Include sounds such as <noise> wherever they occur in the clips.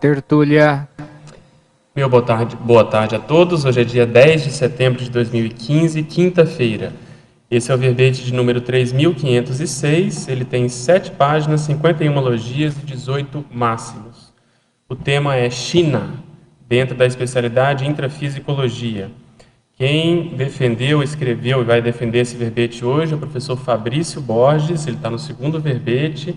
Tertúlia. Meu boa tarde, boa tarde a todos. Hoje é dia 10 de setembro de 2015, quinta-feira. Esse é o verbete de número 3506. Ele tem sete páginas, 51 logias e 18 máximos. O tema é China, dentro da especialidade intrafisicologia. Quem defendeu, escreveu e vai defender esse verbete hoje é o professor Fabrício Borges, ele está no segundo verbete.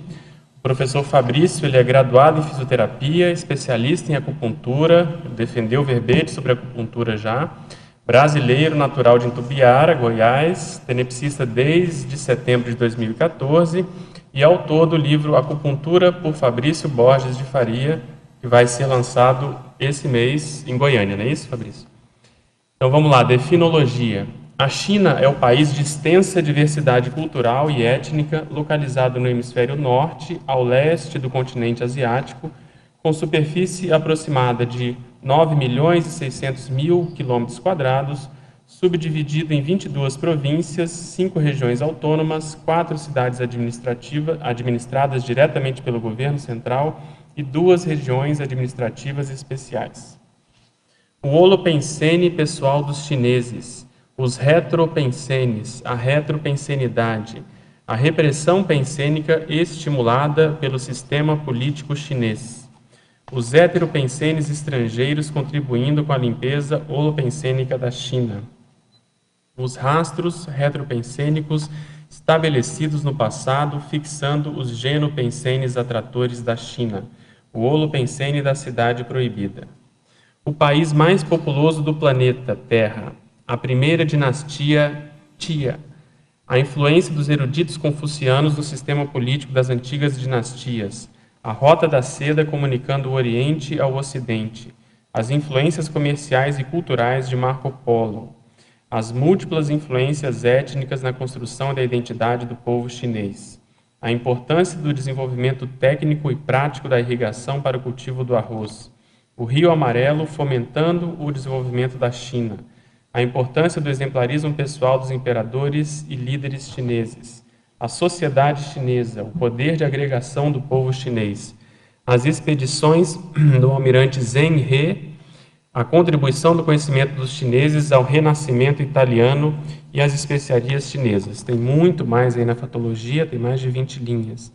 Professor Fabrício ele é graduado em fisioterapia, especialista em acupuntura, defendeu verbete sobre acupuntura já, brasileiro natural de Intubiara, Goiás, tenepsista desde setembro de 2014 e autor do livro Acupuntura por Fabrício Borges de Faria, que vai ser lançado esse mês em Goiânia, não é isso, Fabrício? Então vamos lá, definologia. A China é o país de extensa diversidade cultural e étnica, localizado no hemisfério norte, ao leste do continente asiático, com superfície aproximada de 9 milhões e 600 mil quilômetros quadrados, subdividido em 22 províncias, cinco regiões autônomas, quatro cidades administrativas administradas diretamente pelo governo central e duas regiões administrativas especiais. O holopensene pessoal dos chineses, os retropensenes, a retropensenidade, a repressão pensênica estimulada pelo sistema político chinês, os heteropensenes estrangeiros contribuindo com a limpeza holopensênica da China, os rastros retropensênicos estabelecidos no passado, fixando os genopensenes atratores da China, o holopensene da cidade proibida. O país mais populoso do planeta Terra, a primeira dinastia Tia, a influência dos eruditos confucianos no sistema político das antigas dinastias, a rota da seda comunicando o Oriente ao Ocidente, as influências comerciais e culturais de Marco Polo, as múltiplas influências étnicas na construção da identidade do povo chinês, a importância do desenvolvimento técnico e prático da irrigação para o cultivo do arroz, o Rio Amarelo fomentando o desenvolvimento da China, a importância do exemplarismo pessoal dos imperadores e líderes chineses, a sociedade chinesa, o poder de agregação do povo chinês, as expedições <clears throat> do almirante Zheng He, a contribuição do conhecimento dos chineses ao renascimento italiano e às especiarias chinesas. Tem muito mais aí na fatologia, tem mais de 20 linhas.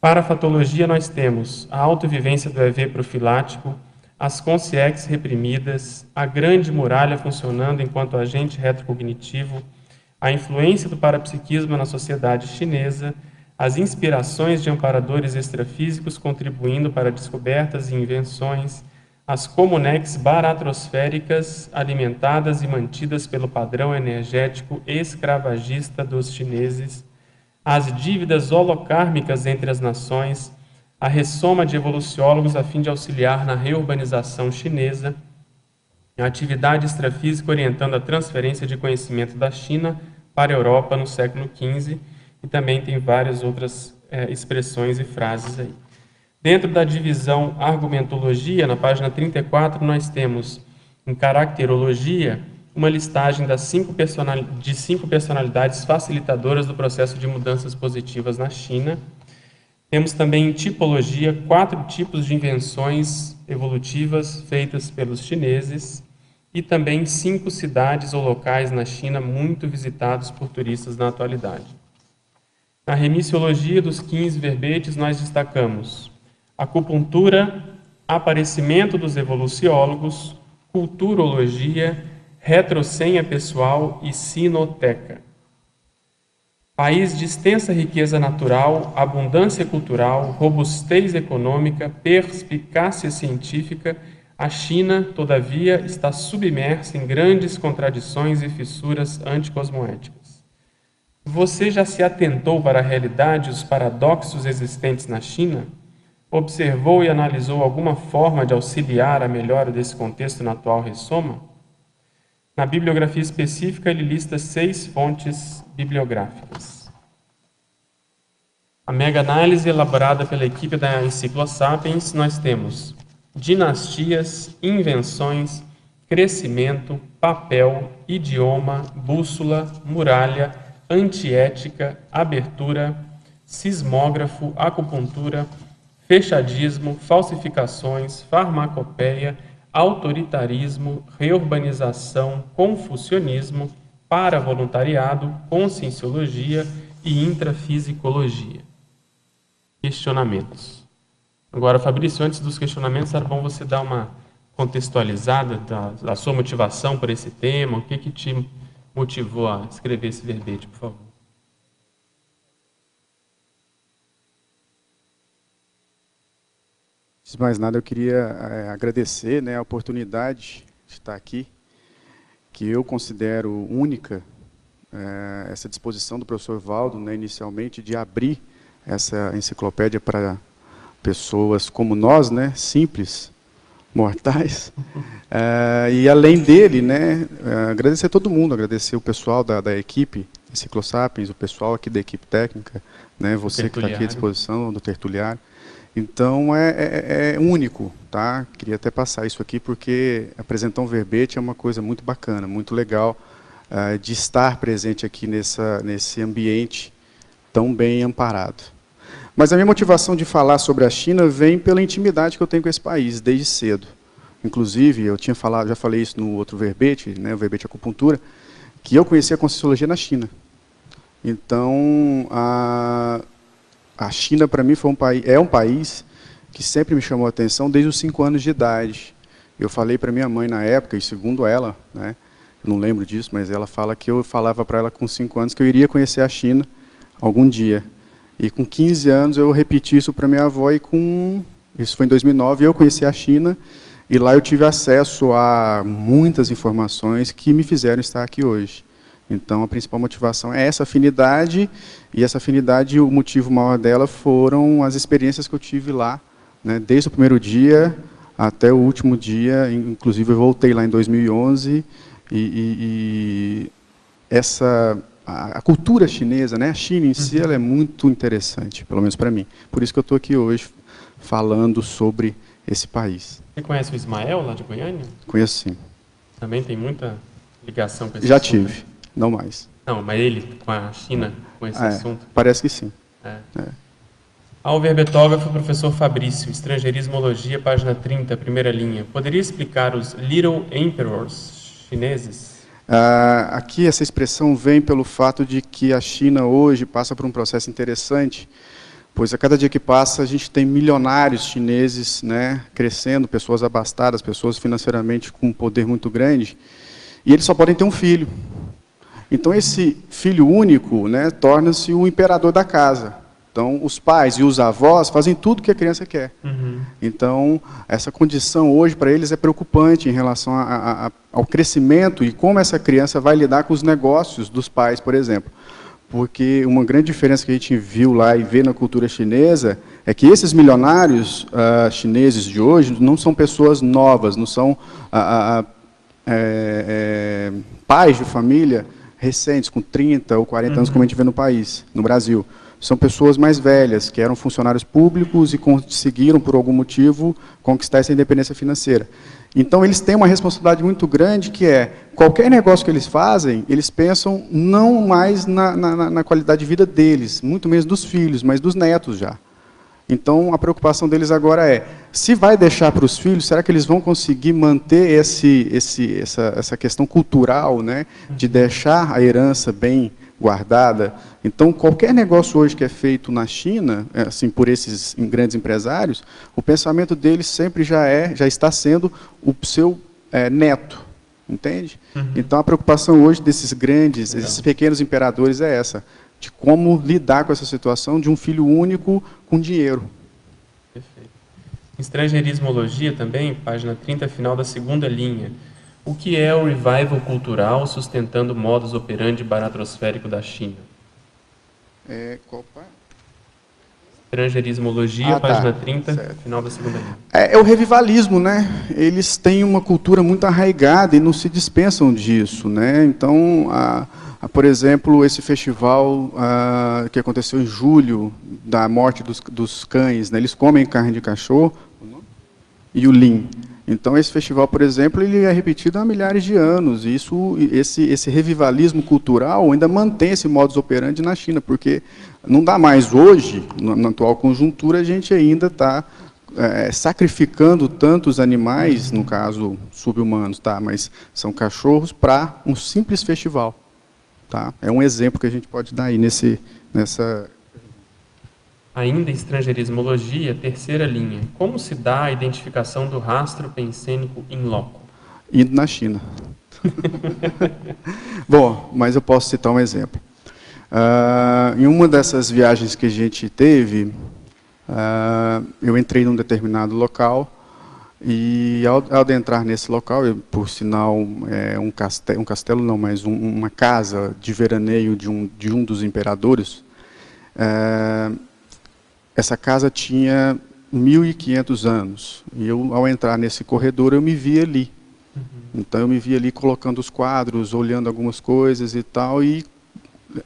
Para a fatologia, nós temos a autovivência do EV profilático, as consciex reprimidas, a grande muralha funcionando enquanto agente retrocognitivo, a influência do parapsiquismo na sociedade chinesa, as inspirações de amparadores extrafísicos contribuindo para descobertas e invenções, as comunex baratrosféricas alimentadas e mantidas pelo padrão energético escravagista dos chineses, as dívidas holocármicas entre as nações, a ressoma de evoluciólogos a fim de auxiliar na reurbanização chinesa, a atividade extrafísica orientando a transferência de conhecimento da China para a Europa no século XV, e também tem várias outras é, expressões e frases aí. Dentro da divisão argumentologia, na página 34, nós temos em caracterologia uma listagem das cinco de cinco personalidades facilitadoras do processo de mudanças positivas na China, temos também em tipologia quatro tipos de invenções evolutivas feitas pelos chineses e também cinco cidades ou locais na China muito visitados por turistas na atualidade. Na remissiologia dos 15 verbetes, nós destacamos acupuntura, aparecimento dos evoluciólogos, culturologia, retrocenha pessoal e sinoteca. País de extensa riqueza natural, abundância cultural, robustez econômica, perspicácia científica, a China, todavia, está submersa em grandes contradições e fissuras anticosmoéticas. Você já se atentou para a realidade e os paradoxos existentes na China? Observou e analisou alguma forma de auxiliar a melhora desse contexto na atual ressoma? Na bibliografia específica, ele lista seis fontes bibliográficas. A mega-análise elaborada pela equipe da Enciclosapiens, nós temos dinastias, invenções, crescimento, papel, idioma, bússola, muralha, antiética, abertura, sismógrafo, acupuntura, fechadismo, falsificações, farmacopeia, autoritarismo, reurbanização, confucionismo, para voluntariado, conscienciologia e intrafisicologia. Questionamentos. Agora, Fabrício, antes dos questionamentos, era bom você dar uma contextualizada da, da sua motivação por esse tema, o que, que te motivou a escrever esse verbete, por favor. Antes de mais nada, eu queria é, agradecer né, a oportunidade de estar aqui que eu considero única, é, essa disposição do professor Valdo, né, inicialmente, de abrir essa enciclopédia para pessoas como nós, né, simples, mortais. É, <laughs> e além dele, né, é, agradecer a todo mundo, agradecer o pessoal da, da equipe Enciclosapiens, o pessoal aqui da equipe técnica, né, você que está aqui à disposição, do tertuliário. Então é, é, é, único, tá? Queria até passar isso aqui porque apresentar um verbete é uma coisa muito bacana, muito legal uh, de estar presente aqui nessa, nesse ambiente tão bem amparado. Mas a minha motivação de falar sobre a China vem pela intimidade que eu tenho com esse país desde cedo. Inclusive, eu tinha falado, já falei isso no outro verbete, né, o verbete acupuntura, que eu conheci a Conscienciologia na China. Então, a, a China, para mim, foi um país, é um país que sempre me chamou a atenção desde os cinco anos de idade. Eu falei para minha mãe na época, e segundo ela, né, eu não lembro disso, mas ela fala que eu falava para ela com cinco anos que eu iria conhecer a China algum dia. E com 15 anos eu repeti isso para minha avó e com isso foi em 2009 eu conheci a China e lá eu tive acesso a muitas informações que me fizeram estar aqui hoje. Então, a principal motivação é essa afinidade, e essa afinidade, o motivo maior dela foram as experiências que eu tive lá, né, desde o primeiro dia até o último dia, inclusive eu voltei lá em 2011, e, e, e essa a, a, cultura chinesa, né, a China em si, uhum. ela é muito interessante, pelo menos para mim. Por isso que eu estou aqui hoje falando sobre esse país. Você conhece o Ismael, lá de Goiânia? Conheço sim. Também tem muita ligação com esse Já assunto, tive. Não mais. Não, mas ele com a China, com esse é, assunto? Parece que sim. É. É. Ao verbetógrafo, professor Fabrício, Estrangeirismologia, página 30, primeira linha. Poderia explicar os Little Emperors chineses? Ah, aqui essa expressão vem pelo fato de que a China hoje passa por um processo interessante, pois a cada dia que passa a gente tem milionários chineses né, crescendo, pessoas abastadas, pessoas financeiramente com um poder muito grande, e eles só podem ter um filho. Então esse filho único né, torna-se o imperador da casa. Então, os pais e os avós fazem tudo que a criança quer. Uhum. Então, essa condição hoje para eles é preocupante em relação a, a, ao crescimento e como essa criança vai lidar com os negócios dos pais, por exemplo. Porque uma grande diferença que a gente viu lá e vê na cultura chinesa é que esses milionários uh, chineses de hoje não são pessoas novas, não são uh, uh, é, é, pais de família recentes, com 30 ou 40 uhum. anos, como a gente vê no país, no Brasil são pessoas mais velhas, que eram funcionários públicos e conseguiram, por algum motivo, conquistar essa independência financeira. Então, eles têm uma responsabilidade muito grande, que é, qualquer negócio que eles fazem, eles pensam não mais na, na, na qualidade de vida deles, muito menos dos filhos, mas dos netos já. Então, a preocupação deles agora é, se vai deixar para os filhos, será que eles vão conseguir manter esse, esse, essa, essa questão cultural, né, de deixar a herança bem guardada. Então, qualquer negócio hoje que é feito na China, é, assim, por esses grandes empresários, o pensamento deles sempre já é, já está sendo o seu é, neto, entende? Uhum. Então, a preocupação hoje desses grandes, Legal. esses pequenos imperadores é essa, de como lidar com essa situação de um filho único com dinheiro. Perfeito. Estrangeirismologia também, página 30, final da segunda linha. O que é o revival cultural sustentando modus operandi baratrosférico da China? É? Estrangeirismologia, ah, tá. página tá. 30, certo. final da segunda linha. É, é, o revivalismo, né? Eles têm uma cultura muito arraigada e não se dispensam disso, né? Então, a, por exemplo, esse festival a, que aconteceu em julho, da morte dos, dos cães, né? eles comem carne de cachorro, e o Lin. Então esse festival, por exemplo, ele é repetido há milhares de anos. E isso, esse, esse revivalismo cultural ainda mantém esse modus operandi na China, porque não dá mais hoje, na, atual conjuntura, a gente ainda está é, sacrificando tantos animais, no caso subhumanos, tá? Mas são cachorros para um simples festival, tá? É um exemplo que a gente pode dar aí nesse, nessa Ainda estrangeirismologia, terceira linha. Como se dá a identificação do rastro pensênico in loco? Indo na China. <laughs> Bom, mas eu posso citar um exemplo. Uh, em uma dessas viagens que a gente teve, uh, eu entrei num determinado local e ao, ao adentrar nesse local, eu, por sinal, é um castelo, um castelo não, mas um, uma casa de veraneio de um, de um dos imperadores, uh, essa casa tinha 1.500 anos. E eu, ao entrar nesse corredor, eu me vi ali. Uhum. Então, eu me vi ali colocando os quadros, olhando algumas coisas e tal, e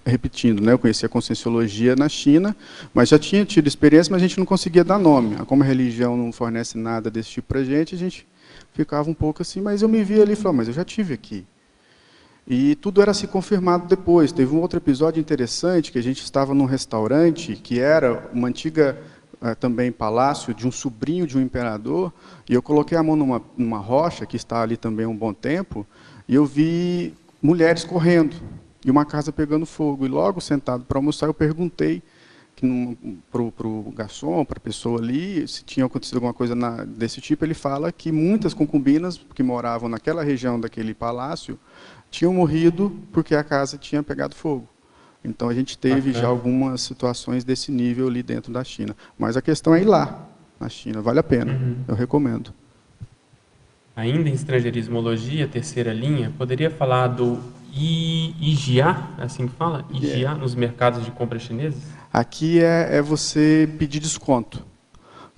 repetindo, né? Eu conhecia a Conscienciologia na China, mas já tinha tido experiência, mas a gente não conseguia dar nome. Como a religião não fornece nada desse tipo para a gente, a gente ficava um pouco assim, mas eu me vi ali e falei, mas eu já tive aqui. E tudo era se confirmado depois. Teve um outro episódio interessante que a gente estava num restaurante que era uma antiga eh, também palácio de um sobrinho de um imperador, e eu coloquei a mão numa, numa rocha que está ali também um bom tempo, e eu vi mulheres correndo e uma casa pegando fogo. E logo sentado para almoçar, eu perguntei para o garçom, para a pessoa ali, se tinha acontecido alguma coisa na, desse tipo. Ele fala que muitas concubinas que moravam naquela região daquele palácio tinham morrido porque a casa tinha pegado fogo. Então a gente teve já algumas situações desse nível ali dentro da China. Mas a questão é ir lá, na China, vale a pena, uhum. eu recomendo. Ainda em estrangeirismologia, terceira linha, poderia falar do IGA, é assim que fala? IGA yeah. nos mercados de compra chineses? Aqui é, é você pedir desconto.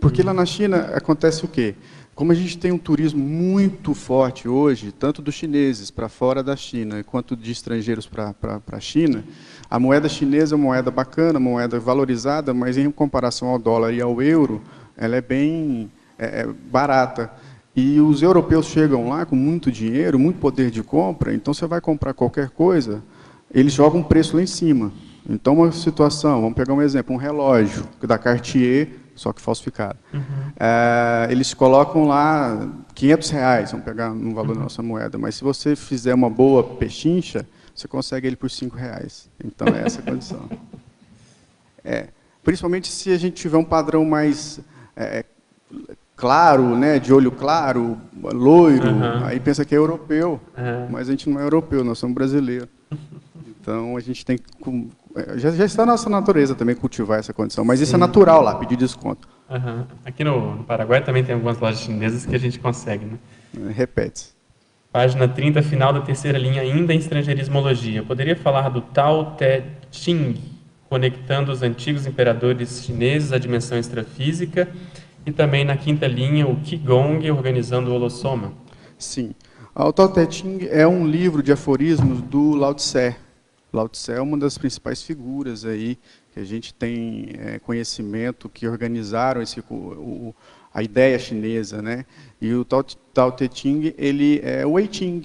Porque uhum. lá na China acontece o quê? Como a gente tem um turismo muito forte hoje, tanto dos chineses para fora da China, quanto de estrangeiros para a China, a moeda chinesa é uma moeda bacana, moeda valorizada, mas em comparação ao dólar e ao euro, ela é bem é, é, barata. E os europeus chegam lá com muito dinheiro, muito poder de compra, então você vai comprar qualquer coisa, eles jogam um preço lá em cima. Então, uma situação, vamos pegar um exemplo, um relógio da Cartier, só que falsificado. É, eles colocam lá 500 reais, vamos pegar no valor da nossa moeda, mas se você fizer uma boa pechincha, você consegue ele por 5 reais. Então, é essa a condição. <laughs> É, principalmente se a gente tiver um padrão mais é, claro, né, de olho claro, loiro, Aham. aí pensa que é europeu, É. mas a gente não é europeu, nós somos brasileiros. Então a gente tem que. Já, já está na nossa natureza também cultivar essa condição, mas isso é natural lá, pedir desconto. Aham. Aqui no, no Paraguai também tem algumas lojas chinesas que a gente consegue, né? É, Repete. Página 30, final da terceira linha, ainda em estrangeirismologia. Poderia falar do Tao Te Ching, conectando os antigos imperadores chineses à dimensão extrafísica, e também na quinta linha, o Qigong, organizando o Holossoma. Sim. O Tao Te Ching é um livro de aforismos do Lao Tse. Lao Tse é uma das principais figuras aí que a gente tem é, conhecimento que organizaram esse, o, o- a ideia chinesa, né? E o Tao, Tao Te Ching ele é o Wei Ching.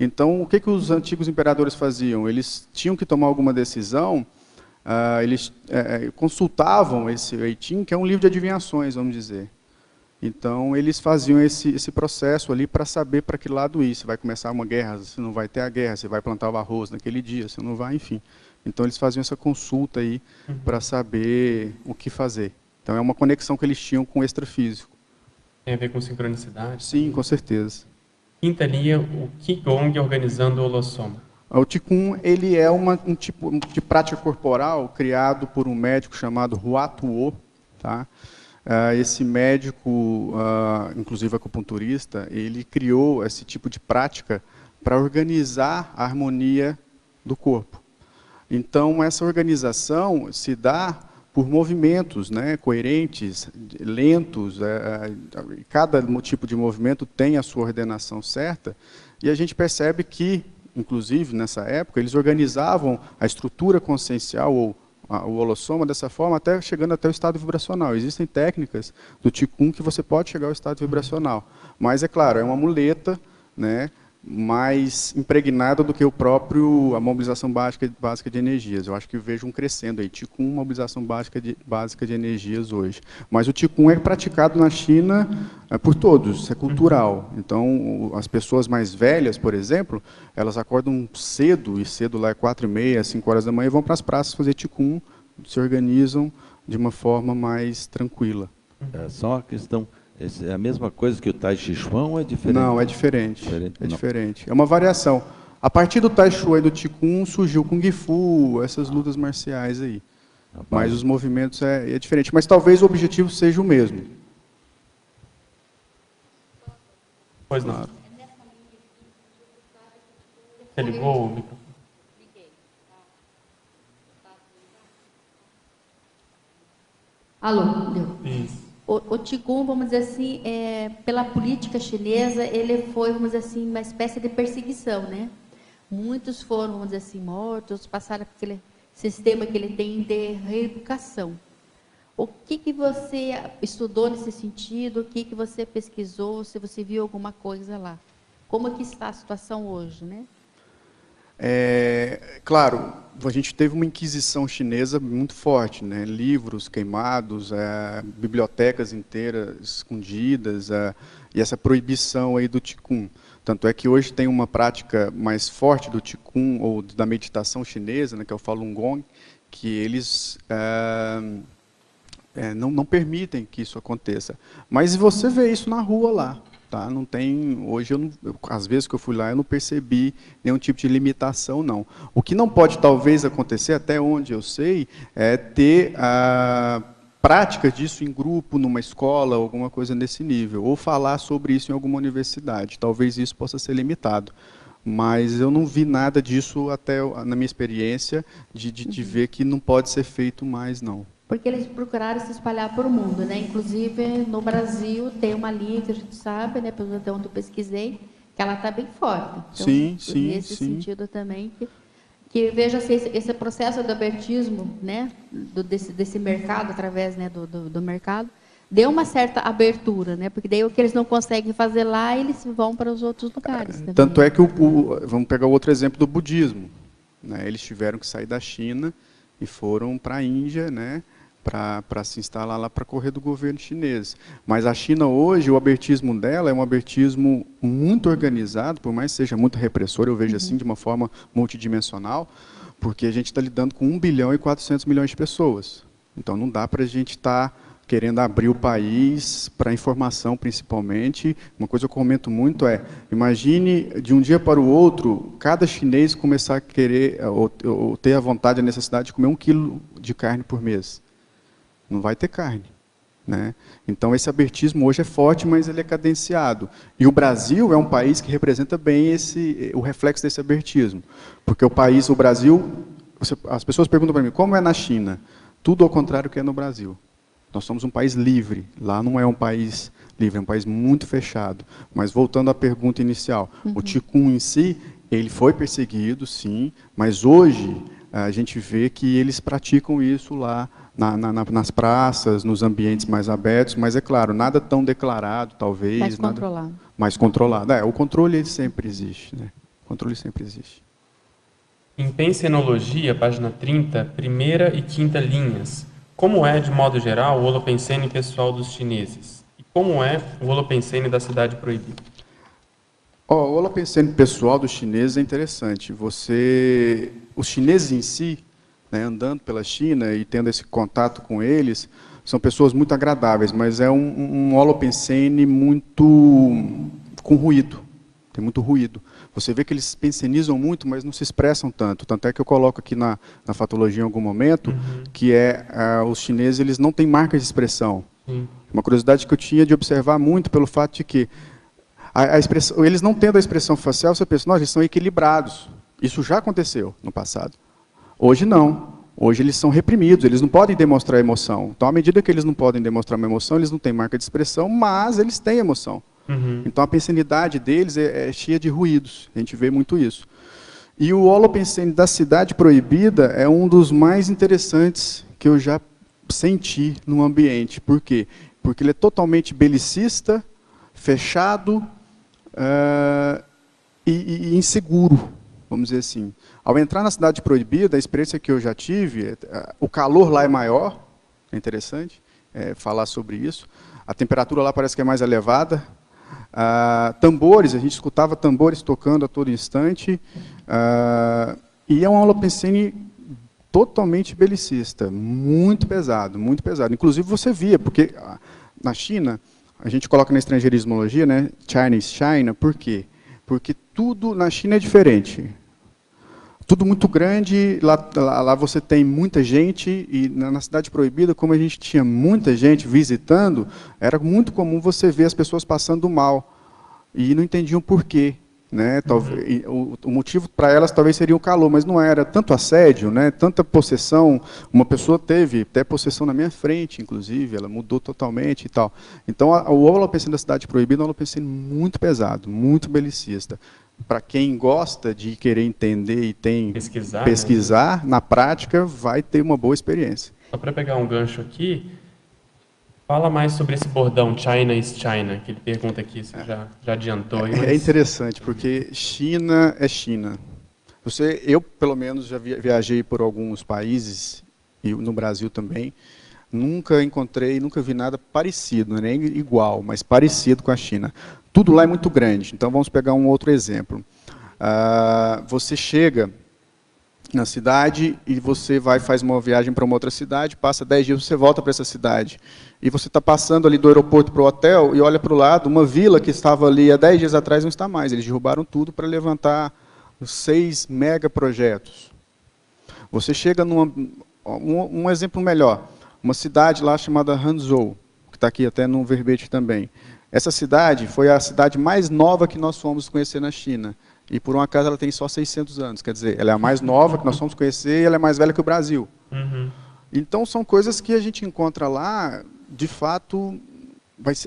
Então, o que que os antigos imperadores faziam? Eles tinham que tomar alguma decisão. Ah, eles eh, consultavam esse Ching, que é um livro de adivinhações, vamos dizer. Então, eles faziam esse, esse processo ali para saber para que lado ir. Se vai começar uma guerra, se não vai ter a guerra, se vai plantar o arroz naquele dia, se não vai, enfim. Então, eles faziam essa consulta aí para saber o que fazer. Então, é uma conexão que eles tinham com o extrafísico. Tem a ver com sincronicidade. Sim, com certeza. Quinta linha, o Qigong, organizando o Holossoma. O Qigong ele é uma, um tipo de prática corporal criado por um médico chamado Hua Tuo, tá? Ah, esse médico, ah, inclusive acupunturista, ele criou esse tipo de prática para organizar a harmonia do corpo. Então, essa organização se dá por movimentos né, coerentes, lentos, é, é, cada tipo de movimento tem a sua ordenação certa, e a gente percebe que, inclusive nessa época, eles organizavam a estrutura consciencial ou o holossoma dessa forma, até chegando até o estado vibracional. Existem técnicas do Qigong que você pode chegar ao estado vibracional, mas é claro, é uma muleta, né, mais impregnada do que o próprio a mobilização básica, básica de energias. Eu acho que vejo um crescendo aí, Qigong, mobilização básica de, básica de energias hoje. Mas o Qigong é praticado na China é, por todos, é cultural. Então, as pessoas mais velhas, por exemplo, elas acordam cedo, e cedo lá é quatro e meia, cinco horas da manhã, e vão para as praças fazer Qigong, se organizam de uma forma mais tranquila. É só uma questão. Esse É a mesma coisa que o Tai Chi Chuan ou é diferente? Não, é diferente. Diferente, É não. diferente. É uma variação. A partir do Tai Chi e do Qigong surgiu o Kung Fu, essas lutas marciais aí. Rapaz, Mas os movimentos é, é diferente. Mas talvez o objetivo seja o mesmo. Pois não. Você ligou o microfone? Alô, deu. Isso. O, o vamos dizer assim, é, pela política chinesa, ele foi, vamos dizer assim, uma espécie de perseguição, né? Muitos foram, vamos dizer assim, mortos, passaram por aquele sistema que ele tem de reeducação. O que, que você estudou nesse sentido? O que, que você pesquisou? Se você viu alguma coisa lá? Como que está a situação hoje, né? É, claro, a gente teve uma inquisição chinesa muito forte, né? livros queimados, é, bibliotecas inteiras escondidas, é, e essa proibição aí do Qigong. Tanto é que hoje tem uma prática mais forte do Qigong ou da meditação chinesa, né, que é o Falun Gong, que eles é, é, não, não permitem que isso aconteça. Mas você vê isso na rua lá. Tá? Não tem, hoje, eu não, eu- às vezes que eu fui lá, eu não percebi nenhum tipo de limitação, não. O que não pode, talvez, acontecer, até onde eu sei, é ter a prática disso em grupo, numa escola, alguma coisa nesse nível, ou falar sobre isso em alguma universidade. Talvez isso possa ser limitado. Mas eu não vi nada disso até na minha experiência de, de, de ver que não pode ser feito mais, não. Porque eles procuraram se espalhar por mundo, né? Inclusive no Brasil tem uma linha que a gente sabe, né? Pelo até onde eu pesquisei, que ela está bem forte. Então, Sim, sim, Nesse sim. sentido também que, que veja se esse, esse processo do abertismo, né? Do, desse, desse mercado através, né? Do, do, do mercado deu uma certa abertura, né? Porque daí o que eles não conseguem fazer lá, eles vão para os outros lugares. também. Tanto é que, o, o- vamos pegar o outro exemplo do budismo. né? Eles tiveram que sair da China e foram para a Índia, né? Para se instalar lá para correr do governo chinês. Mas a China hoje, o abertismo dela é um abertismo muito organizado, por mais que seja muito repressor, eu vejo assim de uma forma multidimensional, porque a gente está lidando com 1 bilhão e 400 milhões de pessoas. Então não dá para a gente estar tá querendo abrir o país para informação principalmente. Uma coisa que eu comento muito é, imagine de um dia para o outro, cada chinês começar a querer, ou, ou ter a vontade, a necessidade de comer um quilo de carne por mês não vai ter carne. Né? Então, esse abertismo hoje é forte, mas ele é cadenciado. E o Brasil é um país que representa bem esse, o reflexo desse abertismo. Porque o país, o Brasil, as pessoas perguntam para mim, como é na China? Tudo ao contrário que é no Brasil. Nós somos um país livre. Lá não é um país livre, é um país muito fechado. Mas voltando à pergunta inicial, uhum. o Ticum em si, ele foi perseguido, sim, mas hoje a gente vê que eles praticam isso lá na, na, nas praças, nos ambientes mais abertos, mas é claro, nada tão declarado, talvez. Mais nada, controlado. Mais controlado. É, o controle sempre existe. Né? O controle sempre existe. Em Pensenologia, página 30, primeira e quinta linhas. Como é, de modo geral, o Holopensene pessoal dos chineses? E como é o Holopensene da Cidade Proibida? Oh, o Holopensene pessoal dos chineses é interessante. Você, os chineses em si, né, andando pela China e tendo esse contato com eles, são pessoas muito agradáveis, mas é um, um holopensene muito com ruído, tem muito ruído. Você vê que eles pensenizam muito, mas não se expressam tanto. Tanto é que eu coloco aqui na, na fatologia em algum momento, uhum. que é os chineses eles não têm marca de expressão. Uhum. Uma curiosidade que eu tinha de observar muito pelo fato de que a, a expressão, eles não tendo a expressão facial, você pensa, nós eles são equilibrados. Isso já aconteceu no passado. Hoje não. Hoje eles são reprimidos, eles não podem demonstrar emoção. Então, à medida que eles não podem demonstrar uma emoção, eles não têm marca de expressão, mas eles têm emoção. Uhum. Então, a pensenidade deles é, é, cheia de ruídos. A gente vê muito isso. E o holopensene da Cidade Proibida é um dos mais interessantes que eu já senti no ambiente. Por quê? Porque ele é totalmente belicista, fechado uh, e, e inseguro, vamos dizer assim. Ao entrar na cidade proibida, a experiência que eu já tive, é, o calor lá é maior, é interessante é, falar sobre isso. A temperatura lá parece que é mais elevada. Ah, tambores, a gente escutava tambores tocando a todo instante. Ah, e é um holopensene totalmente belicista, muito pesado, muito pesado. Inclusive você via, porque ah, na China, a gente coloca na estrangeirismologia, né, Chinese China, por quê? Porque tudo na China é diferente tudo muito grande, lá, lá, lá, você tem muita gente, e na, na, Cidade Proibida, como a gente tinha muita gente visitando, era muito comum você ver as pessoas passando mal, e não entendiam por quê. Né? Talvez, uhum. o, o, motivo para elas talvez seria o calor, mas não era tanto assédio, né? tanta possessão. Uma pessoa teve até possessão na minha frente, inclusive, ela mudou totalmente e tal. Então, a, o holopensene da Cidade Proibida é um muito pesado, muito belicista para quem gosta de querer entender e tem pesquisar, pesquisar né? na prática, vai ter uma boa experiência. Só para pegar um gancho aqui, fala mais sobre esse bordão China is China, que ele pergunta aqui, você já, já adiantou. Aí, é, mas... É interessante, porque China é China. Você, eu, pelo menos, já viajei por alguns países, e no Brasil também, nunca encontrei, nunca vi nada parecido, é nem igual, mas parecido com a China. Tudo lá é muito grande. Então vamos pegar um outro exemplo. Uh, você chega na cidade e você vai faz uma viagem para uma outra cidade, passa 10 dias, você volta para essa cidade. E você está passando ali do aeroporto para o hotel e olha para o lado, uma vila que estava ali há 10 dias atrás não está mais. Eles derrubaram tudo para levantar seis megaprojetos. Você chega numa... Um, um exemplo melhor uma cidade lá chamada Hangzhou, que está aqui até no verbete também. Essa cidade foi a cidade mais nova que nós fomos conhecer na China. E por um acaso ela tem só 600 anos. Quer dizer, ela é a mais nova que nós fomos conhecer e ela é mais velha que o Brasil. Uhum. Então são coisas que a gente encontra lá, de fato,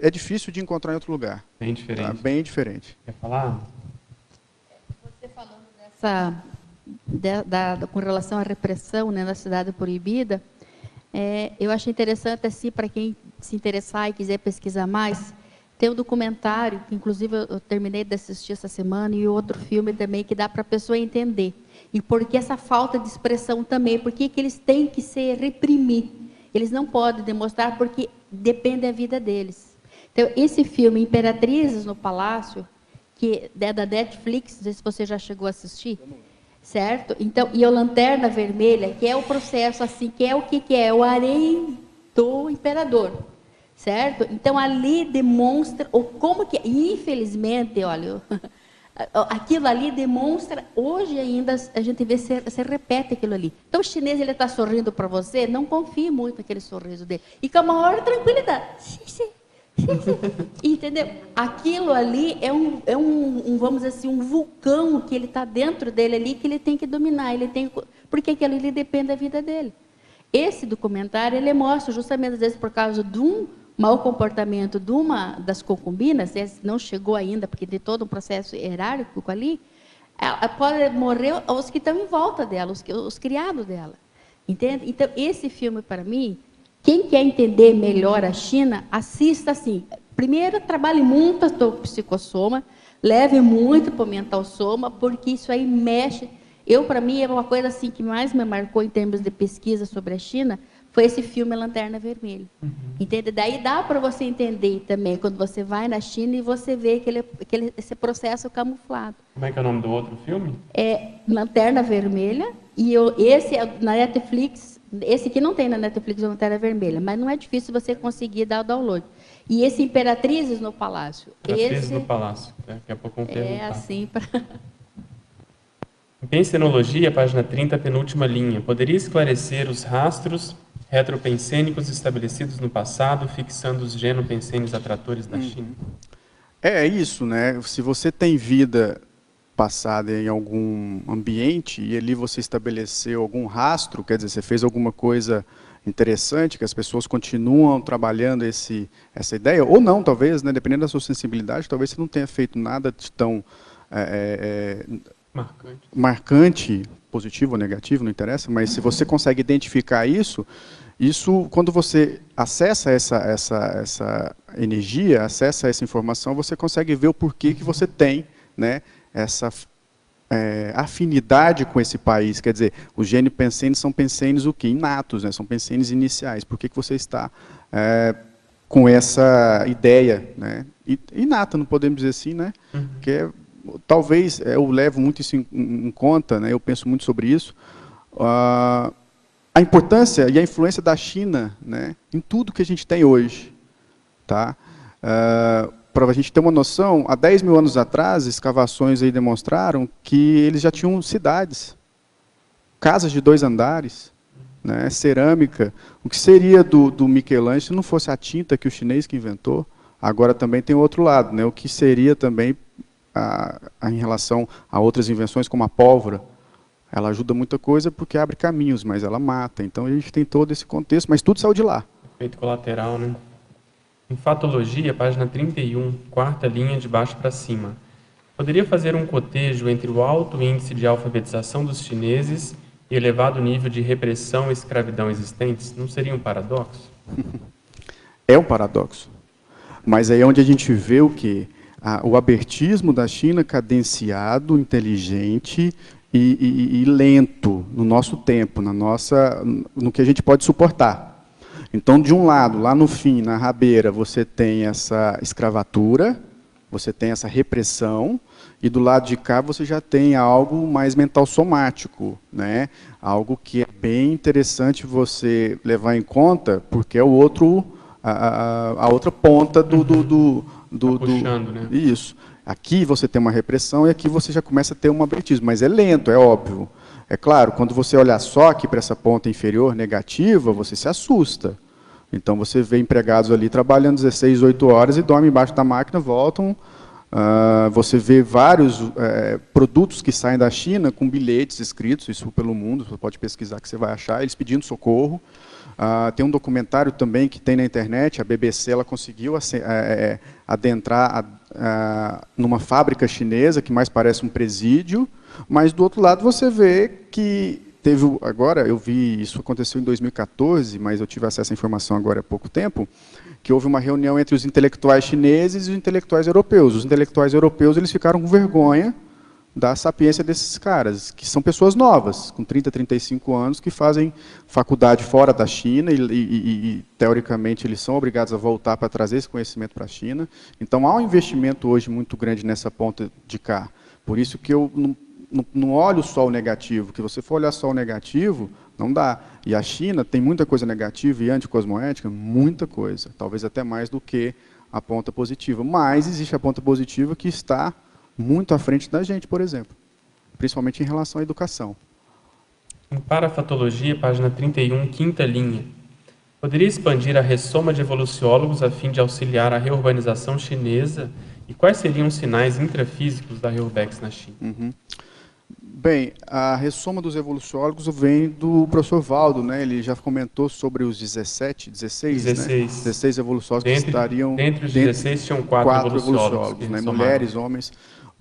é difícil de encontrar em outro lugar. Bem diferente. Tá? Bem diferente. Quer falar? Você falando dessa, da, da, com relação à repressão né, na cidade proibida, é, eu acho interessante, assim, para quem se interessar e quiser pesquisar mais, tem um documentário, que inclusive eu terminei de assistir essa semana, e outro filme também, que dá para a pessoa entender. E porque essa falta de expressão também, porque que eles têm que se reprimir. Eles não podem demonstrar porque depende da vida deles. Então, esse filme, Imperatrizes no Palácio, que é da Netflix, não sei se você já chegou a assistir, certo? Então, e a Lanterna Vermelha, que é o processo assim, que é o que, que é o harém do imperador, certo? Então, ali demonstra o como que, infelizmente, olha, <laughs> aquilo ali demonstra, hoje ainda a gente vê, se, se repete aquilo ali. Então o chinês ele está sorrindo para você, não confie muito naquele sorriso dele. E com a maior tranquilidade. Sim, <laughs> sim. Entendeu? Aquilo ali é, um, é um, um, vamos dizer assim, um vulcão que ele está dentro dele ali que ele tem que dominar. Ele tem, porque aquilo ali depende da vida dele. Esse documentário ele mostra justamente às vezes por causa de um mau comportamento de uma das concubinas, não chegou ainda, porque tem todo um processo hierárquico ali, ela pode morrer os que estão em volta dela, os, os criados dela. Entende? Então, esse filme, para mim, quem quer entender melhor a China, assista assim. Primeiro, trabalhe muito o psicossoma, leve muito para o mental soma, porque isso aí mexe. Eu, para mim, é uma coisa assim que mais me marcou em termos de pesquisa sobre a China, foi esse filme Lanterna Vermelha. Uhum. Entende? Daí dá para você entender também, quando você vai na China e você vê aquele, aquele, esse processo camuflado. Como é que é o nome do outro filme? É Lanterna Vermelha. E eu, esse é na Netflix, esse aqui não tem na Netflix Lanterna Vermelha, mas não é difícil você conseguir dar o download. E esse Imperatrizes no Palácio. Imperatrizes esse, no Palácio. Daqui a pouco vamos perguntar. É assim para... Em Pensenologia, página 30, penúltima linha. Poderia esclarecer os rastros retropensênicos estabelecidos no passado, fixando os genopensênios atratores da China. É, é isso, né? Se você tem vida passada em algum ambiente e ali você estabeleceu algum rastro, quer dizer, você fez alguma coisa interessante, que as pessoas continuam trabalhando esse, essa ideia, ou não, talvez, né, dependendo da sua sensibilidade, talvez você não tenha feito nada de tão é, é, marcante. marcante, positivo ou negativo, não interessa, mas se você consegue identificar isso, isso, quando você acessa essa, essa, essa energia, acessa essa informação, você consegue ver o porquê que você tem né, essa é, afinidade com esse país. Quer dizer, os gênios pensenes são pensenes o quê? Inatos, né, são pensenes iniciais. Por que, que você está é, com essa ideia né, inata, não podemos dizer assim, né? Uhum. Que é, talvez eu levo muito isso em, em, conta, né, eu penso muito sobre isso. Uh, a importância e a influência da China né, em tudo que a gente tem hoje. Tá? Uh, Para a gente ter uma noção, há 10 mil anos atrás, escavações aí demonstraram que eles já tinham cidades, casas de dois andares, né, cerâmica. O que seria do, do Michelangelo se não fosse a tinta que o chinês que inventou? Agora também tem outro lado, né, o que seria também a, a, em relação a outras invenções como a pólvora, ela ajuda muita coisa porque abre caminhos, mas ela mata. Então a gente tem todo esse contexto, mas tudo saiu de lá. Efeito colateral, né? Em Fatologia, página 31, quarta linha de baixo para cima. Poderia fazer um cotejo entre o alto índice de alfabetização dos chineses e elevado nível de repressão e escravidão existentes? Não seria um paradoxo? é um paradoxo. Mas aí é onde a gente vê o que? o abertismo da China cadenciado, inteligente, e, e, e, lento no nosso tempo, na nossa, no que a gente pode suportar. Então, de um lado, lá no fim, na rabeira, você tem essa escravatura, você tem essa repressão, e do lado de cá você já tem algo mais mental somático, né? Algo que é bem interessante você levar em conta, porque é o outro, a, a, a outra ponta do, do, do, do, tá puxando, do né? isso. Aqui você tem uma repressão e aqui você já começa a ter um abritismo, mas é lento, é óbvio. É claro, quando você olhar só aqui para essa ponta inferior negativa, você se assusta. Então você vê empregados ali trabalhando 16, 18 horas e dormem embaixo da máquina, voltam. Uh, você vê vários uh, produtos que saem da China com bilhetes escritos, isso pelo mundo, você pode pesquisar que você vai achar, eles pedindo socorro. Uh, tem um documentário também que tem na internet, a BBC ela conseguiu é, adentrar a, a, numa fábrica chinesa, que mais parece um presídio, mas do outro lado você vê que teve, agora eu vi, isso aconteceu em 2014, mas eu tive acesso à informação agora há pouco tempo, que houve uma reunião entre os intelectuais chineses e os intelectuais europeus. Os intelectuais europeus eles ficaram com vergonha da sapiência desses caras, que são pessoas novas, com 30, 35 anos, que fazem faculdade fora da China e, e, e teoricamente, eles são obrigados a voltar para trazer esse conhecimento para a China. Então, há um investimento hoje muito grande nessa ponta de cá. Por isso que eu não, não, não olho só o negativo, que você for olhar só o negativo, não dá. E a China tem muita coisa negativa e anticosmoética, muita coisa, talvez até mais do que a ponta positiva. Mas existe a ponta positiva que está muito à frente da gente, por exemplo, principalmente em relação à educação. Em Parafatologia, página 31, quinta linha. Poderia expandir a ressoma de evoluciólogos a fim de auxiliar a reurbanização chinesa? E quais seriam os sinais intrafísicos da Reurbex na China? Uhum. Bem, a ressoma dos evoluciólogos vem do professor Valdo, né? Ele já comentou sobre os 17, 16, 16, né? 16 evoluciólogos dentre, que estariam... Dentre os 16 tinham quatro, quatro evoluciólogos, evoluciólogos né? Mulheres, homens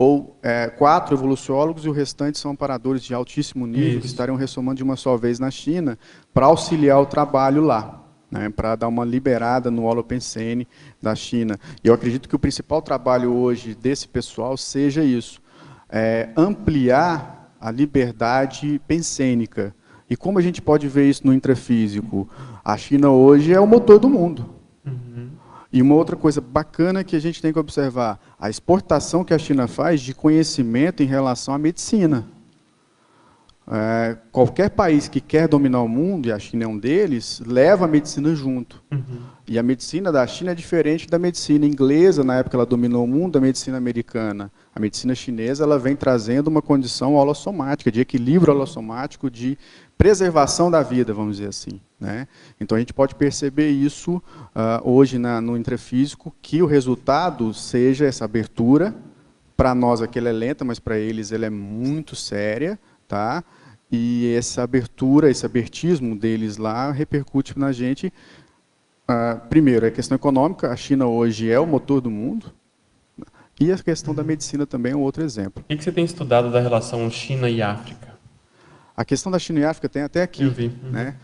ou é, quatro evoluciólogos e o restante são amparadores de altíssimo nível Isso. que estariam ressomando de uma só vez na China para auxiliar o trabalho lá, né, para dar uma liberada no Holopensene da China. E eu acredito que o principal trabalho hoje desse pessoal seja isso, é, ampliar a liberdade pensênica. E como a gente pode ver isso no intrafísico? A China hoje é o motor do mundo. Uhum. E uma outra coisa bacana que a gente tem que observar, a exportação que a China faz de conhecimento em relação à medicina. É, qualquer país que quer dominar o mundo, e a China é um deles, leva a medicina junto. Uhum. E a medicina da China é diferente da medicina inglesa, na época ela dominou o mundo, da medicina americana. A medicina chinesa ela vem trazendo uma condição holossomática, de equilíbrio holossomático, de preservação da vida, vamos dizer assim. Né? Então a gente pode perceber isso uh, hoje na, no intrafísico, que o resultado seja essa abertura. Para nós aqui ela é lenta, mas para eles ela é muito séria. Tá? E essa abertura, esse abertismo deles lá repercute na gente. Uh, primeiro, a questão econômica. A China hoje é o motor do mundo. E a questão da medicina também é um outro exemplo. O que você tem estudado da relação China e África? A questão da China e África tem até aqui. Eu vi. Uhum. Né?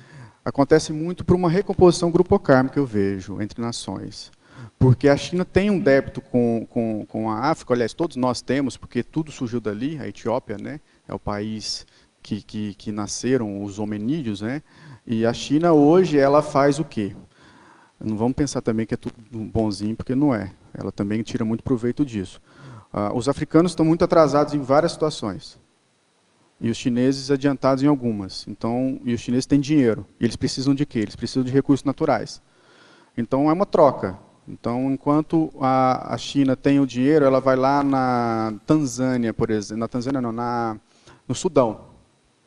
acontece muito por uma recomposição grupocármica, eu vejo, entre nações. Porque a China tem um débito com, com, com a África, aliás, todos nós temos, porque tudo surgiu dali, a Etiópia né, é o país que, que, que nasceram os hominídeos, né, e a China hoje ela faz o quê? Não vamos pensar também que é tudo bonzinho, porque não é. Ela também tira muito proveito disso. Uh, os africanos estão muito atrasados em várias situações e os chineses adiantados em algumas. Então, e os chineses têm dinheiro. E eles precisam de quê? Eles precisam de recursos naturais. Então, é uma troca. Então, enquanto a, a China tem o dinheiro, ela vai lá na Tanzânia, por exemplo, na Tanzânia não, na, no Sudão,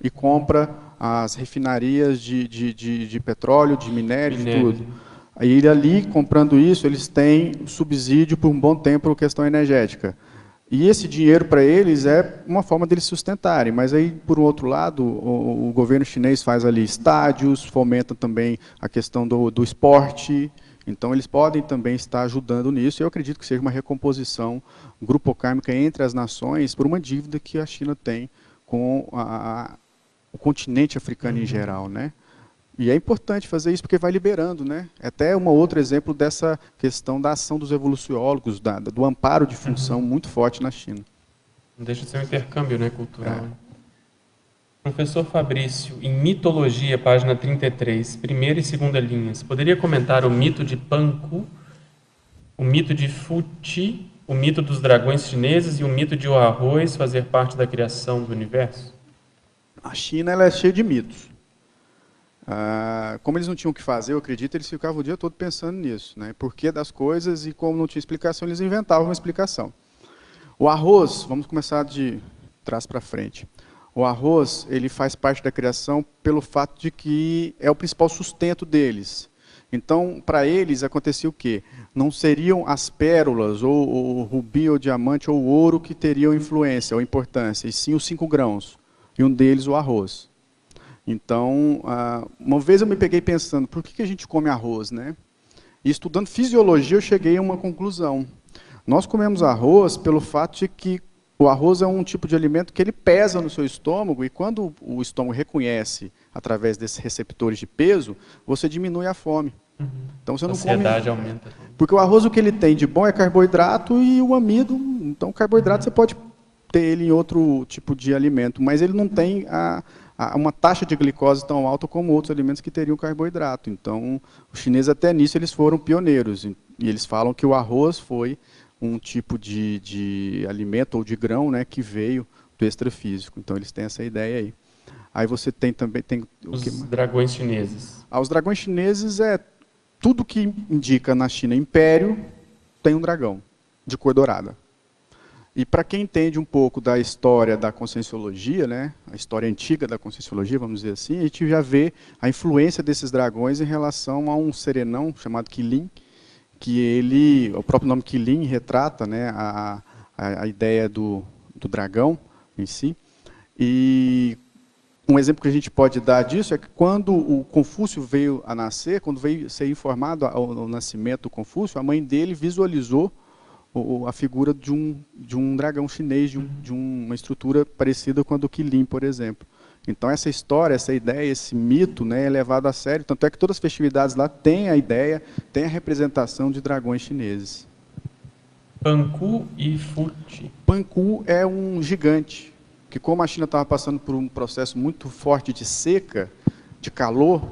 e compra as refinarias de, de, de, de petróleo, de minério, minério, de tudo. Aí ali, comprando isso, eles têm subsídio por um bom tempo por questão energética. E esse dinheiro para eles é uma forma deles sustentarem. Mas aí, por um outro lado, o, o governo chinês faz ali estádios, fomenta também a questão do, do esporte. Então, eles podem também estar ajudando nisso. Eu acredito que seja uma recomposição grupocármica entre as nações por uma dívida que a China tem com a, a, o continente africano uhum. em geral, né? E é importante fazer isso porque vai liberando, né? É até um outro exemplo dessa questão da ação dos evoluciólogos, da, do amparo de função muito forte na China. Não deixa de ser um intercâmbio né, cultural. É. Professor Fabrício, em Mitologia, página 33, primeira e segunda linhas, poderia comentar o mito de Panku, o mito de Futi, o mito dos dragões chineses e o mito de o arroz fazer parte da criação do universo? A China ela é cheia de mitos. Ah, como eles não tinham o que fazer, eu acredito, eles ficavam o dia todo pensando nisso, né? Por que das coisas e como não tinha explicação, eles inventavam uma explicação. O arroz, vamos começar de trás para frente. O arroz, ele faz parte da criação pelo fato de que é o principal sustento deles. Então, para eles acontecia o quê? Não seriam as pérolas, ou o rubi, ou diamante, ou ouro que teriam influência ou importância, e sim os cinco grãos. E um deles o arroz. Então, uma vez eu me peguei pensando, por que a gente come arroz, né? E estudando fisiologia, eu cheguei a uma conclusão. Nós comemos arroz pelo fato de que o arroz é um tipo de alimento que ele pesa no seu estômago e quando o estômago reconhece através desses receptores de peso, você diminui a fome. Uhum. Então você a não come. aumenta. Porque o arroz o que ele tem de bom é carboidrato e o amido. Então carboidrato uhum. você pode ter ele em outro tipo de alimento, mas ele não tem a, uma taxa de glicose tão alta como outros alimentos que teriam carboidrato. Então, os chineses até nisso eles foram pioneiros e eles falam que o arroz foi um tipo de, de alimento ou de grão, né, que veio do extrafísico. Então eles têm essa ideia aí. Aí você tem também tem os dragões chineses. Ah, os dragões chineses é tudo que indica na China império tem um dragão de cor dourada. E para quem entende um pouco da história da conscienciologia, né, a história antiga da conscienciologia, vamos dizer assim, a gente já vê a influência desses dragões em relação a um serenão chamado Qilin, que ele, o próprio nome Qilin retrata né, a, a, a ideia do, do dragão em si. E um exemplo que a gente pode dar disso é que quando o Confúcio veio a nascer, quando veio ser informado ao, nascimento do Confúcio, a mãe dele visualizou a figura de um, de um dragão chinês, de, um, de uma estrutura parecida com a do Qilin, por exemplo. Então essa história, essa ideia, esse mito né, é levado a sério, tanto é que todas as festividades lá têm a ideia, têm a representação de dragões chineses. Panku e Futi. Panku é um gigante, que como a China estava passando por um processo muito forte de seca, de calor,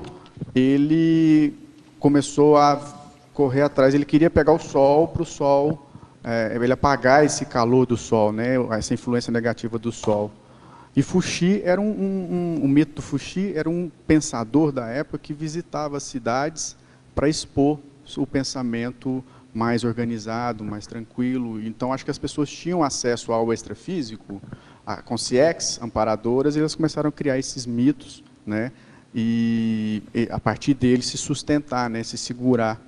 ele começou a correr atrás, ele queria pegar o sol para o sol, é, ele apagar esse calor do sol, né, essa influência negativa do sol. E Fuxi era um, um, um, o mito do Fuxi era um pensador da época que visitava cidades para expor o pensamento mais organizado, mais tranquilo. Então, acho que as pessoas tinham acesso ao extrafísico, a consciex, amparadoras, e elas começaram a criar esses mitos, né? E, e, a partir deles se sustentar, né? Se segurar.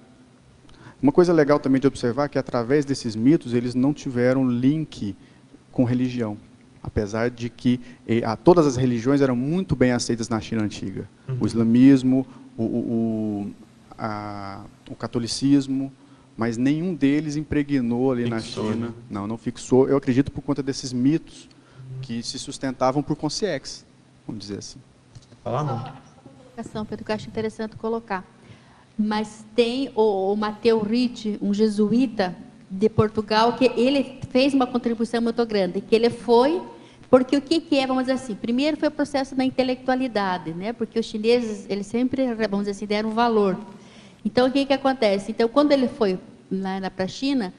Uma coisa legal também de observar é que através desses mitos eles não tiveram link com religião, apesar de que e, a, todas as religiões eram muito bem aceitas na China antiga. Uhum. O islamismo, o, o, a, o catolicismo, mas nenhum deles impregnou ali fixou, na China. Né? Não, não fixou. Eu acredito por conta desses mitos que se sustentavam por consciex, vamos dizer assim. Falar não. Pedro, que eu acho interessante colocar. Mas tem o, o Mateu Ritt, um jesuíta de Portugal, que ele fez uma contribuição muito grande, que ele foi porque o que, que é, vamos dizer assim, primeiro foi o processo da intelectualidade, né? Porque os chineses, eles sempre, vamos dizer assim, deram valor. Então, o que, que acontece? Então, quando ele foi para a China,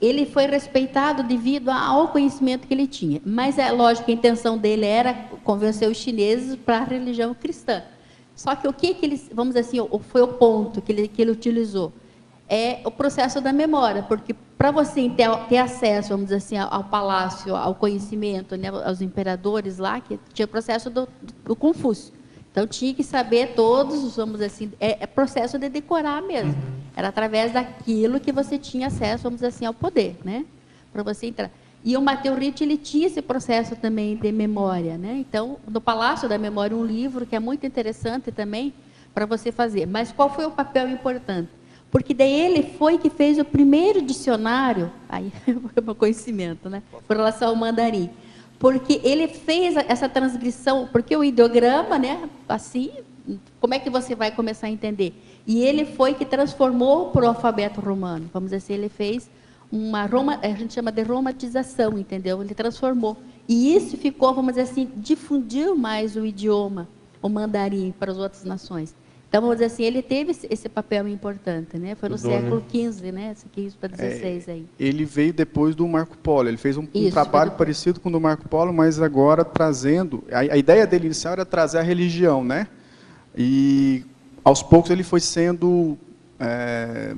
ele foi respeitado devido ao conhecimento que ele tinha. Mas é lógico a intenção dele era convencer os chineses para a religião cristã. Só que o que, que ele, vamos dizer assim, foi o ponto que ele, que ele utilizou? É o processo da memória, porque para você ter, ter, acesso, vamos dizer assim, ao, ao palácio, ao conhecimento, né, aos imperadores lá, que tinha o processo do, do Confúcio. Então tinha que saber todos, vamos dizer assim, é, é processo de decorar mesmo. Uhum. Era através daquilo que você tinha acesso, vamos dizer assim, ao poder, né? Para você entrar. E o Mateu Ritt, ele tinha esse processo também de memória, né? Então, no Palácio da Memória, um livro que é muito interessante também para você fazer. Mas qual foi o papel importante? Porque daí ele foi que fez o primeiro dicionário, <laughs> aí é meu conhecimento, né? Com relação ao mandarim porque ele fez essa transcrição, porque o ideograma, né, assim, como é que você vai começar a entender? E ele foi que transformou para o alfabeto romano. Vamos dizer assim, ele fez uma Roma, a gente chama de romatização, entendeu? Ele transformou. E isso ficou, vamos dizer assim, difundiu mais o idioma, o mandarim para as outras nações. Então, vamos dizer assim, ele teve esse papel importante, né? Foi no Mudou, século XV, né? 15 para 16 é, aí. Ele veio depois do Marco Polo. Ele fez um, Isso, um trabalho parecido com o do Marco Polo, mas agora trazendo... A, a, ideia dele inicial era trazer a religião, né? E, aos poucos, ele foi sendo é,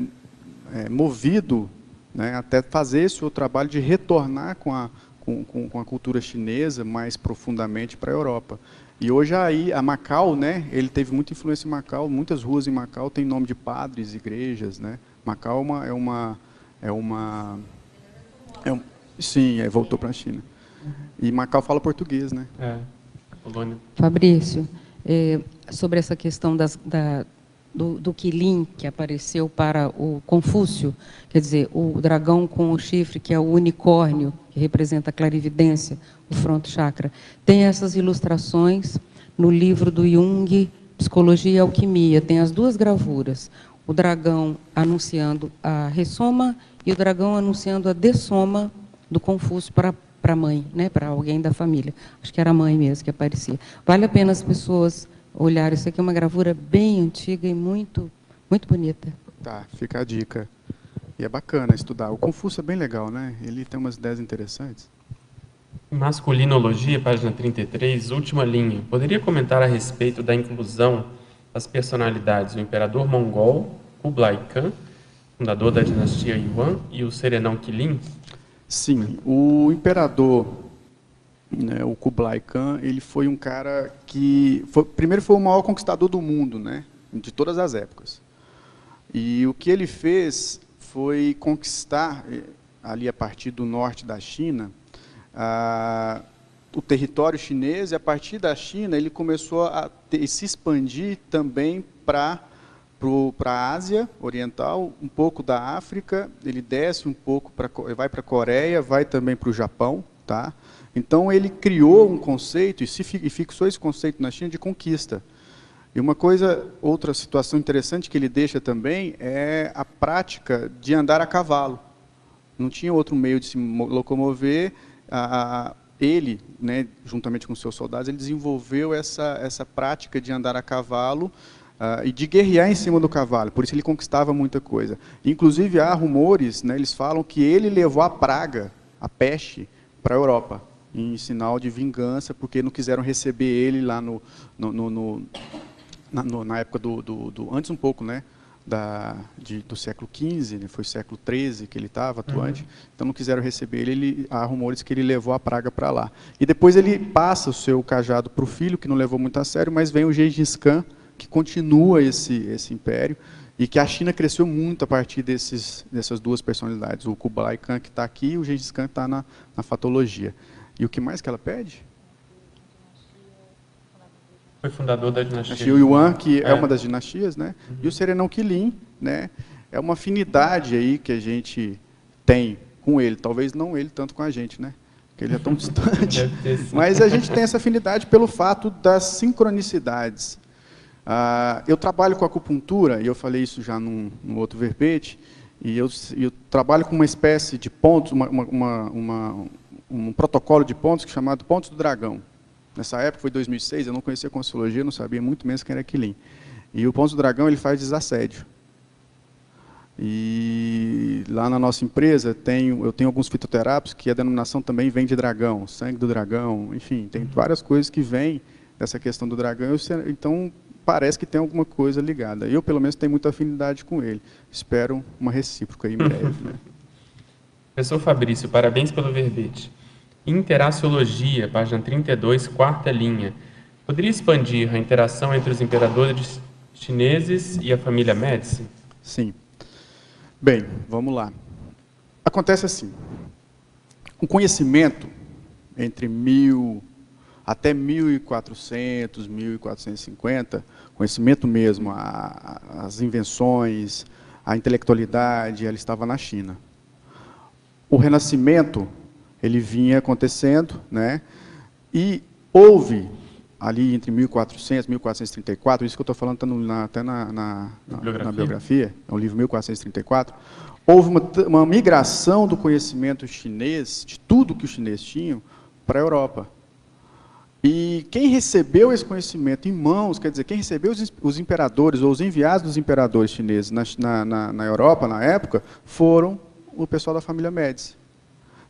é, movido né, até fazer esse o trabalho de retornar com a, com, com, com a cultura chinesa mais profundamente para a Europa. E hoje aí a Macau, né? Ele teve muita influência em Macau. Muitas ruas em Macau têm nome de padres, igrejas, né? Macau é uma é uma é uma é um, sim, é, voltou para a China. E Macau fala português, né? É. Polônia. Fabrício, é, sobre essa questão das, da, do, do Quilin que apareceu para o Confúcio, quer dizer, o dragão com o chifre, que é o unicórnio, que representa a clarividência, o fronto chakra. Tem essas ilustrações no livro do Jung, Psicologia e Alquimia, tem as duas gravuras. O dragão anunciando a ressoma e o dragão anunciando a dessoma do Confúcio para a mãe, né, para alguém da família. Acho que era a mãe mesmo que aparecia. Vale a pena as pessoas olharem. Isso aqui é uma gravura bem antiga e muito, muito bonita. Tá, fica a dica. E é bacana estudar. O Confúcio é bem legal, né? Ele tem umas ideias interessantes. Masculinologia, página 33, última linha. Poderia comentar a respeito da inclusão das personalidades do imperador mongol Kublai Khan, fundador da dinastia Yuan, e o serenão Qilin? Sim, o imperador, né, o Kublai Khan, ele foi um cara que, foi, primeiro foi o maior conquistador do mundo, né, de todas as épocas. E o que ele fez foi conquistar, eh, ali a partir do norte da China, ah, o território chinês, e a partir da China ele começou a ter, se expandir também para para a Ásia Oriental, um pouco da África, ele desce um pouco, pra, vai para a Coreia, vai também para o Japão. Tá? Então ele criou um conceito, e, se, e fixou esse conceito na China de conquista. E uma coisa, outra situação interessante que ele deixa também é a prática de andar a cavalo. Não tinha outro meio de se locomover, a, a, ele, né, juntamente com seus soldados, ele desenvolveu essa, essa prática de andar a cavalo uh, e de guerrear em cima do cavalo. Por isso ele conquistava muita coisa. Inclusive há rumores, né, eles falam que ele levou a praga, a peste, para a Europa em sinal de vingança, porque não quiseram receber ele lá no, no, no, no na, na, época do, do, do, antes um pouco, né, da, de, do século XV, né, foi século XIII que ele estava atuante, uhum. então não quiseram receber ele, ele, há rumores que ele levou a praga para lá. E depois ele passa o seu cajado para o filho, que não levou muito a sério, mas vem o Gengis Khan, que continua esse, esse império, e que a China cresceu muito a partir desses, dessas duas personalidades, o Kublai Khan que está aqui e o Gengis Khan que está na, na fatologia. E o que mais que ela pede? Foi fundador da dinastia. O Yuan, que é. é. uma das dinastias, né? Uhum. E o Serenão Quilin, né? É uma afinidade aí que a gente tem com ele. Talvez não ele tanto com a gente, né? Porque ele é tão <laughs> distante. Mas a gente tem essa afinidade pelo fato das sincronicidades. Ah, eu trabalho com acupuntura, e eu falei isso já num, num outro verbete, e eu, eu, trabalho com uma espécie de pontos, uma, uma, uma, um protocolo de pontos é chamado Pontos do Dragão. Nessa época, foi 2006, eu não conhecia a Conselhologia, não sabia muito menos quem era Quilin. E o Ponto do Dragão ele faz desassédio. E lá na nossa empresa tenho, eu tenho alguns fitoterápicos que a denominação também vem de dragão, sangue do dragão, enfim, tem várias coisas que vêm dessa questão do dragão. Então parece que tem alguma coisa ligada. Eu pelo menos tenho muita afinidade com ele. Espero uma recíproca em breve. Né? <laughs> Professor Fabrício, parabéns pelo verbete. Interaciologia, página 32, quarta linha. Poderia expandir a interação entre os imperadores chineses e a família Médici? Sim. Bem, vamos lá. Acontece assim. O conhecimento entre mil até 1400, 1450, conhecimento mesmo, a, as invenções, a intelectualidade, ela estava na China. O Renascimento ele vinha acontecendo, né? E houve ali entre 1400 e 1434, isso que eu estou falando está na, até na, na, na, biografia. na, biografia. é um livro 1434, houve uma, uma migração do conhecimento chinês, de tudo que os chineses tinham, para a Europa. E quem recebeu esse conhecimento em mãos, quer dizer, quem recebeu os, os imperadores ou os enviados dos imperadores chineses na, na, na Europa, na época, foram o pessoal da família Médici.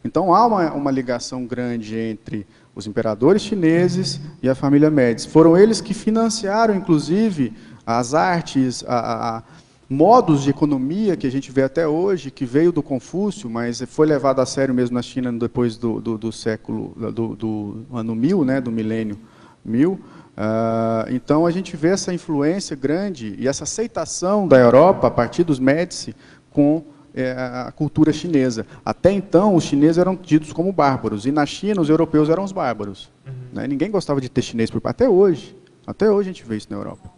Então há uma, uma ligação grande entre os imperadores chineses e a família Médici. Foram eles que financiaram, inclusive, as artes, a, a, modos de economia que a gente vê até hoje, que veio do Confúcio, mas foi levado a sério mesmo na China depois do, do, do século, do, do, ano mil, né, do milênio mil. Uh, então a gente vê essa influência grande e essa aceitação da Europa a partir dos Médici com é, a cultura chinesa. Até então, os chineses eram tidos como bárbaros, e na China, os europeus eram os bárbaros. Uhum. Né? Ninguém gostava de ter chinês por Até hoje. Até hoje a gente vê isso na Europa.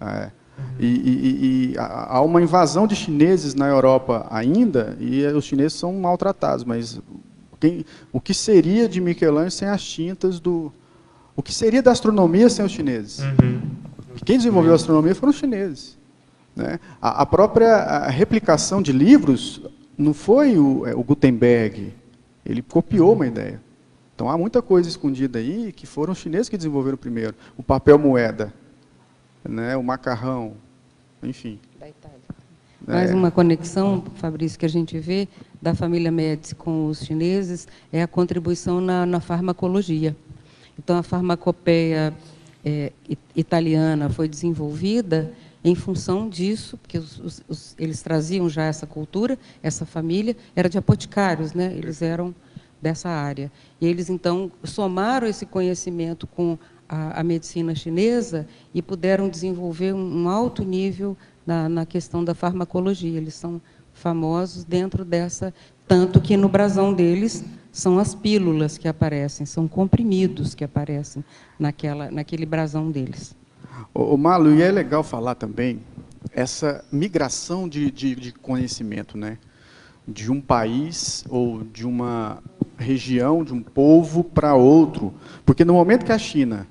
É. Uhum. E, e, e, há uma invasão de chineses na Europa ainda, e os chineses são maltratados, mas quem, o que seria de Michelangelo sem as tintas do... O que seria da astronomia sem os chineses? Uhum. Quem desenvolveu a astronomia foram os chineses. Né? A, a, própria replicação de livros não foi o, é, o, Gutenberg, ele copiou uma ideia. Então há muita coisa escondida aí que foram os chineses que desenvolveram primeiro. O papel moeda, né, o macarrão, enfim. Da Itália. Mais É. uma conexão, Fabrício, que a gente vê da família Médici com os chineses é a contribuição na, na farmacologia. Então, a farmacopeia é, italiana foi desenvolvida em função disso, porque os- os- os- eles traziam já essa cultura, essa família, era de apoticários, né? eles eram dessa área. E eles, então, somaram esse conhecimento com a, a medicina chinesa e puderam desenvolver um, um alto nível na, na questão da farmacologia. Eles são famosos dentro dessa, tanto que no brasão deles são as pílulas que aparecem, são comprimidos que aparecem naquela, naquele brasão deles. O, Malu, e é legal falar também essa migração de, de, de conhecimento, né? De um país ou de uma região, de um povo para outro. Porque no momento que a China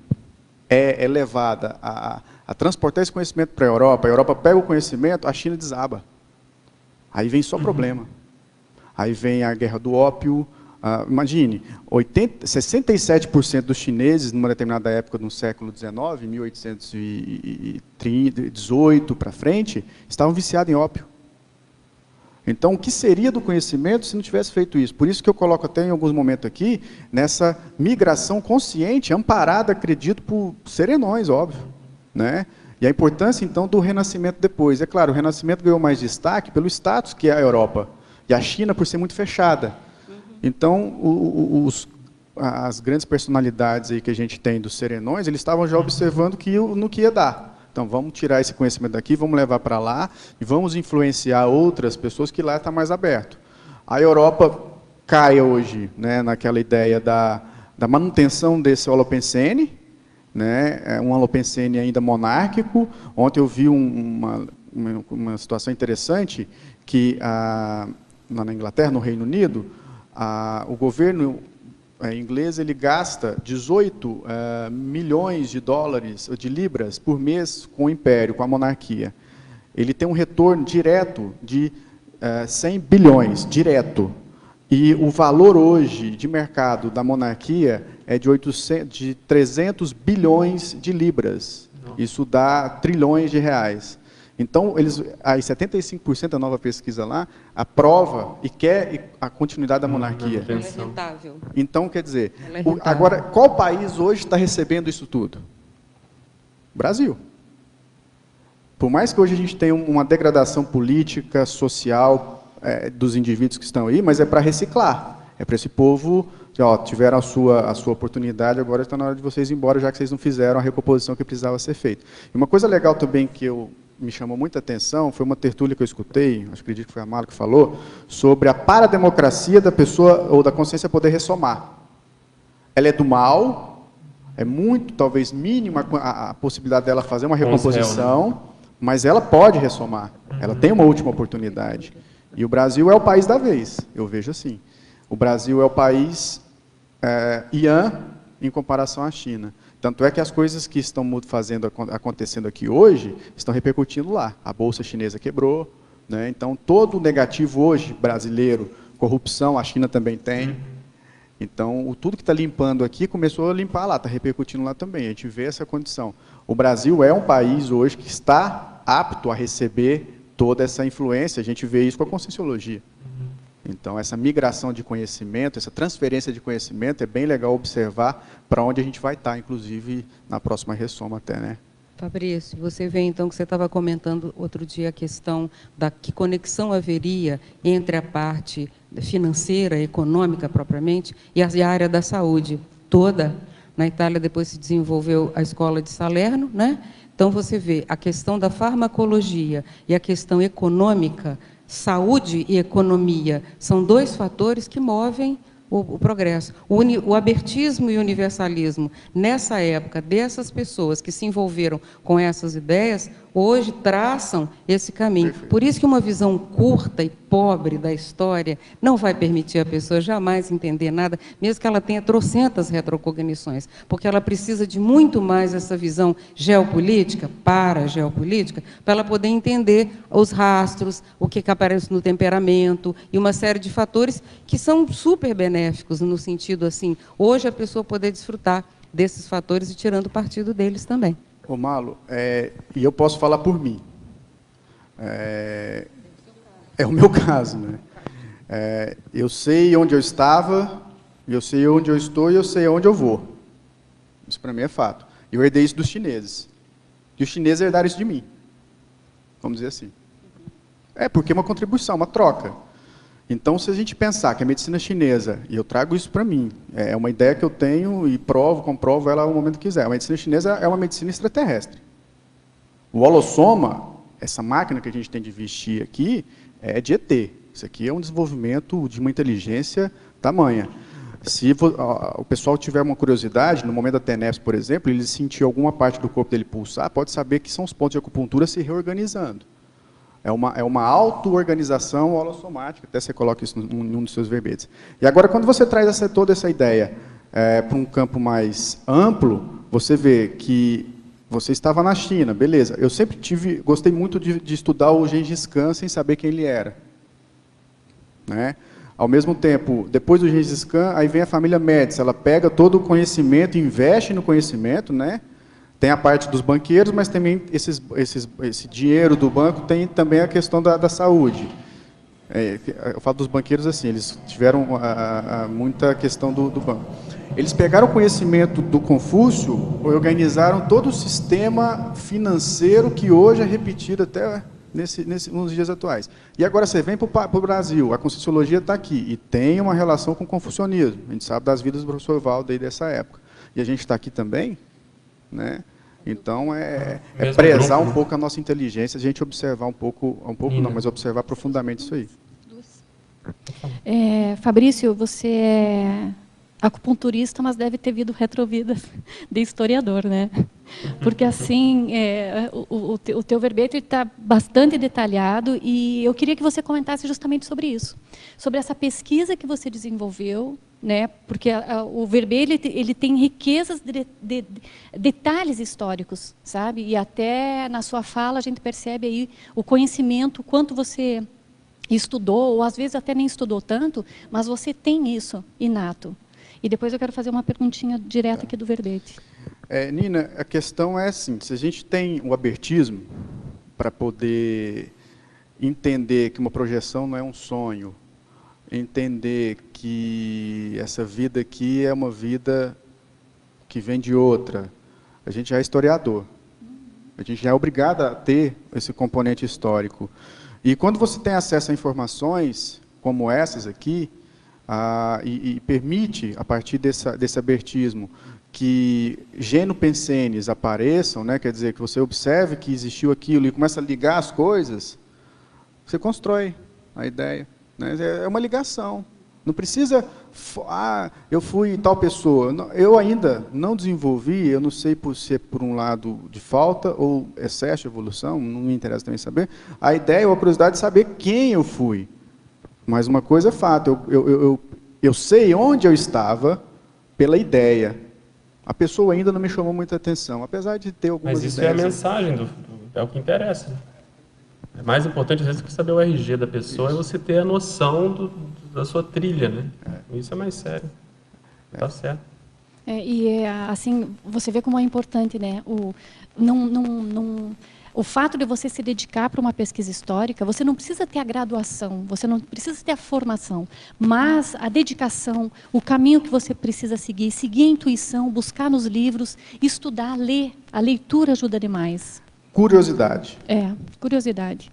é, é levada a, a transportar esse conhecimento para a Europa, a Europa pega o conhecimento, a China desaba. Aí vem só problema. Aí vem a guerra do ópio. Ah, imagine, 80, 67% dos chineses, numa determinada época no século XIX, 1818 para frente, estavam viciados em ópio. Então, o que seria do conhecimento se não tivesse feito isso? Por isso que eu coloco até em alguns momentos aqui, nessa migração consciente, amparada, acredito, por serenões, óbvio. Né? E a importância, então, do renascimento depois. É claro, o renascimento ganhou mais destaque pelo status que é a Europa. E a China, por ser muito fechada. Então, os, as grandes personalidades aí que a gente tem dos serenões, eles estavam já observando que, no que ia dar. Então, vamos tirar esse conhecimento daqui, vamos levar para lá e vamos influenciar outras pessoas que lá está mais aberto. A Europa cai hoje né, naquela ideia da, da manutenção desse holopensene, né, é um holopensene ainda monárquico. Ontem eu vi um- uma, uma, uma situação interessante que ah, na Inglaterra, no Reino Unido, o governo eh, inglês ele gasta 18 eh, milhões de dólares, ou de libras, por mês com o império, com a monarquia. Ele tem um retorno direto de eh, 100 bilhões, direto. E o valor hoje de mercado da monarquia é de, 800, de 300 bilhões de libras. Isso dá trilhões de reais. Então, eles, aí 75% da nova pesquisa lá aprova e quer a continuidade da monarquia. Ela é rentável. Então, quer dizer, é o- agora, qual país hoje está recebendo isso tudo? Brasil. Por mais que hoje a gente tenha um, uma degradação política, social eh, dos indivíduos que estão aí, mas é para reciclar. É para esse povo, ó, tiveram a sua, a sua oportunidade, agora está na hora de vocês ir embora, já que vocês não fizeram a recomposição que precisava ser feita. E uma coisa legal também que eu, me chamou muita atenção, foi uma tertúlia que eu escutei, acho que acredito que foi a Mala que falou, sobre a parademocracia da pessoa ou da consciência poder ressomar. Ela é do mal, é muito, talvez mínima a, a possibilidade dela fazer uma recomposição, mas ela pode ressomar. Ela tem uma última oportunidade. E o Brasil é o país da vez, eu vejo assim. O Brasil é o país é, IAN em comparação à China. Tanto é que as coisas que estão fazendo, acon- acontecendo aqui hoje estão repercutindo lá. A bolsa chinesa quebrou, né? então todo o negativo hoje brasileiro, corrupção, a China também tem. Então, o, tudo que está limpando aqui começou a limpar lá, está repercutindo lá também. A gente vê essa condição. O Brasil é um país hoje que está apto a receber toda essa influência. A gente vê isso com a conscienciologia. Então, essa migração de conhecimento, essa transferência de conhecimento, é bem legal observar para onde a gente vai estar, inclusive na próxima ressoma até, né? Fabrício, você vê então que você estava comentando outro dia a questão da que conexão haveria entre a parte financeira, econômica propriamente, e a área da saúde toda. Na Itália depois se desenvolveu a escola de Salerno, né? Então você vê a questão da farmacologia e a questão econômica, saúde e economia são dois fatores que movem o, o progresso. O, uni, o abertismo e o universalismo, nessa época, dessas pessoas que se envolveram com essas ideias, hoje traçam esse caminho. Por isso que uma visão curta e pobre da história não vai permitir a pessoa jamais entender nada, mesmo que ela tenha trocentas retrocognições, porque ela precisa de muito mais essa visão geopolítica, para geopolítica, para ela poder entender os rastros, o que, que aparece no temperamento e uma série de fatores que são super benéficos no sentido assim, hoje a pessoa poder desfrutar desses fatores e tirando partido deles também. Ô Malo, é, e eu posso falar por mim. É, é o meu <laughs> caso, né? É, eu sei onde eu estava, eu sei onde eu estou e eu sei onde eu vou. Isso para mim é fato. Eu herdei isso dos chineses. E os chineses herdaram isso de mim. Vamos dizer assim. É porque é uma contribuição, uma troca. Então, se a gente pensar que a medicina chinesa, e eu trago isso para mim, é uma ideia que eu tenho e provo, comprovo ela no momento que quiser. A medicina chinesa é uma medicina extraterrestre. O holossoma, essa máquina que a gente tem de vestir aqui, é de ET. Isso aqui é um desenvolvimento de uma inteligência tamanha. Se o pessoal tiver uma curiosidade, no momento da TENEPS, por exemplo, ele sentir alguma parte do corpo dele pulsar, pode saber que são os pontos de acupuntura se reorganizando. É uma, é uma auto-organização holossomática, até você coloca isso em um dos seus verbetes. E agora, quando você traz essa, toda essa ideia é, para um campo mais amplo, você vê que você estava na China, beleza. Eu sempre tive, gostei muito de, de estudar o Gengis Khan sem saber quem ele era. Né? Ao mesmo tempo, depois do Gengis Khan, aí vem a família Médici, ela pega todo o conhecimento, investe no conhecimento, né? Tem a parte dos banqueiros, mas também esses, esses, esse dinheiro do banco tem também a questão da, da saúde. É, eu falo dos banqueiros assim, eles tiveram a, a, muita questão do, do, banco. Eles pegaram o conhecimento do Confúcio, organizaram todo o sistema financeiro que hoje é repetido até nesse, nesse, nos dias atuais. E agora você vem para o Brasil, a Conscienciologia está aqui, e tem uma relação com o confucionismo. A gente sabe das vidas do professor Valdo aí dessa época. E a gente está aqui também, né? Então é, é prezar grupo, um pouco a nossa inteligência, a gente observar um pouco, um pouco não, mas observar profundamente isso aí. É, Fabrício, você é acupunturista, mas deve ter vindo retrovidas <laughs> de historiador, né? Porque assim, é, o, o, o teu verbete está bastante detalhado e eu queria que você comentasse justamente sobre isso, sobre essa pesquisa que você desenvolveu né? Porque a, a, o ele, ele, tem riquezas de, de, de, detalhes históricos, sabe? E até na sua fala a gente percebe aí o conhecimento, quanto você estudou, ou às vezes até nem estudou tanto, mas você tem isso inato. E depois eu quero fazer uma perguntinha direta aqui do verbete. É, Nina, a questão é assim: se a gente tem o abertismo para poder entender que uma projeção não é um sonho, entender que essa vida aqui é uma vida que vem de outra. A gente já é historiador. A gente já é obrigado a ter esse componente histórico. E quando você tem acesso a informações como essas aqui, ah, e, e, permite, a partir dessa, desse abertismo, que genopensenes apareçam, né, quer dizer, que você observe que existiu aquilo e começa a ligar as coisas, você constrói a ideia. Né? É uma ligação. Não precisa, ah, eu fui tal pessoa. Eu ainda não desenvolvi, eu não sei por se é por um lado de falta ou excesso de evolução, não me interessa também saber. A ideia ou a curiosidade de saber quem eu fui. Mas uma coisa é fato, eu, eu, eu, eu sei onde eu estava pela ideia. A pessoa ainda não me chamou muita atenção, apesar de ter algumas Mas isso ideias. é a mensagem, do, é o que interessa. É mais importante, às vezes, que saber o RG da pessoa Isso. é você ter a noção do, da sua trilha, né? É. Isso é mais sério. É. Tá certo. É, e é, assim, você vê como é importante, né? O, não, não, não, o fato de você se dedicar para uma pesquisa histórica, você não precisa ter a graduação, você não precisa ter a formação, mas a dedicação, o caminho que você precisa seguir, seguir a intuição, buscar nos livros, estudar, ler. A leitura ajuda demais. Curiosidade. É, curiosidade.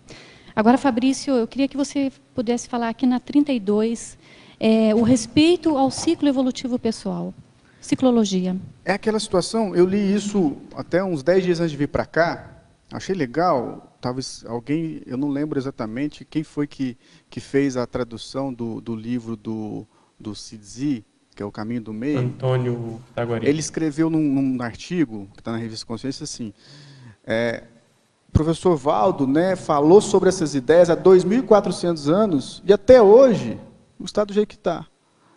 Agora, Fabrício, eu queria que você pudesse falar aqui na 32 é, o respeito ao ciclo evolutivo pessoal. Ciclologia. É aquela situação, eu li isso até uns 10 dias antes de vir para cá, achei legal, talvez alguém, eu não lembro exatamente quem foi que, que fez a tradução do, do livro do, do Sidzi, que é o Caminho do Meio. Antônio Taguari. Ele escreveu num, num artigo, que está na revista Consciência, assim, é, professor Valdo né, falou sobre essas ideias há 2.400 anos e até hoje o Estado do jeito que está.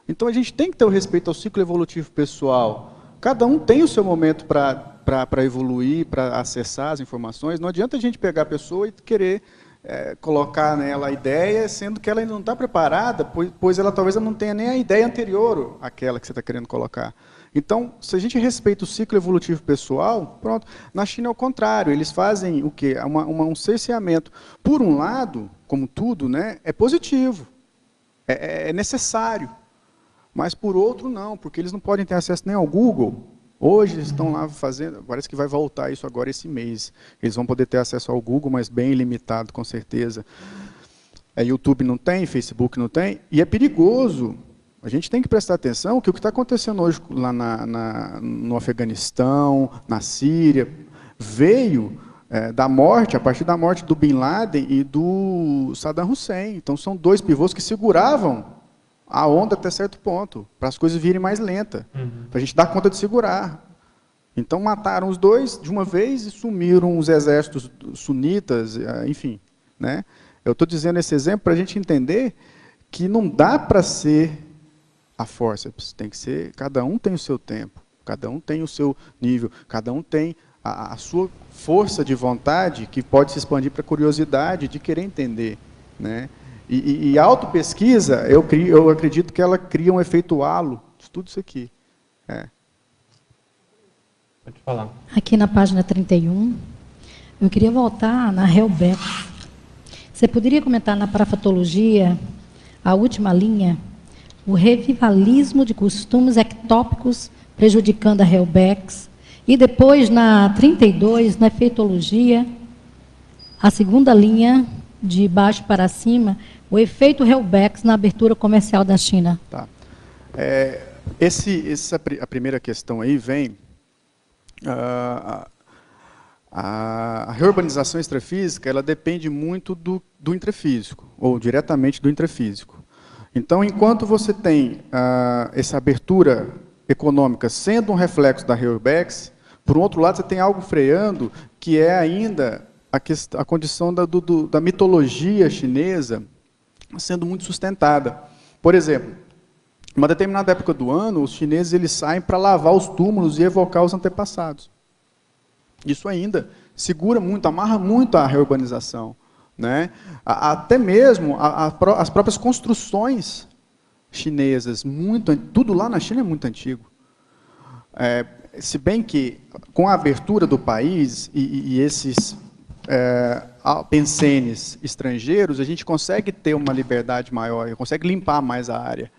Então a gente tem que ter o respeito ao ciclo evolutivo pessoal. Cada um tem o seu momento para evoluir, para acessar as informações. Não adianta a gente pegar a pessoa e querer é, colocar nela a ideia, sendo que ela ainda não está preparada, pois, pois ela talvez não tenha nem a ideia anterior àquela que você está querendo colocar. Então, se a gente respeita o ciclo evolutivo pessoal, pronto. Na China é o contrário, eles fazem o quê? Uma, uma, um cerceamento. Por um lado, como tudo, né, é positivo, é, é, é necessário. Mas por outro, não, porque eles não podem ter acesso nem ao Google. Hoje eles estão lá fazendo, parece que vai voltar isso agora esse mês. Eles vão poder ter acesso ao Google, mas bem limitado, com certeza. É, YouTube não tem, Facebook não tem, e é perigoso. A gente tem que prestar atenção que o que está acontecendo hoje lá na, na, no Afeganistão, na Síria, veio é, da morte, a partir da morte do Bin Laden e do Saddam Hussein. Então são dois pivôs que seguravam a onda até certo ponto, para as coisas virem mais lenta, uhum. para a gente dar conta de segurar. Então mataram os dois de uma vez e sumiram os exércitos sunitas, eh, enfim. Né? Eu estou dizendo esse exemplo para a gente entender que não dá para ser a forceps, tem que ser, cada um tem o seu tempo, cada um tem o seu nível, cada um tem a, a sua força de vontade que pode se expandir para a curiosidade de querer entender. Né? E, e, e autopesquisa, eu, crio, eu acredito que ela cria um efeito halo de tudo isso aqui. É. Pode falar. Aqui na página 31, eu queria voltar na Helbeck. Você poderia comentar na parafatologia, a última linha, o revivalismo de costumes ectópicos prejudicando a Helbex. E depois, na 32, na efeitologia, a segunda linha, de baixo para cima, o efeito Helbex na abertura comercial da China. Tá. É, esse, essa, a primeira questão aí vem uh, a, a, reurbanização extrafísica ela depende muito do, do intrafísico, ou diretamente do intrafísico. Então, enquanto você tem uh, essa abertura econômica sendo um reflexo da Reurbex, por outro lado, você tem algo freando que é ainda a, questão, a condição da, do, da mitologia chinesa sendo muito sustentada. Por exemplo, em uma determinada época do ano, os chineses eles saem para lavar os túmulos e evocar os antepassados. Isso ainda segura muito, amarra muito a reurbanização. Né? Até mesmo a, a, as próprias construções chinesas, muito, tudo lá na China é muito antigo. É, se bem que, com a abertura do país e, e esses é, pensenes estrangeiros, a gente consegue ter uma liberdade maior, consegue limpar mais a área.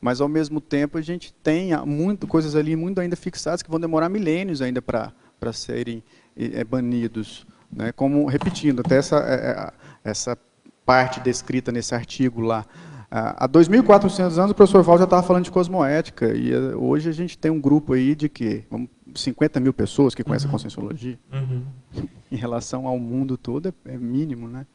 Mas, ao mesmo tempo, a gente tem muito, coisas ali muito ainda fixadas que vão demorar milênios ainda para serem é, banidos. Né? Como, repetindo, até essa, é, é essa parte descrita nesse artigo lá. Há 2.400 anos o professor Val já estava falando de cosmoética, e é, hoje a gente tem um grupo aí de que, vamos 50 mil pessoas que conhecem uhum. a conscienciologia. Uhum. <laughs> Em relação ao mundo todo, é, é mínimo, né?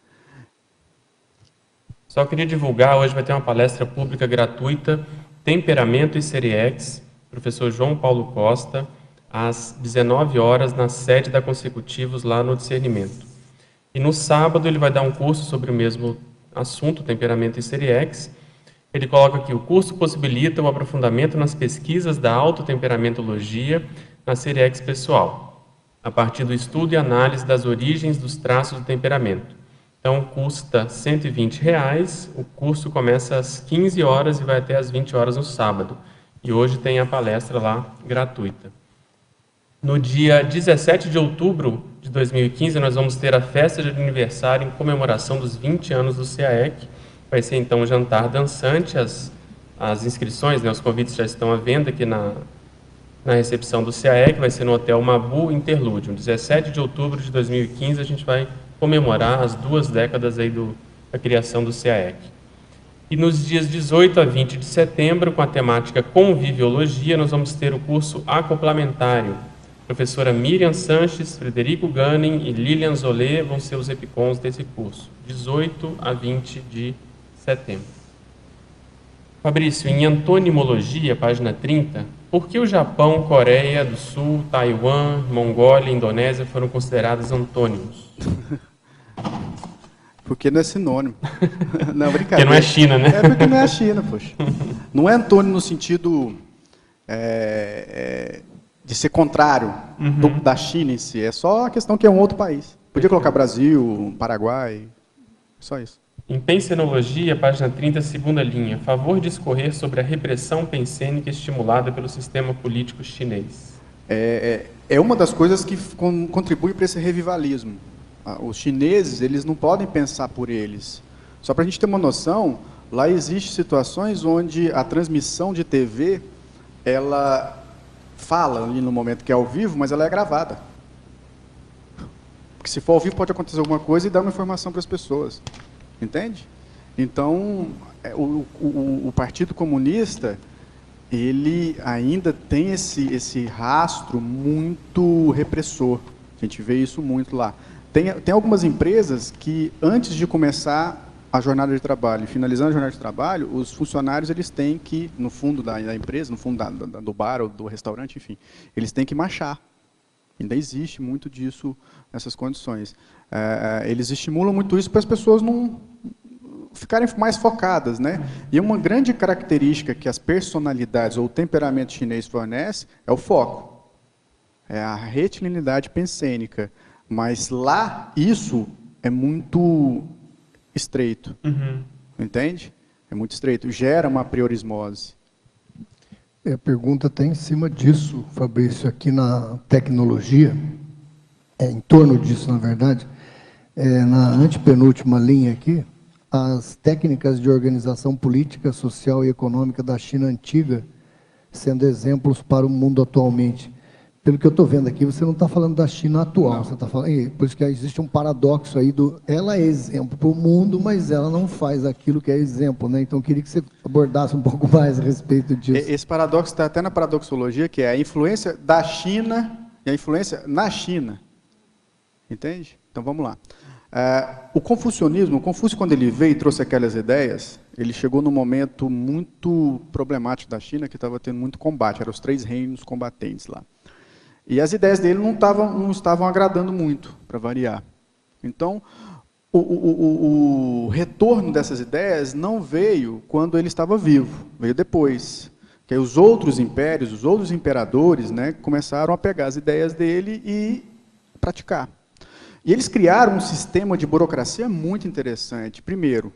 Só queria divulgar, hoje vai ter uma palestra pública gratuita, Temperamento e Seriex, professor João Paulo Costa, às 19 horas, na sede da Consecutivos, lá no Discernimento. E no sábado ele vai dar um curso sobre o mesmo assunto, Temperamento e Seriex. Ele coloca aqui, o curso possibilita o aprofundamento nas pesquisas da autotemperamentologia na Seriex pessoal, a partir do estudo e análise das origens dos traços do temperamento. Então, custa 120 reais, o curso começa às 15 horas e vai até às 20 horas no sábado. E hoje tem a palestra lá gratuita. No dia 17 de outubro de 2015, nós vamos ter a festa de aniversário em comemoração dos 20 anos do CAEC. Vai ser então um jantar dançante, as, as inscrições, né, os convites já estão à venda aqui na, na recepção do CAE, que vai ser no Hotel Mabu Interlúdio. 17 de outubro de 2015, a gente vai comemorar as duas décadas aí do, da criação do CAEC. E nos dias 18 a 20 de setembro, com a temática Conviviologia, nós vamos ter o curso acoplamentário. Professora Miriam Sanches, Frederico Gunning e Lilian Zolé vão ser os epicons desse curso, 18 a 20 de setembro. Fabrício, em Antonimologia, página 30, Por que o Japão, Coreia do Sul, Taiwan, Mongólia e Indonésia foram considerados antônimos? <laughs> Porque não é sinônimo. <laughs> não, brincadeira. Porque não é China, né? É porque não é a China, poxa. <laughs> Não é antônimo no sentido é, é, de ser contrário Uhum. do- da China em si. É só a questão que é um outro país. Podia colocar Brasil, Paraguai, só isso. Em Pensenologia, página 30, segunda linha. Favor discorrer sobre a repressão pensênica estimulada pelo sistema político chinês. é, é, é uma das coisas que con- contribui para esse revivalismo. Ah, Os chineses, eles não podem pensar por eles. Só para a gente ter uma noção, lá existem situações onde a transmissão de TV, ela fala ali no momento que é ao vivo, mas ela é gravada. Porque se for ao vivo pode acontecer alguma coisa e dar uma informação para as pessoas. Entende? Então, é, o, o- o Partido Comunista, ele ainda tem esse, esse rastro muito repressor. A gente vê isso muito lá. Tem, tem algumas empresas que, antes de começar a jornada de trabalho, finalizando a jornada de trabalho, os funcionários eles têm que, no fundo da, da empresa, no fundo da- da- do bar ou do restaurante, enfim, eles têm que marchar. Ainda existe muito disso nessas condições. É, é, eles estimulam muito isso para as pessoas não ficarem mais focadas, né? E uma grande característica que as personalidades ou o temperamento chinês fornece é o foco, é a retilinidade pensênica. Mas lá isso é muito estreito, Uhum. entende? É muito estreito, gera uma priorismose. É, A pergunta está em cima disso, Fabrício, aqui na tecnologia, é, em torno disso, na verdade, é, na antepenúltima linha aqui, as técnicas de organização política, social e econômica da China antiga, sendo exemplos para o mundo atualmente. Pelo que eu estou vendo aqui, você não está falando da China atual, você está falando, por isso que existe um paradoxo aí do, ela é exemplo para o mundo, mas ela não faz aquilo que é exemplo, né? Então eu queria que você abordasse um pouco <laughs> mais a respeito disso. Esse paradoxo está até na paradoxologia, que é a influência da China e a influência na China. Entende? Então vamos lá. Ah, o confucionismo, o Confúcio, quando ele veio e trouxe aquelas ideias, ele chegou num momento muito problemático da China, que estava tendo muito combate, eram os três reinos combatentes lá. E as ideias dele não, estavam não estavam agradando muito, para variar. Então, o, o- o- o retorno dessas ideias não veio quando ele estava vivo, veio depois. Que os outros impérios, os outros imperadores, né, começaram a pegar as ideias dele e praticar. E eles criaram um sistema de burocracia muito interessante. Primeiro,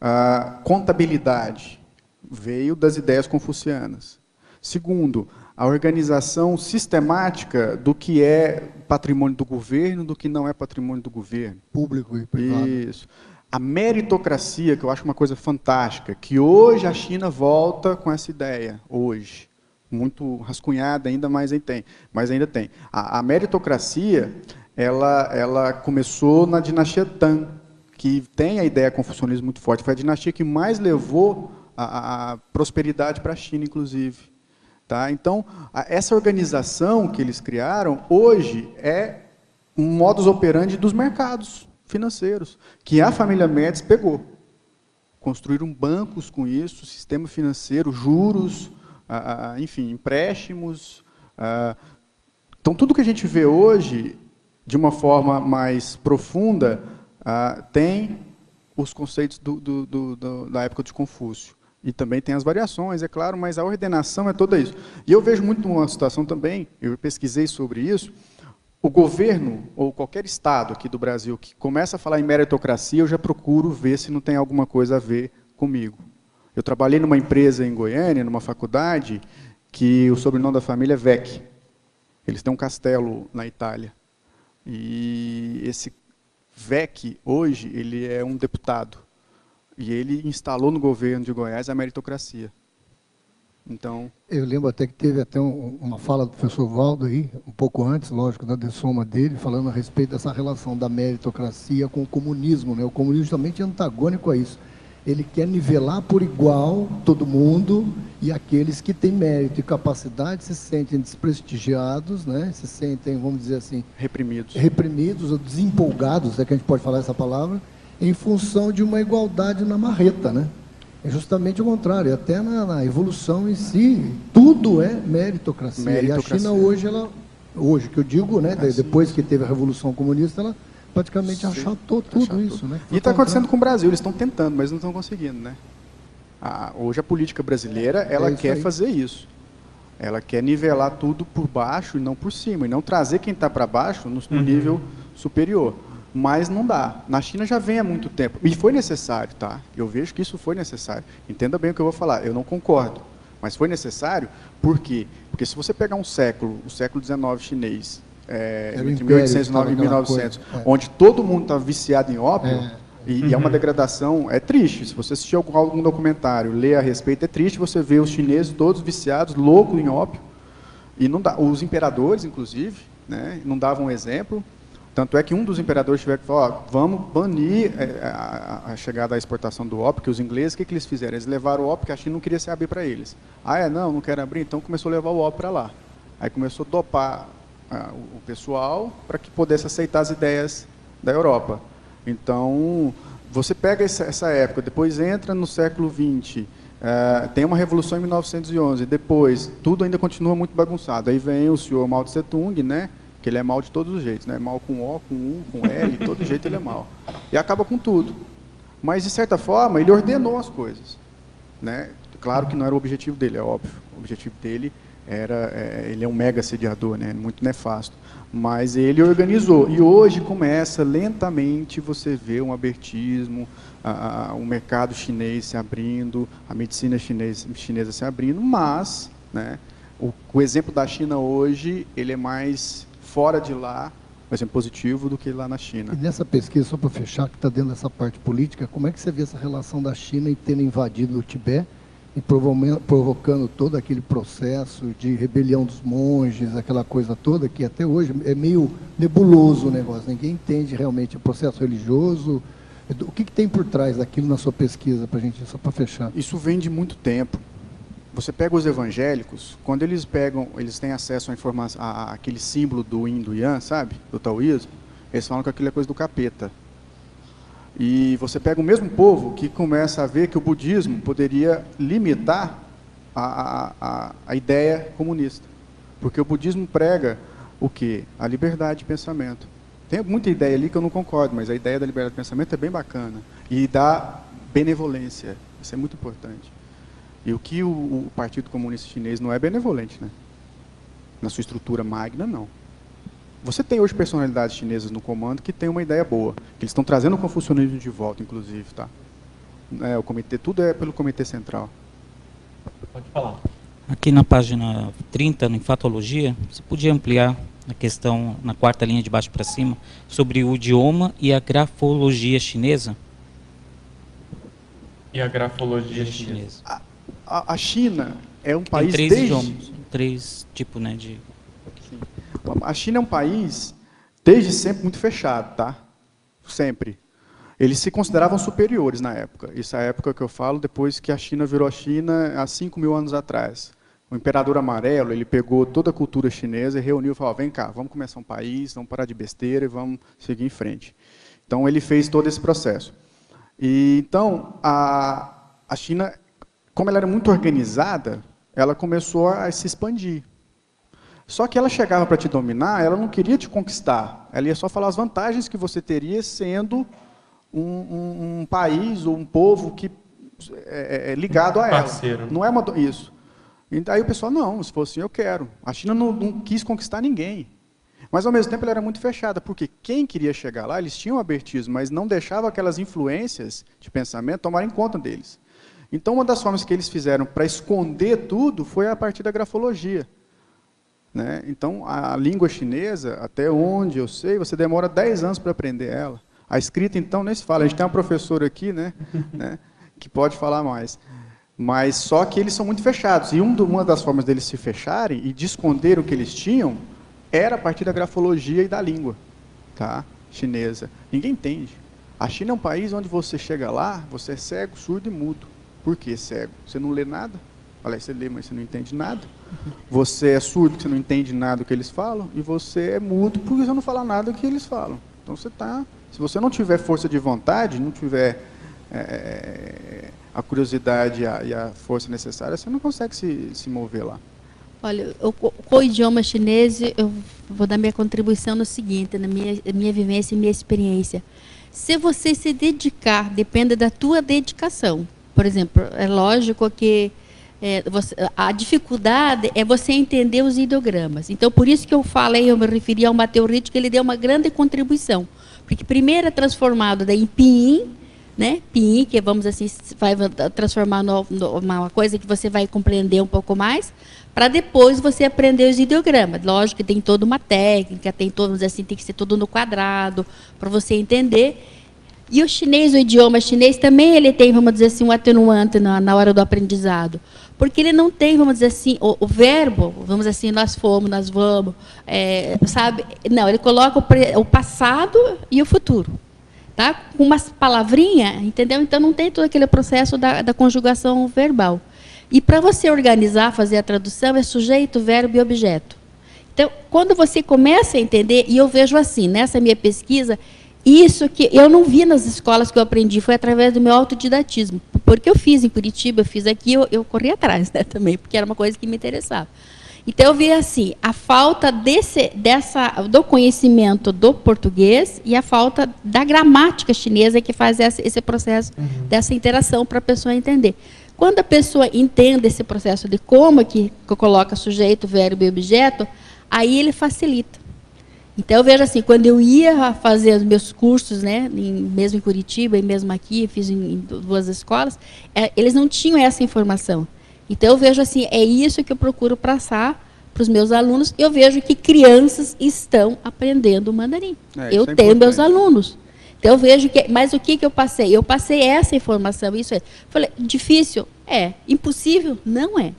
a contabilidade veio das ideias confucianas. Segundo, a organização sistemática do que é patrimônio do governo, do que não é patrimônio do governo. Público e privado. Isso. A meritocracia, que eu acho uma coisa fantástica, que hoje a China volta com essa ideia, hoje. Muito rascunhada ainda, mas ainda tem. Mas ainda tem. A, a meritocracia, ela, ela começou na dinastia Tang, que tem a ideia confucionismo muito forte. Foi a dinastia que mais levou a- a prosperidade para a China, inclusive. Tá? Então, a- essa organização que eles criaram, hoje, é um modus operandi dos mercados financeiros, que a família Médici pegou. Construíram bancos com isso, sistema financeiro, juros, enfim, empréstimos. Então, tudo que a gente vê hoje, de uma forma mais profunda, tem os conceitos do- do- do- da época de Confúcio. E também tem as variações, é claro, mas a ordenação é toda isso. E eu vejo muito uma situação também, eu pesquisei sobre isso, o governo, ou qualquer estado aqui do Brasil, que começa a falar em meritocracia, eu já procuro ver se não tem alguma coisa a ver comigo. Eu trabalhei numa empresa em Goiânia, numa faculdade, que o sobrenome da família é Vec. Eles têm um castelo na Itália. E esse Vec, hoje, ele é um deputado. E ele instalou no governo de Goiás a meritocracia. Então, Eu lembro até que teve até um- uma fala do professor Valdo aí, um pouco antes, lógico, da dessoma dele, falando a respeito dessa relação da meritocracia com o comunismo. Né? O comunismo justamente é antagônico a isso. Ele quer nivelar por igual todo mundo e aqueles que têm mérito e capacidade se sentem desprestigiados, né? se sentem, vamos dizer assim, reprimidos. reprimidos ou desempolgados, é que a gente pode falar essa palavra, em função de uma igualdade na marreta, né? É justamente o contrário, até na, na evolução em si, tudo é meritocracia. Meritocracia. E a China hoje, ela, hoje que eu digo, né, É, sim. depois que teve a Revolução Comunista, ela praticamente Sim. achatou tudo Achatou. isso. Né? E está acontecendo com o Brasil, eles estão tentando, mas não estão conseguindo, né? A- hoje a política brasileira, ela É quer aí. fazer isso. Ela quer nivelar tudo por baixo e não por cima, e não trazer quem está para baixo no, no Uhum. nível superior. Mas não dá. Na China já vem há muito tempo. E foi necessário, tá? Eu vejo que isso foi necessário. Entenda bem o que eu vou falar. Eu não concordo. Mas foi necessário, por quê? Porque se você pegar um século, o século XIX chinês, é, Era entre Império 1809 e que tava aquela 1900, coisa, é. onde todo mundo estava viciado em ópio, É. e, e é uma Uhum. degradação, é triste. Se você assistir algum, algum documentário, ler a respeito, é triste você ver os chineses todos viciados, loucos em ópio. E não dá, os imperadores, inclusive, né, não davam exemplo. Tanto é que um dos imperadores tiver que falar, ó, vamos banir é, a, a- chegada à exportação do ópio, que os ingleses, o que, que eles fizeram? Eles levaram o ópio que a China não queria se abrir para eles. Ah, é? Não, não quero abrir, então começou a levar o ópio para lá. Aí começou a dopar ah, o, pessoal para que pudesse aceitar as ideias da Europa. Então, você pega essa, época, depois entra no século XX, eh, tem uma revolução em 1911, depois tudo ainda continua muito bagunçado. Aí vem o senhor Mao Tse Tung, né? Que ele é mal de todos os jeitos, né? Mal com O, com U, com L, de todo jeito ele é mal. E acaba com tudo. Mas, de certa forma, ele ordenou as coisas. Né? Claro que não era o objetivo dele, é óbvio. O objetivo dele era, é, ele é um mega assediador, né? muito nefasto. Mas ele organizou. E hoje começa lentamente você ver um abertismo, o mercado chinês se abrindo, a medicina chinês, chinesa se abrindo, mas né, o, o exemplo da China hoje, ele é mais fora de lá, um exemplo positivo, do que lá na China. E nessa pesquisa, só para fechar, que está dentro dessa parte política, como é que você vê essa relação da China e tendo invadido o Tibete e provocando todo aquele processo de rebelião dos monges, aquela coisa toda, que até hoje é meio nebuloso o negócio, ninguém entende realmente o processo religioso. O que, que tem por trás daquilo na sua pesquisa, para a gente, só para fechar? Isso vem de muito tempo. Você pega os evangélicos, quando eles pegam, eles têm acesso à informação, símbolo do yin do yang, sabe? Do taoísmo, eles falam que aquilo é coisa do capeta. E você pega o mesmo povo que começa a ver que o budismo poderia limitar a, a, a, ideia comunista. Porque o budismo prega o quê? A liberdade de pensamento. Tem muita ideia ali que eu não concordo, mas a ideia da liberdade de pensamento é bem bacana. E da benevolência. Isso é muito importante. E o que o, o Partido Comunista Chinês não é benevolente, né? Na sua estrutura magna, não. Você tem hoje personalidades chinesas no comando que têm uma ideia boa, que eles estão trazendo o confucionismo de volta, inclusive, tá? É, o comitê, tudo é pelo comitê central. Pode falar. Aqui na página 30, no Enfatologia, você podia ampliar a questão na quarta linha de baixo para cima sobre o idioma e a grafologia chinesa? E a grafologia chinesa? A, a China é um Tem país três desde... idiomas, três tipos né, de... A China é um país desde sempre muito fechado, tá? Sempre. Eles se consideravam superiores na época. Isso é a época que eu falo depois que a China virou a China há 5 mil anos atrás. O imperador amarelo, ele pegou toda a cultura chinesa e reuniu e falou, vem cá, vamos começar um país, vamos parar de besteira e vamos seguir em frente. Então ele fez todo esse processo. E então a, a China, como ela era muito organizada, ela começou a se expandir. Só que ela chegava para te dominar, ela não queria te conquistar. Ela ia só falar as vantagens que você teria sendo um, um- um país ou um povo que é, é ligado a ela. Parceiro. Não é uma, isso. E daí o pessoal, não, se fosse assim, eu quero. A China não, não quis conquistar ninguém. Mas, ao mesmo tempo, ela era muito fechada, porque quem queria chegar lá, eles tinham abertismo, mas não deixava aquelas influências de pensamento tomarem conta deles. Então, uma das formas que eles fizeram para esconder tudo foi a partir da grafologia. Né? Então, a língua chinesa, até onde eu sei, você demora 10 anos para aprender ela. A escrita, então, nem se fala. A gente tem uma professora aqui né, <laughs> né, que pode falar mais. Mas só que eles são muito fechados. E um uma das formas deles se fecharem e de esconder o que eles tinham era a partir da grafologia e da língua tá, chinesa. Ninguém entende. A China é um país onde você chega lá, você é cego, surdo e mudo. Por que cego? Você não lê nada? Aliás, você lê, mas você não entende nada. <laughs> Você é surdo, você não entende nada do que eles falam. E você é mudo, porque você não fala nada do que eles falam. Então você está. Se você não tiver força de vontade, não tiver é, a curiosidade e a, e a força necessária, você não consegue se, se mover lá. Olha, eu, com o idioma chinês, eu vou dar minha contribuição no seguinte, na minha, minha vivência e minha experiência. Se você se dedicar, depende da tua dedicação. Por exemplo, é lógico que é, você, a dificuldade é você entender os ideogramas. Então, por isso que eu falei, eu me referi ao Mateus Rito, que ele deu uma grande contribuição. Porque primeiro é transformado em pinyin, né? Pinyin, que vamos assim, vai transformar numa coisa que você vai compreender um pouco mais, para depois você aprender os ideogramas. Lógico que tem toda uma técnica, tem todos assim, tem que ser tudo no quadrado, para você entender. E o chinês, o idioma chinês, também ele tem, vamos dizer assim, um atenuante na, na hora do aprendizado porque ele não tem, vamos dizer assim, o, o verbo, vamos dizer assim, nós fomos, nós vamos, é, sabe? Não, ele coloca o, o, passado e o futuro, tá? Com umas palavrinhas, entendeu? Então não tem todo aquele processo da, da conjugação verbal. E para você organizar, fazer a tradução, é sujeito, verbo e objeto. Então, quando você começa a entender, e eu vejo assim, nessa minha pesquisa, isso que eu não vi nas escolas que eu aprendi, foi através do meu autodidatismo. Porque eu fiz em Curitiba, eu fiz aqui, eu, eu corri atrás né, também, porque era uma coisa que me interessava. Então eu vi assim, a falta desse, dessa, do conhecimento do português e a falta da gramática chinesa que faz esse, esse processo uhum. dessa interação para a pessoa entender. Quando a pessoa entende esse processo de como é que coloca sujeito, verbo e objeto, aí ele facilita. Então eu vejo assim, quando eu ia fazer os meus cursos, né, em, mesmo em Curitiba e mesmo aqui, fiz em, em duas escolas, é, eles não tinham essa informação. Então eu vejo assim, é isso que eu procuro passar para os meus alunos. Eu vejo que crianças estão aprendendo mandarim. É, eu é tenho meus alunos. Então eu vejo que, mas o que que eu passei? Eu passei essa informação, isso é. Falei, difícil? É. Impossível? Não é.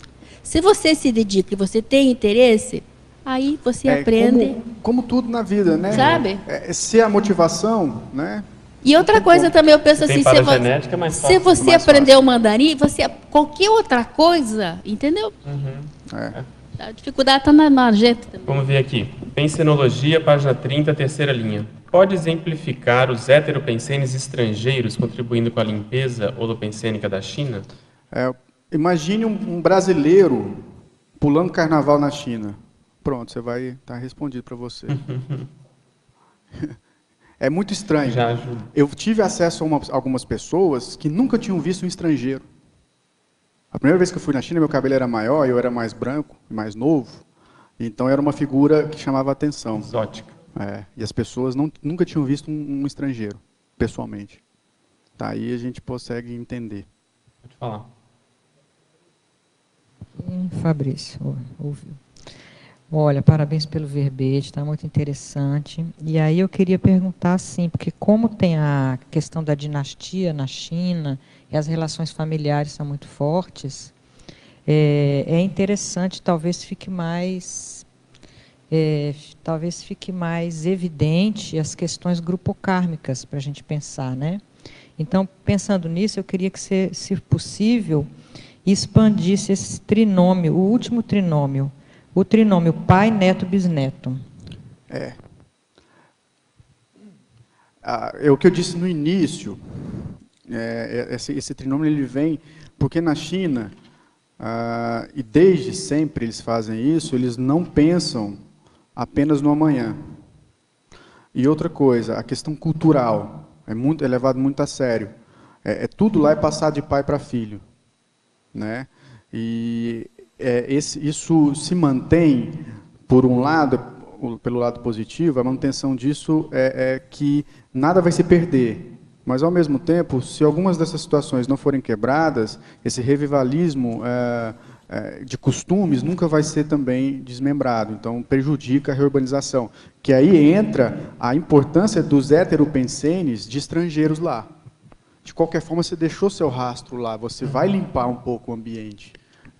Se você se dedica e você tem interesse, Aí você é, aprende. Como, como, tudo na vida, né? Sabe? É, se a motivação, né? E outra coisa também, eu penso assim, se, genética, é se você aprender o mandarim, você qualquer outra coisa, entendeu? Uhum. É. A dificuldade está na, na gente também. Vamos ver aqui. Pensenologia, página 30, terceira linha. Pode exemplificar os heteropensenes estrangeiros contribuindo com a limpeza holopensênica da China? É, imagine um, um brasileiro pulando carnaval na China. Pronto, você vai estar tá respondido para você. <laughs> é muito estranho. Eu tive acesso a uma, algumas pessoas que nunca tinham visto um estrangeiro. A primeira vez que eu fui na China, meu cabelo era maior, eu era mais branco, mais novo. Então era uma figura que chamava atenção. Exótica. É, e as pessoas não, nunca tinham visto um, um estrangeiro, pessoalmente. Tá, aí a gente consegue entender. Pode falar. Fabrício, ouviu. Olha, parabéns pelo verbete, está muito interessante. E aí eu queria perguntar assim, porque como tem a questão da dinastia na China e as relações familiares são muito fortes, é, é interessante, talvez fique mais, é, talvez fique mais evidente as questões grupocármicas para a gente pensar, né? Então, pensando nisso, eu queria que, se, se possível, expandisse esse trinômio, o último trinômio o trinômio pai, neto, bisneto. É. Ah, é o que eu disse no início. É, é, esse, esse, trinômio ele vem porque na China ah, e desde sempre eles fazem isso. Eles não pensam apenas no amanhã. E outra coisa, a questão cultural é muito é levado muito a sério. É, é tudo lá é passado de pai para filho, né? E é, esse, isso se mantém, por um lado, pelo lado positivo, a manutenção disso é, é, que nada vai se perder. Mas, ao mesmo tempo, se algumas dessas situações não forem quebradas, esse revivalismo é, é, de costumes nunca vai ser também desmembrado. Então, prejudica a reurbanização. Que aí entra a importância dos heteropensenes de estrangeiros lá. De qualquer forma, você deixou seu rastro lá, você vai limpar um pouco o ambiente.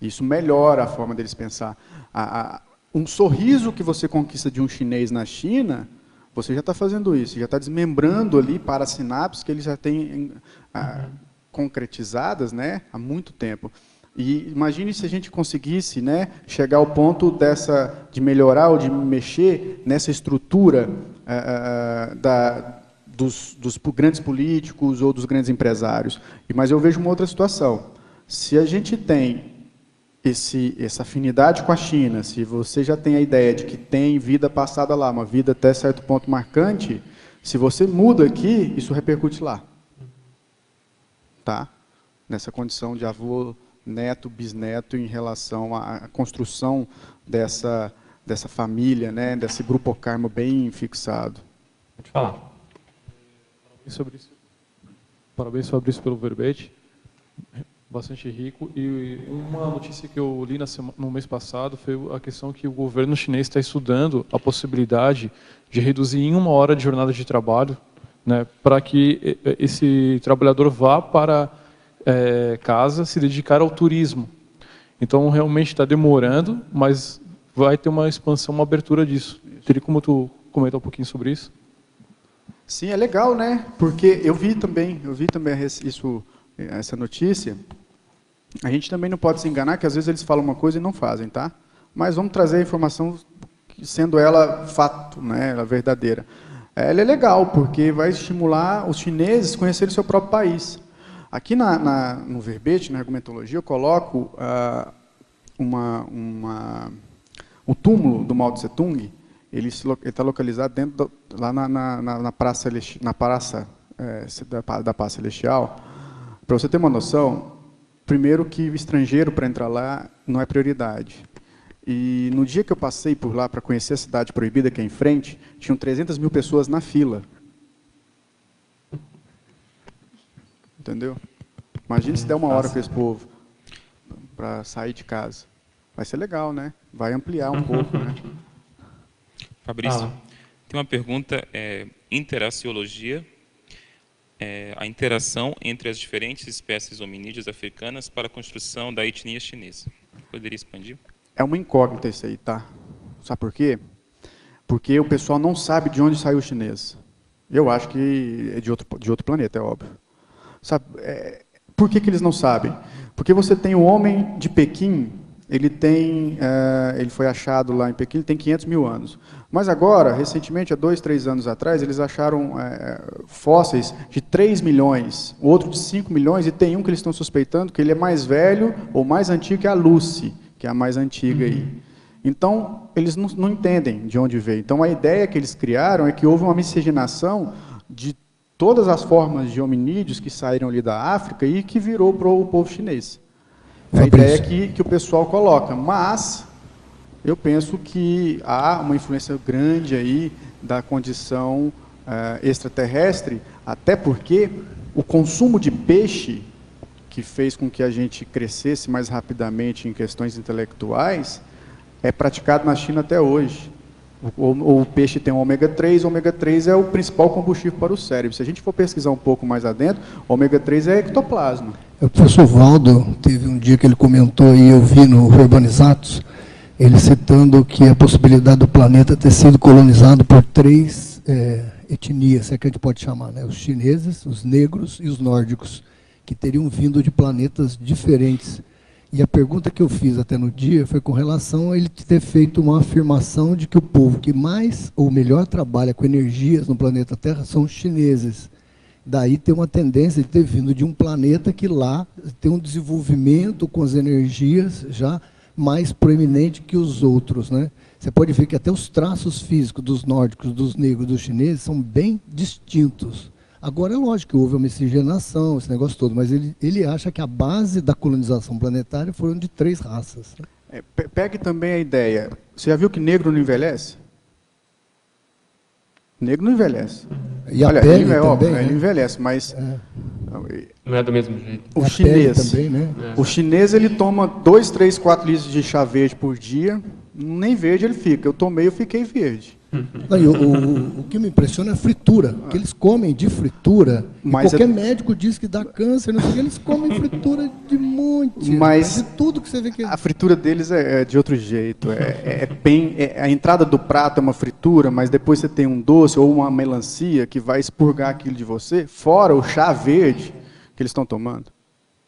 Isso melhora a forma deles pensar. A, a, um sorriso que você conquista de um chinês na China, você já está fazendo isso, já está desmembrando ali para sinapses que eles já têm ah, concretizadas né, há muito tempo. E imagine se a gente conseguisse né, chegar ao ponto dessa, de melhorar ou de mexer nessa estrutura ah, da, dos, dos grandes políticos ou dos grandes empresários. Mas eu vejo uma outra situação. Se a gente tem esse, essa afinidade com a China, se você já tem a ideia de que tem vida passada lá, uma vida até certo ponto marcante, se você muda aqui, isso repercute lá. Tá? Nessa condição de avô, neto, bisneto em relação à construção dessa, dessa família, né, desse grupo karma bem fixado. Pode falar. Parabéns sobre isso, Parabéns sobre isso pelo verbete bastante rico. E uma notícia que eu li no mês passado foi a questão que o governo chinês está estudando a possibilidade de reduzir em uma hora de jornada de trabalho, né, para que esse trabalhador vá para é, casa se dedicar ao turismo. Então, realmente está demorando, mas vai ter uma expansão, uma abertura disso. Teria como tu comentar um pouquinho sobre isso? Sim, é legal, né? Porque eu vi também, eu vi também isso, essa notícia. A gente também não pode se enganar que às vezes eles falam uma coisa e não fazem, tá? Mas vamos trazer a informação sendo ela fato, né, ela verdadeira. Ela é legal porque vai estimular os chineses a conhecerem o seu próprio país. Aqui na, na, no verbete, na argumentologia, eu coloco uh, uma, uma, o túmulo do Mao Tse Tung. Ele está localizado dentro do, lá na, na, na, praça, na praça é, da, da Paz Celestial. Para você ter uma noção, Primeiro que o estrangeiro para entrar lá não é prioridade. E no dia que eu passei por lá para conhecer a cidade proibida que é em frente, tinham 300 mil pessoas na fila. Entendeu? Imagina se der uma hora para esse povo para sair de casa. Vai ser legal, né? Vai ampliar um pouco, né? Fabrício, tem uma pergunta, é, interaciologia é, a interação entre as diferentes espécies hominídeas africanas para a construção da etnia chinesa. Poderia expandir? É uma incógnita isso aí, tá? Sabe por quê? Porque o pessoal não sabe de onde saiu o chinês. Eu acho que é de outro, de outro planeta, é óbvio. Sabe, é, por que, que eles não sabem? Porque você tem o homem de Pequim, ele tem, é, ele foi achado lá em Pequim, ele tem 500 mil anos. Mas agora, recentemente, há dois, três anos atrás, eles acharam é, fósseis de 3 milhões, outro de 5 milhões, e tem um que eles estão suspeitando que ele é mais velho ou mais antigo que a Lucy, que é a mais antiga aí. Então, eles não, não entendem de onde veio. Então, a ideia que eles criaram é que houve uma miscigenação de todas as formas de hominídeos que saíram ali da África e que virou para o povo chinês. É a ideia que, que o pessoal coloca. Mas eu penso que há uma influência grande aí da condição uh, extraterrestre, até porque o consumo de peixe, que fez com que a gente crescesse mais rapidamente em questões intelectuais, é praticado na China até hoje. O, o, peixe tem ômega 3, o ômega 3 é o principal combustível para o cérebro. Se a gente for pesquisar um pouco mais adentro, o ômega 3 é ectoplasma. O professor Valdo, teve um dia que ele comentou, e eu vi no Urbanizatos, ele citando que a possibilidade do planeta ter sido colonizado por três é, etnias, é que a gente pode chamar, né? os chineses, os negros e os nórdicos, que teriam vindo de planetas diferentes. E a pergunta que eu fiz até no dia foi com relação a ele ter feito uma afirmação de que o povo que mais ou melhor trabalha com energias no planeta Terra são os chineses. Daí tem uma tendência de ter vindo de um planeta que lá tem um desenvolvimento com as energias já mais proeminente que os outros. Né? Você pode ver que até os traços físicos dos nórdicos, dos negros, dos chineses são bem distintos. Agora é lógico que houve uma miscigenação, esse negócio todo, mas ele, ele acha que a base da colonização planetária foram de três raças. É, pegue também a ideia. Você já viu que negro não envelhece? Negro não envelhece. E Olha, a pele ele, é, óbvio, né? ele envelhece, mas é. não é do mesmo jeito. O chinês, também, né? É. o chinês ele toma 2, 3, 4 litros de chá verde por dia, nem verde ele fica. Eu tomei, eu fiquei verde. Não, o, o, o, que me impressiona é a fritura, que eles comem de fritura. qualquer é... médico diz que dá câncer, não sei, eles comem fritura de monte. Mas de tudo que você vê que a fritura deles é, é de outro jeito. É, é, é bem, é, a entrada do prato é uma fritura, mas depois você tem um doce ou uma melancia que vai expurgar aquilo de você. Fora o chá verde que eles estão tomando.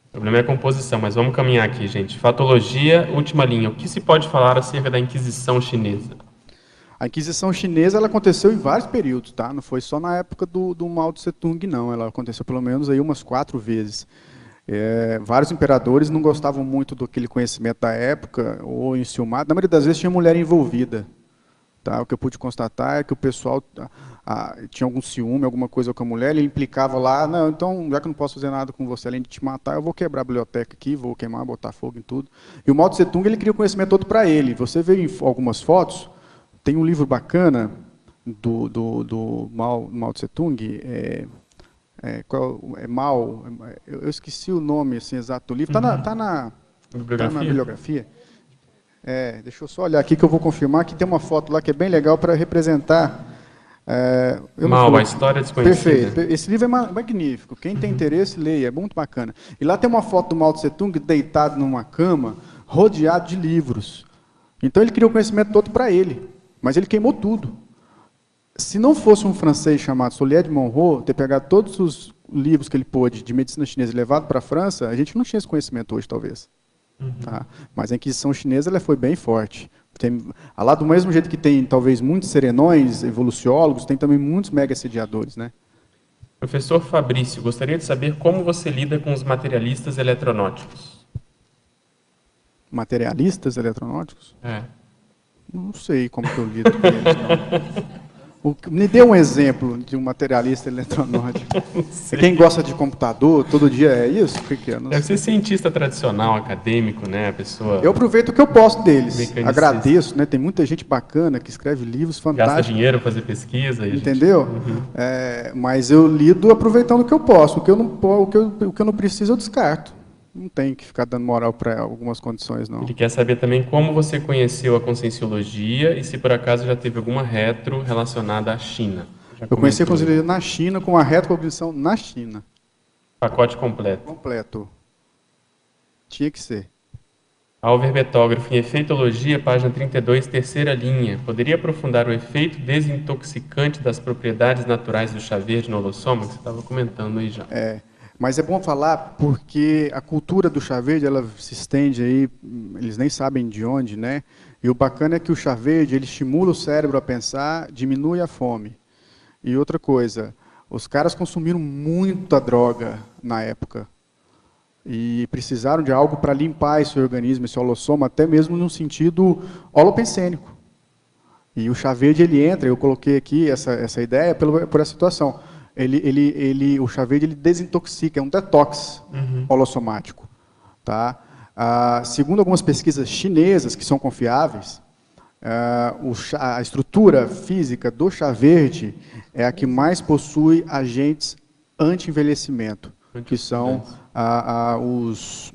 O problema é a composição, mas vamos caminhar aqui, gente. Fatologia, última linha. O que se pode falar acerca da Inquisição chinesa? A Inquisição chinesa ela aconteceu em vários períodos, tá? Não foi só na época do, do Mao Tse Tung, não. Ela aconteceu pelo menos aí umas quatro vezes. É, vários imperadores não gostavam muito do aquele conhecimento da época, ou enciumado. Na maioria das vezes tinha mulher envolvida. Tá? O que eu pude constatar é que o pessoal a, tinha algum ciúme, alguma coisa com a mulher, ele implicava lá, não, então, já que eu não posso fazer nada com você além de te matar, eu vou quebrar a biblioteca aqui, vou queimar, botar fogo em tudo. E o Mao Tse Tung, ele cria o conhecimento todo para ele. Você vê em algumas fotos, tem um livro bacana do, do, do Mao, Mao Tse Tung, é, é, qual, é Mao, eu, eu, esqueci o nome assim, exato do livro, está uhum. na, tá na, bibliografia. Tá na bibliografia. É, deixa eu só olhar aqui que eu vou confirmar que tem uma foto lá que é bem legal para representar. É, Mal, a história desconhecida. Perfeito. Esse livro é magnífico. Quem tem interesse, leia. É muito bacana. E lá tem uma foto do Mao Tse Tung deitado numa cama, rodeado de livros. Então ele criou o conhecimento todo para ele. Mas ele queimou tudo. Se não fosse um francês chamado Solier de Monroe ter pegado todos os livros que ele pôde de medicina chinesa e levado para a França, a gente não tinha esse conhecimento hoje, talvez. Uhum. Tá? Mas a Inquisição chinesa ela foi bem forte. Tem, lá do mesmo jeito que tem talvez muitos serenões, evoluciólogos, tem também muitos mega sediadores, né? Professor Fabrício, gostaria de saber como você lida com os materialistas eletronóticos. Materialistas eletronóticos? É. Não sei como que eu lido com eles, não. Me dê um exemplo de um materialista eletronótico. Quem gosta de computador, todo dia é isso? Que, que é? Deve sei. ser cientista tradicional, acadêmico, né? A pessoa. Eu aproveito o que eu posso deles. Agradeço, né? Tem muita gente bacana que escreve livros fantásticos. Gasta dinheiro para fazer pesquisa. Entendeu? Gente... Uhum. É, mas eu lido aproveitando o que eu posso. O que eu não, o que eu, o que eu não preciso, eu descarto não tem que ficar dando moral para algumas condições, não. Ele quer saber também como você conheceu a conscienciologia e se por acaso já teve alguma retro relacionada à China. Já eu conheci a conscienciologia na China com a retrocognição na China. Pacote completo. Completo. Tinha que ser. Alver Betógrafo, em Efeitologia, página 32, terceira linha. Poderia aprofundar o efeito desintoxicante das propriedades naturais do chá verde no holossoma, que você estava comentando aí já. É. Mas é bom falar porque a cultura do chá verde, ela se estende aí, eles nem sabem de onde, né? E o bacana é que o chá verde, ele estimula o cérebro a pensar, diminui a fome. E outra coisa, os caras consumiram muita droga na época. E precisaram de algo para limpar esse organismo, esse holossoma, até mesmo no sentido holopensênico. E o chá verde, ele entra, eu coloquei aqui essa, essa ideia por essa situação ele, ele, ele, o chá verde ele desintoxica, é um detox uhum. holossomático. Tá? Ah, segundo algumas pesquisas chinesas, que são confiáveis, ah, chá, a estrutura física do chá verde é a que mais possui agentes anti-envelhecimento, que são ah, ah, os...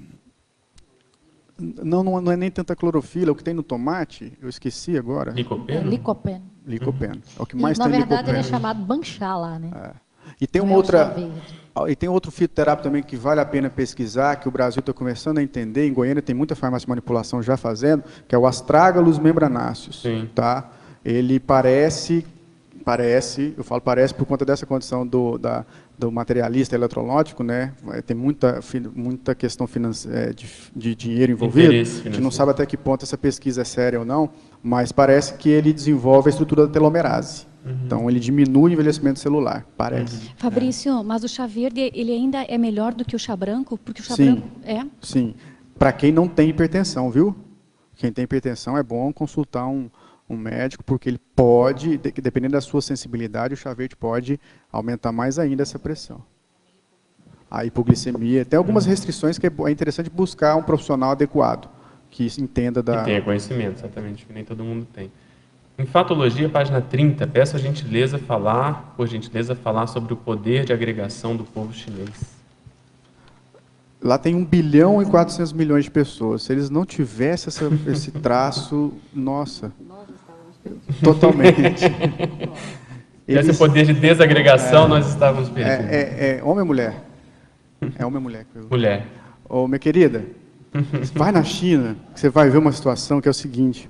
Não, não, é nem tanta clorofila, o que tem no tomate, eu esqueci agora. Licopeno? É, licopeno. Licopeno. Uhum. É o que mais e, tem Na verdade, licopeno. ele é chamado banchá lá, né? É. E tem uma é outra. E tem outro fitoterápico também que vale a pena pesquisar, que o Brasil está começando a entender. Em Goiânia tem muita farmácia de manipulação já fazendo, que é o Astragalus membranáceos. Sim. Tá? Ele parece, parece, eu falo parece por conta dessa condição do, da, do materialista eletrológico, né? Tem muita, muita questão é, de, de dinheiro envolvido. A gente não sabe até que ponto essa pesquisa é séria ou não, mas parece que ele desenvolve a estrutura da telomerase. Uhum. Então ele diminui o envelhecimento celular, parece. Uhum. Fabrício, é. mas o chá verde ele ainda é melhor do que o chá branco, porque o chá sim, branco é? Sim. Para quem não tem hipertensão, viu? Quem tem hipertensão é bom consultar um, um médico, porque ele pode, dependendo da sua sensibilidade, o chá verde pode aumentar mais ainda essa pressão. A hipoglicemia, tem algumas restrições que é interessante buscar um profissional adequado, que entenda da... Que tenha conhecimento, exatamente, que nem todo mundo tem. Em Fatologia, página 30, peço a gentileza falar, por gentileza, falar sobre o poder de agregação do povo chinês. Lá tem 1 bilhão e 400 milhões de pessoas. Se eles não tivessem essa, esse <laughs> traço, nossa, totalmente. Eles, <laughs> esse poder de desagregação, é, nós estávamos perdidos. É, é, é, homem ou mulher? É homem ou mulher? Mulher. Ô, minha querida, <laughs> vai na China, você vai ver uma situação que é o seguinte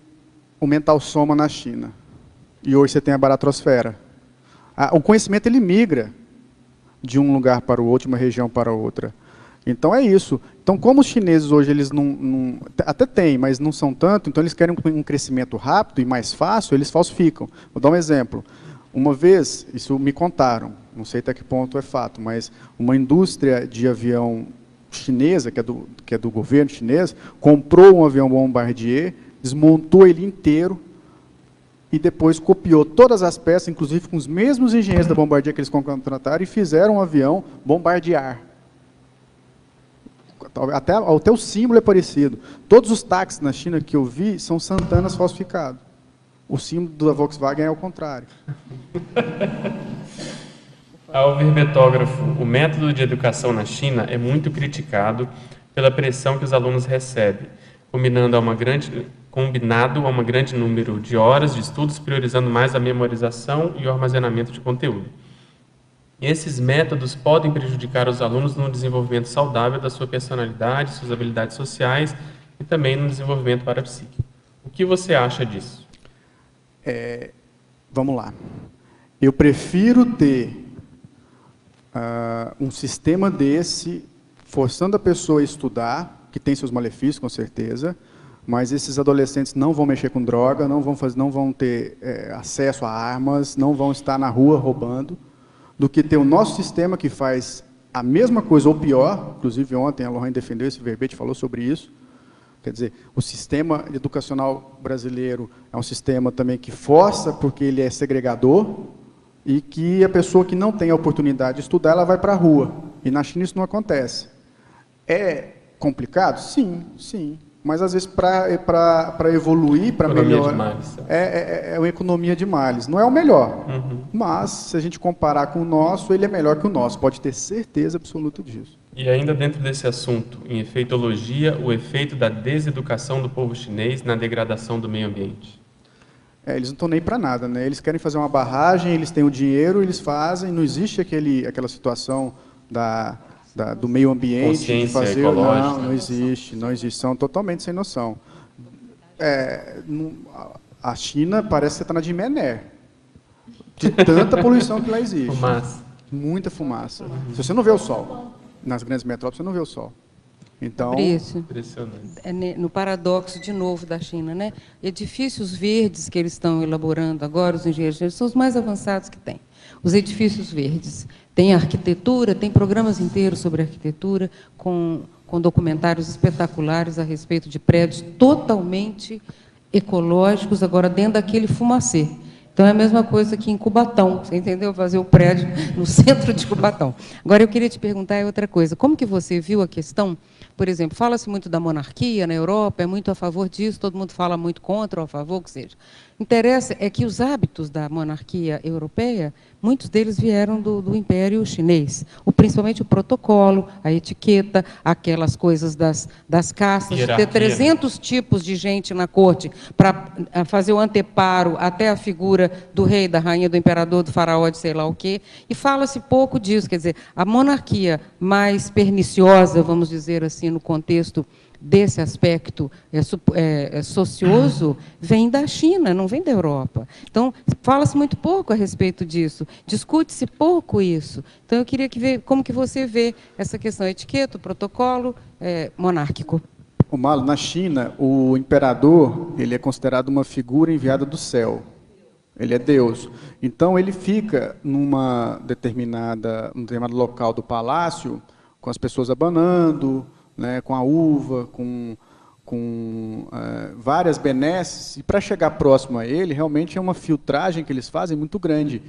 o mental soma na China. E hoje você tem a baratrosfera. O conhecimento ele migra de um lugar para o outro, uma região para outra. Então é isso. Então, como os chineses hoje eles não, não, até têm, mas não são tanto, então eles querem um crescimento rápido e mais fácil, eles falsificam. Vou dar um exemplo. Uma vez, isso me contaram, não sei até que ponto é fato, mas uma indústria de avião chinesa, que é do, que é do governo chinês, comprou um avião Bombardier, desmontou ele inteiro e depois copiou todas as peças, inclusive com os mesmos engenheiros da Bombardier que eles contrataram, e fizeram um avião Bombardier. Até, até o símbolo é parecido. Todos os táxis na China que eu vi são Santanas falsificados. O símbolo da Volkswagen é o contrário. <laughs> Ao verbetógrafo, o método de educação na China é muito criticado pela pressão que os alunos recebem, combinando a uma grande, combinado a um grande número de horas de estudos, priorizando mais a memorização e o armazenamento de conteúdo. Esses métodos podem prejudicar os alunos no desenvolvimento saudável da sua personalidade, suas habilidades sociais e também no desenvolvimento parapsíquico. O que você acha disso? É, vamos lá. Eu prefiro ter uh, um sistema desse, forçando a pessoa a estudar, que tem seus malefícios, com certeza, mas esses adolescentes não vão mexer com droga, não vão, fazer, não vão ter é, acesso a armas, não vão estar na rua roubando, do que ter o nosso sistema que faz a mesma coisa ou pior, inclusive ontem a Lorraine defendeu esse verbete, falou sobre isso, Quer dizer, o sistema educacional brasileiro é um sistema também que força, porque ele é segregador, e que a pessoa que não tem a oportunidade de estudar, ela vai para a rua. E na China isso não acontece. É complicado? Sim, sim. Mas às vezes para evoluir, para melhorar. É, é, é, uma economia de males. Não é o melhor. Uhum. Mas, se a gente comparar com o nosso, ele é melhor que o nosso. Pode ter certeza absoluta disso. E ainda dentro desse assunto, em efeitologia, o efeito da deseducação do povo chinês na degradação do meio ambiente. É, eles não estão nem para nada, né? Eles querem fazer uma barragem, eles têm o dinheiro, eles fazem. Não existe aquele, aquela situação da, da do meio ambiente de fazer. Não, não existe, não existe. São totalmente sem noção. É, a China parece que está na Dimené, de tanta poluição que lá existe. Fumaça. Muita fumaça. Se você não vê o sol nas grandes metrópoles você não vê o sol. Então, Isso. Impressionante. É no paradoxo de novo da China, né? Edifícios verdes que eles estão elaborando agora, os engenheiros são os mais avançados que tem. Os edifícios verdes. Tem arquitetura, tem programas inteiros sobre arquitetura, com, com documentários espetaculares a respeito de prédios totalmente ecológicos, agora dentro daquele fumacê. Então é a mesma coisa que em Cubatão, você entendeu? Fazer o prédio <laughs> no centro de Cubatão. Agora eu queria te perguntar outra coisa. Como que você viu a questão por exemplo, fala-se muito da monarquia na Europa, é muito a favor disso, todo mundo fala muito contra ou a favor, o que seja. Interessa é que os hábitos da monarquia europeia, muitos deles vieram do, do Império Chinês, o, principalmente o protocolo, a etiqueta, aquelas coisas das, das castas, Hierarquia. ter 300 tipos de gente na corte para fazer o anteparo até a figura do rei, da rainha, do imperador, do faraó, de sei lá o quê, e fala-se pouco disso, quer dizer, a monarquia mais perniciosa, vamos dizer assim, no contexto desse aspecto é, é, é, socioso vem da China, não vem da Europa. Então, fala-se muito pouco a respeito disso, discute-se pouco isso. Então, eu queria que ver como que você vê essa questão, etiqueta, protocolo é, monárquico. O Malo, na China, o imperador ele é considerado uma figura enviada do céu. Ele é Deus. Então, ele fica numa determinada, num determinado local do palácio, com as pessoas abanando, né, com a uva, com, com uh, várias benesses, e para chegar próximo a ele, realmente é uma filtragem que eles fazem muito grande.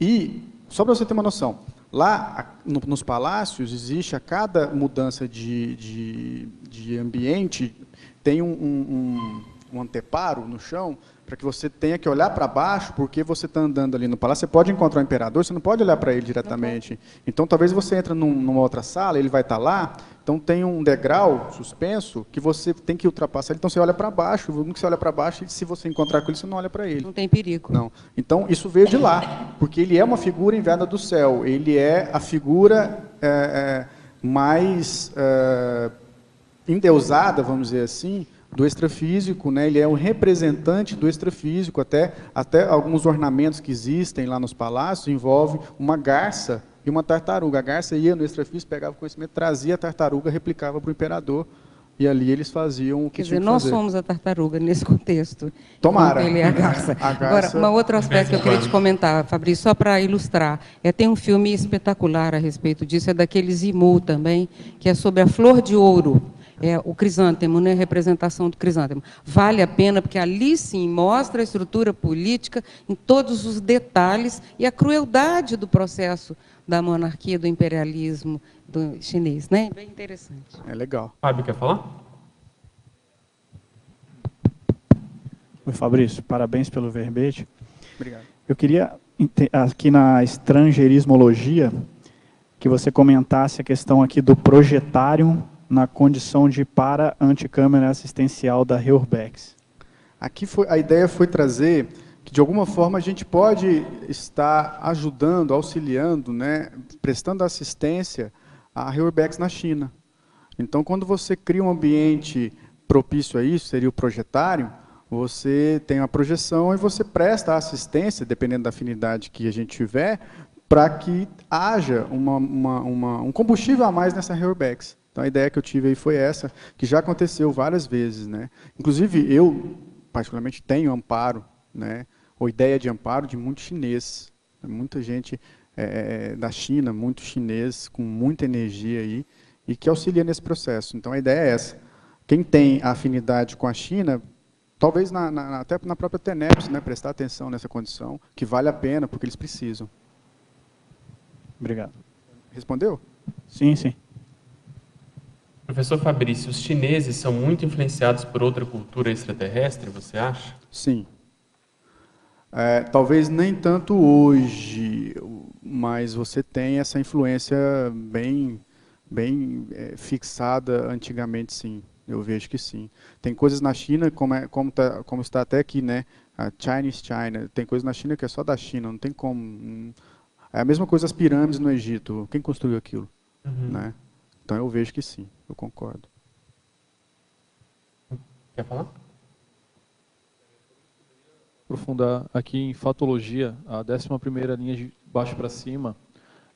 E, só para você ter uma noção, lá no, nos palácios existe, a cada mudança de, de, de ambiente, tem um, um, um anteparo no chão, para que você tenha que olhar para baixo, porque você está andando ali no palácio, você pode encontrar o imperador, você não pode olhar para ele diretamente. Então, talvez você entre num, numa outra sala, ele vai estar tá lá, Então tem um degrau suspenso que você tem que ultrapassar. Então você olha para baixo, que você olha para baixo e se você encontrar com ele, você não olha para ele. Não tem perigo. Não. Então isso veio de lá, porque ele é uma figura enviada do céu. Ele é a figura é, é, mais é, endeusada, vamos dizer assim, do extrafísico, né? ele é um representante do extrafísico, até, até alguns ornamentos que existem lá nos palácios envolvem uma garça e uma tartaruga. A garça ia no extrafísico, pegava conhecimento, trazia a tartaruga, replicava para o imperador, e ali eles faziam o que Quer tinha dizer, que nós fazer. somos a tartaruga nesse contexto. Tomara. Ele é a garça. <laughs> A garça- Agora, um outro aspecto que eu queria te comentar, Fabrício, só para ilustrar. É, tem um filme espetacular a respeito disso, é daquele Zimu também, que é sobre a flor de ouro. É, o crisântemo, né, a representação do crisântemo. Vale a pena, porque ali sim mostra a estrutura política em todos os detalhes e a crueldade do processo da monarquia, do imperialismo do chinês. Né? Bem interessante. É legal. Fábio, quer falar? Oi, Fabrício, parabéns pelo verbete. Obrigado. Eu queria, aqui na estrangeirismologia, que você comentasse a questão aqui do projetário na condição de para-anticâmara assistencial da Reurbex. Aqui foi, a ideia foi trazer que, de alguma forma, a gente pode estar ajudando, auxiliando, né, prestando assistência à Reurbex na China. Então, quando você cria um ambiente propício a isso, seria o projetário, você tem uma projeção e você presta assistência, dependendo da afinidade que a gente tiver, para que haja uma, uma, uma- um combustível a mais nessa Reurbex. Então, a ideia que eu tive aí foi essa, que já aconteceu várias vezes. Né? Inclusive, eu, particularmente, tenho amparo, né? ou ideia de amparo de muito chinês. Muita gente eh, da China, muito chinês, com muita energia aí, e que auxilia nesse processo. Então, a ideia é essa. Quem tem afinidade com a China, talvez na, na- até na própria TENEPS, né, prestar atenção nessa condição, que vale a pena, porque eles precisam. Obrigado. Respondeu? Sim, sim. Professor Fabrício, os chineses são muito influenciados por outra cultura extraterrestre, você acha? Sim. É, talvez nem tanto hoje, mas você tem essa influência bem, bem é, fixada antigamente, sim. Eu vejo que sim. Tem coisas na China, como, é, como, tá- como está até aqui, né? A Chinese China. Tem coisas na China que é só da China, não tem como. É a mesma coisa as pirâmides no Egito. Quem construiu aquilo? Uhum. Né? Então eu vejo que sim, eu concordo. Quer falar? aprofundar aqui em fatologia, a 11ª linha de baixo para cima,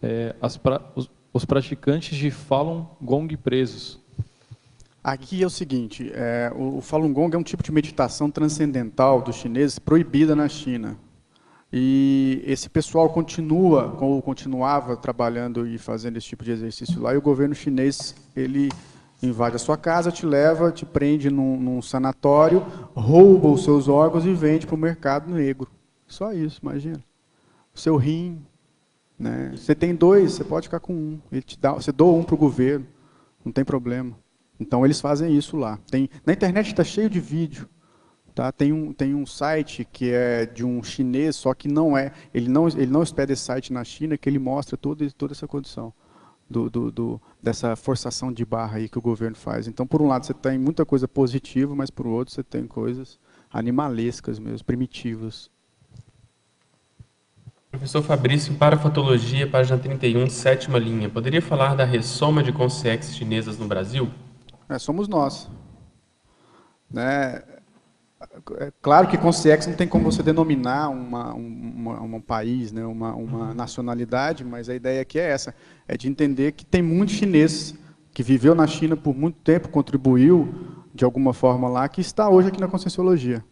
é, as pra- os, os praticantes de Falun Gong presos. Aqui é o seguinte, é, o, o Falun Gong é um tipo de meditação transcendental dos chineses proibida na China. E esse pessoal continua, ou continuava trabalhando e fazendo esse tipo de exercício lá, e o governo chinês, ele invade a sua casa, te leva, te prende num, num sanatório, rouba os seus órgãos e vende para o mercado negro. Só isso, imagina. O seu rim, né? Você tem dois, você pode ficar com um. Ele te dá, você doa um para o governo, não tem problema. Então eles fazem isso lá. Tem, na internet está cheio de vídeo. Tá? Tem, um, tem um site que é de um chinês, só que não é. Ele não, ele não hospeda esse site na China, que ele mostra toda, toda essa condição. Do, do, do- dessa forçação de barra aí que o governo faz. Então, por um lado, você tem muita coisa positiva, mas por outro, você tem coisas animalescas mesmo, primitivas. Professor Fabrício, para Fatologia, página 31, sétima linha. Poderia falar da ressoma de consciências chinesas no Brasil? É, somos nós. Né? É claro que consciex não tem como você denominar uma, um, uma, um país, né? uma, uma nacionalidade, mas a ideia aqui é essa, é de entender que tem muito chinês que viveu na China por muito tempo, contribuiu de alguma forma lá, que está hoje aqui na Conscienciologia.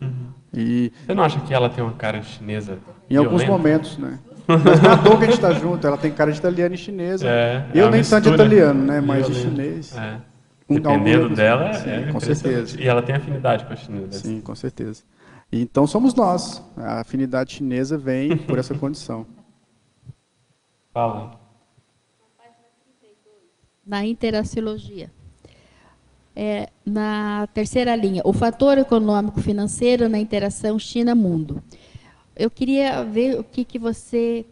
E Você não acha que ela tem uma cara chinesa? em alguns momentos, né? <laughs> Mas à toa que a gente está junto, ela tem cara de italiana e chinesa. É, eu é uma nem tanto de italiano, né? Mas de chinês. É. Com Dependendo algumas- dela, sim, é com certeza. E ela tem afinidade com a chinesa. Sim, com certeza. E então somos nós. A afinidade chinesa vem por essa condição. Fala. na interaciologia. É, na terceira linha, o fator econômico-financeiro na interação China-mundo. Eu queria ver o que, que você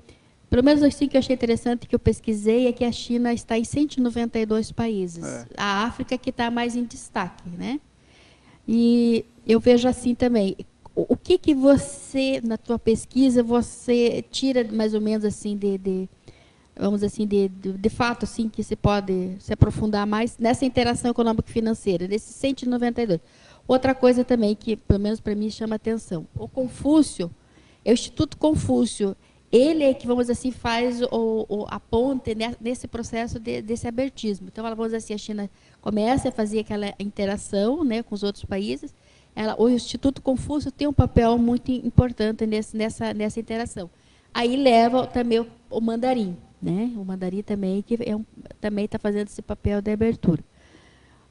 Pelo menos assim que eu achei interessante que eu pesquisei é que a China está em 192 países. É. A África que está mais em destaque, né? E eu vejo assim também. O, que que você na tua pesquisa você tira mais ou menos assim de, de vamos assim de, de, de fato assim que se pode se aprofundar mais nessa interação econômica e financeira nesses 192. Outra coisa também que pelo menos para mim chama atenção. O Confúcio, é o Instituto Confúcio ele é que, vamos dizer assim, faz o, o, a ponte nesse processo de, desse abertismo. Então, ela, vamos dizer assim, a China começa a fazer aquela interação né, com os outros países. Ela, o Instituto Confúcio tem um papel muito importante nesse, nessa, nessa interação. Aí leva também o, o mandarim. Né? O mandarim também que é um, também está fazendo esse papel de abertura.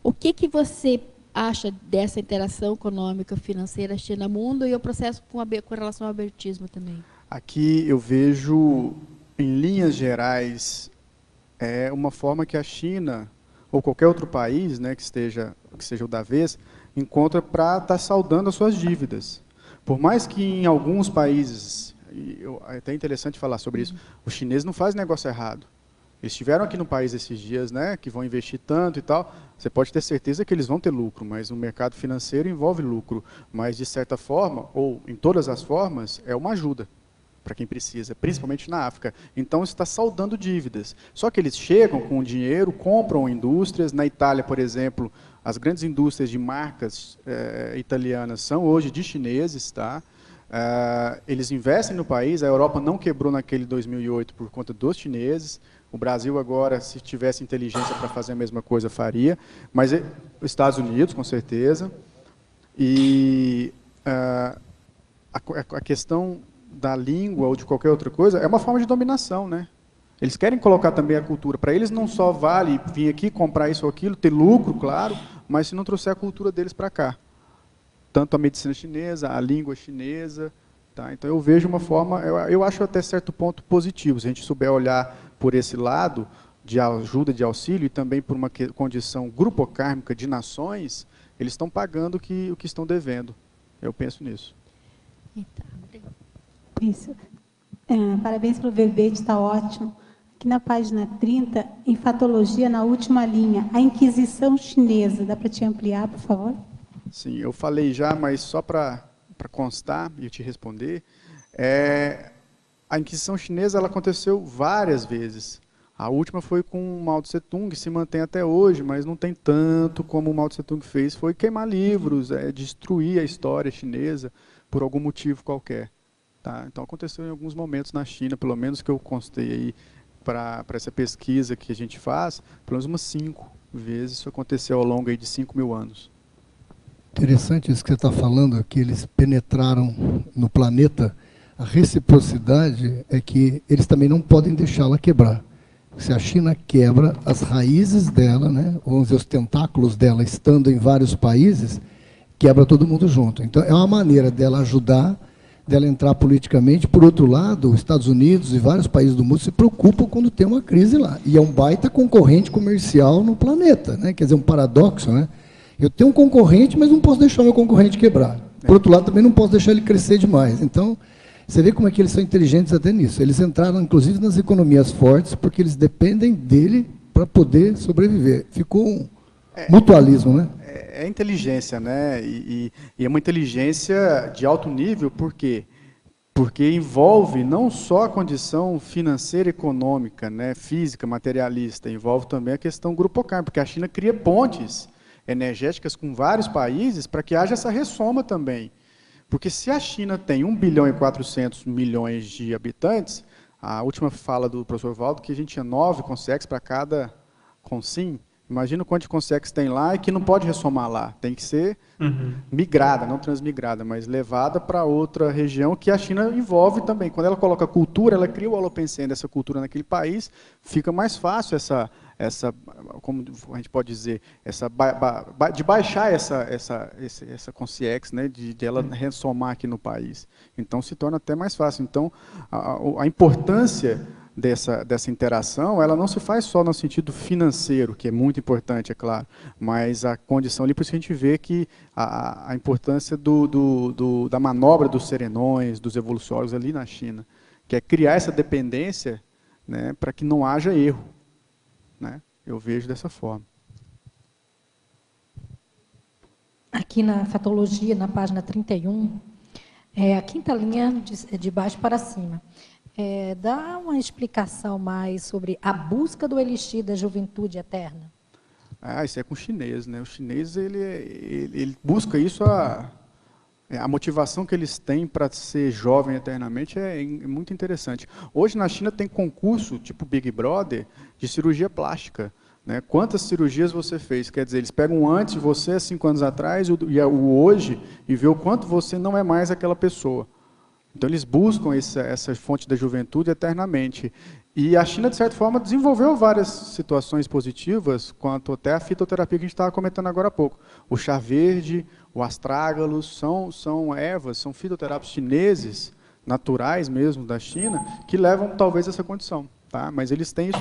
O que, que você acha dessa interação econômica, financeira China-mundo e o processo com, a, com relação ao abertismo também? Aqui eu vejo, em linhas gerais, é uma forma que a China ou qualquer outro país, né, que esteja que seja o da vez, encontra para estar tá saldando as suas dívidas. Por mais que em alguns países, eu, é até interessante falar sobre isso, os chineses não fazem negócio errado. Eles estiveram aqui no país esses dias, né, que vão investir tanto e tal. Você pode ter certeza que eles vão ter lucro, mas o mercado financeiro envolve lucro. Mas, de certa forma, ou em todas as formas, é uma ajuda para quem precisa, principalmente na África. Então está saldando dívidas. Só que eles chegam com o dinheiro, compram indústrias. Na Itália, por exemplo, as grandes indústrias de marcas eh, italianas são hoje de chineses, tá? Uh, eles investem no país. A Europa não quebrou naquele 2008 por conta dos chineses. O Brasil agora, se tivesse inteligência para fazer a mesma coisa, faria. Mas os Estados Unidos, com certeza. E uh, a, a questão da língua ou de qualquer outra coisa, é uma forma de dominação, né? Eles querem colocar também a cultura. Para eles não só vale vir aqui comprar isso ou aquilo, ter lucro, claro, mas se não trouxer a cultura deles para cá. Tanto a medicina chinesa, a língua chinesa. Tá? Então eu vejo uma forma, eu, eu acho até certo ponto positivo. Se a gente souber olhar por esse lado de ajuda, de auxílio, e também por uma condição grupocármica de nações, eles estão pagando o que, o que estão devendo. Eu penso nisso. Então, isso. É, parabéns pelo verbete, está ótimo. Aqui na página 30, enfatologia, na última linha, a Inquisição Chinesa. Dá para te ampliar, por favor? Sim, eu falei já, mas só para constar e te responder. É, a Inquisição Chinesa ela aconteceu várias vezes. A última foi com o Mao Tse Tung, se mantém até hoje, mas não tem tanto como o Mao Tse Tung fez. Foi queimar livros, é, destruir a história chinesa por algum motivo qualquer. Tá? Então aconteceu em alguns momentos na China, pelo menos que eu constei aí para essa pesquisa que a gente faz, pelo menos umas cinco vezes isso aconteceu ao longo aí de cinco mil anos. Interessante isso que você está falando, que eles penetraram no planeta. A reciprocidade é que eles também não podem deixá-la quebrar. Se a China quebra as raízes dela, né, dizer, os tentáculos dela estando em vários países, quebra todo mundo junto. Então é uma maneira dela ajudar dela entrar politicamente. Por outro lado, os Estados Unidos e vários países do mundo se preocupam quando tem uma crise lá. E é um baita concorrente comercial no planeta, né? Quer dizer, um paradoxo, né? Eu tenho um concorrente, mas não posso deixar o meu concorrente quebrar. Por outro lado, também não posso deixar ele crescer demais. Então, você vê como é que eles são inteligentes até nisso. Eles entraram, inclusive, nas economias fortes, porque eles dependem dele para poder sobreviver. Ficou um é, mutualismo, né? É, inteligência, né? E, e, e, é uma inteligência de alto nível, por quê? Porque envolve não só a condição financeira, econômica, né, física, materialista, envolve também a questão grupocar, porque a China cria pontes energéticas com vários países para que haja essa ressoma também. Porque se a China tem 1 bilhão e 400 milhões de habitantes, a última fala do professor Valdo que a gente tinha nove consegues para cada consim, Imagina o quanto de consex tem lá e que não pode ressomar lá. Tem que ser uhum. migrada, não transmigrada, mas levada para outra região que a China envolve também. Quando ela coloca cultura, ela cria o holopensene dessa cultura naquele país, fica mais fácil essa, essa como a gente pode dizer, essa de baixar essa essa essa, essa consciex, né, de, de ela ressomar aqui no país. Então se torna até mais fácil. Então a, a importância dessa, dessa interação, ela não se faz só no sentido financeiro, que é muito importante, é claro, mas a condição ali, por isso a gente vê que a, a importância do, do, do, da manobra dos serenões, dos evoluciólogos ali na China, que é criar essa dependência né, para que não haja erro. Né? Eu vejo dessa forma. Aqui na fatologia, na página 31, é a quinta linha de, de baixo para cima. É, dá uma explicação mais sobre a busca do elixir da juventude eterna. Ah, isso é com o chinês, né? O chinês ele, ele, ele busca isso a é, a motivação que eles têm para ser jovem eternamente é, é muito interessante. Hoje na China tem concurso tipo Big Brother de cirurgia plástica. Né? Quantas cirurgias você fez? Quer dizer, eles pegam antes você, cinco anos atrás, e o hoje, e vê o quanto você não é mais aquela pessoa. Então eles buscam essa, essa fonte da juventude eternamente. E a China, de certa forma, desenvolveu várias situações positivas, quanto até a fitoterapia que a gente estava comentando agora há pouco. O chá verde, o astrágalos, são, são ervas, são fitoterápicos chineses, naturais mesmo da China, que levam talvez essa condição. Tá? Mas eles têm isso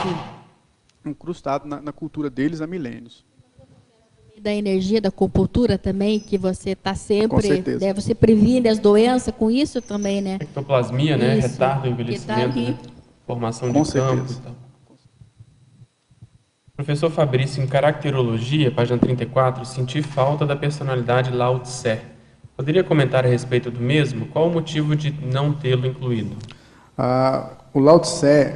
incrustado na, na cultura deles há milênios da energia da acupuntura também, que você está sempre, né, você previne as doenças com isso também, né? Ectoplasmia, né? Retarda o envelhecimento, né? formação com de certeza. campo e tal. Professor Fabrício, em caracterologia, página 34, senti falta da personalidade Lao Tse. Poderia comentar a respeito do mesmo? Qual o motivo de não tê-lo incluído? Ah, o Lao Tse,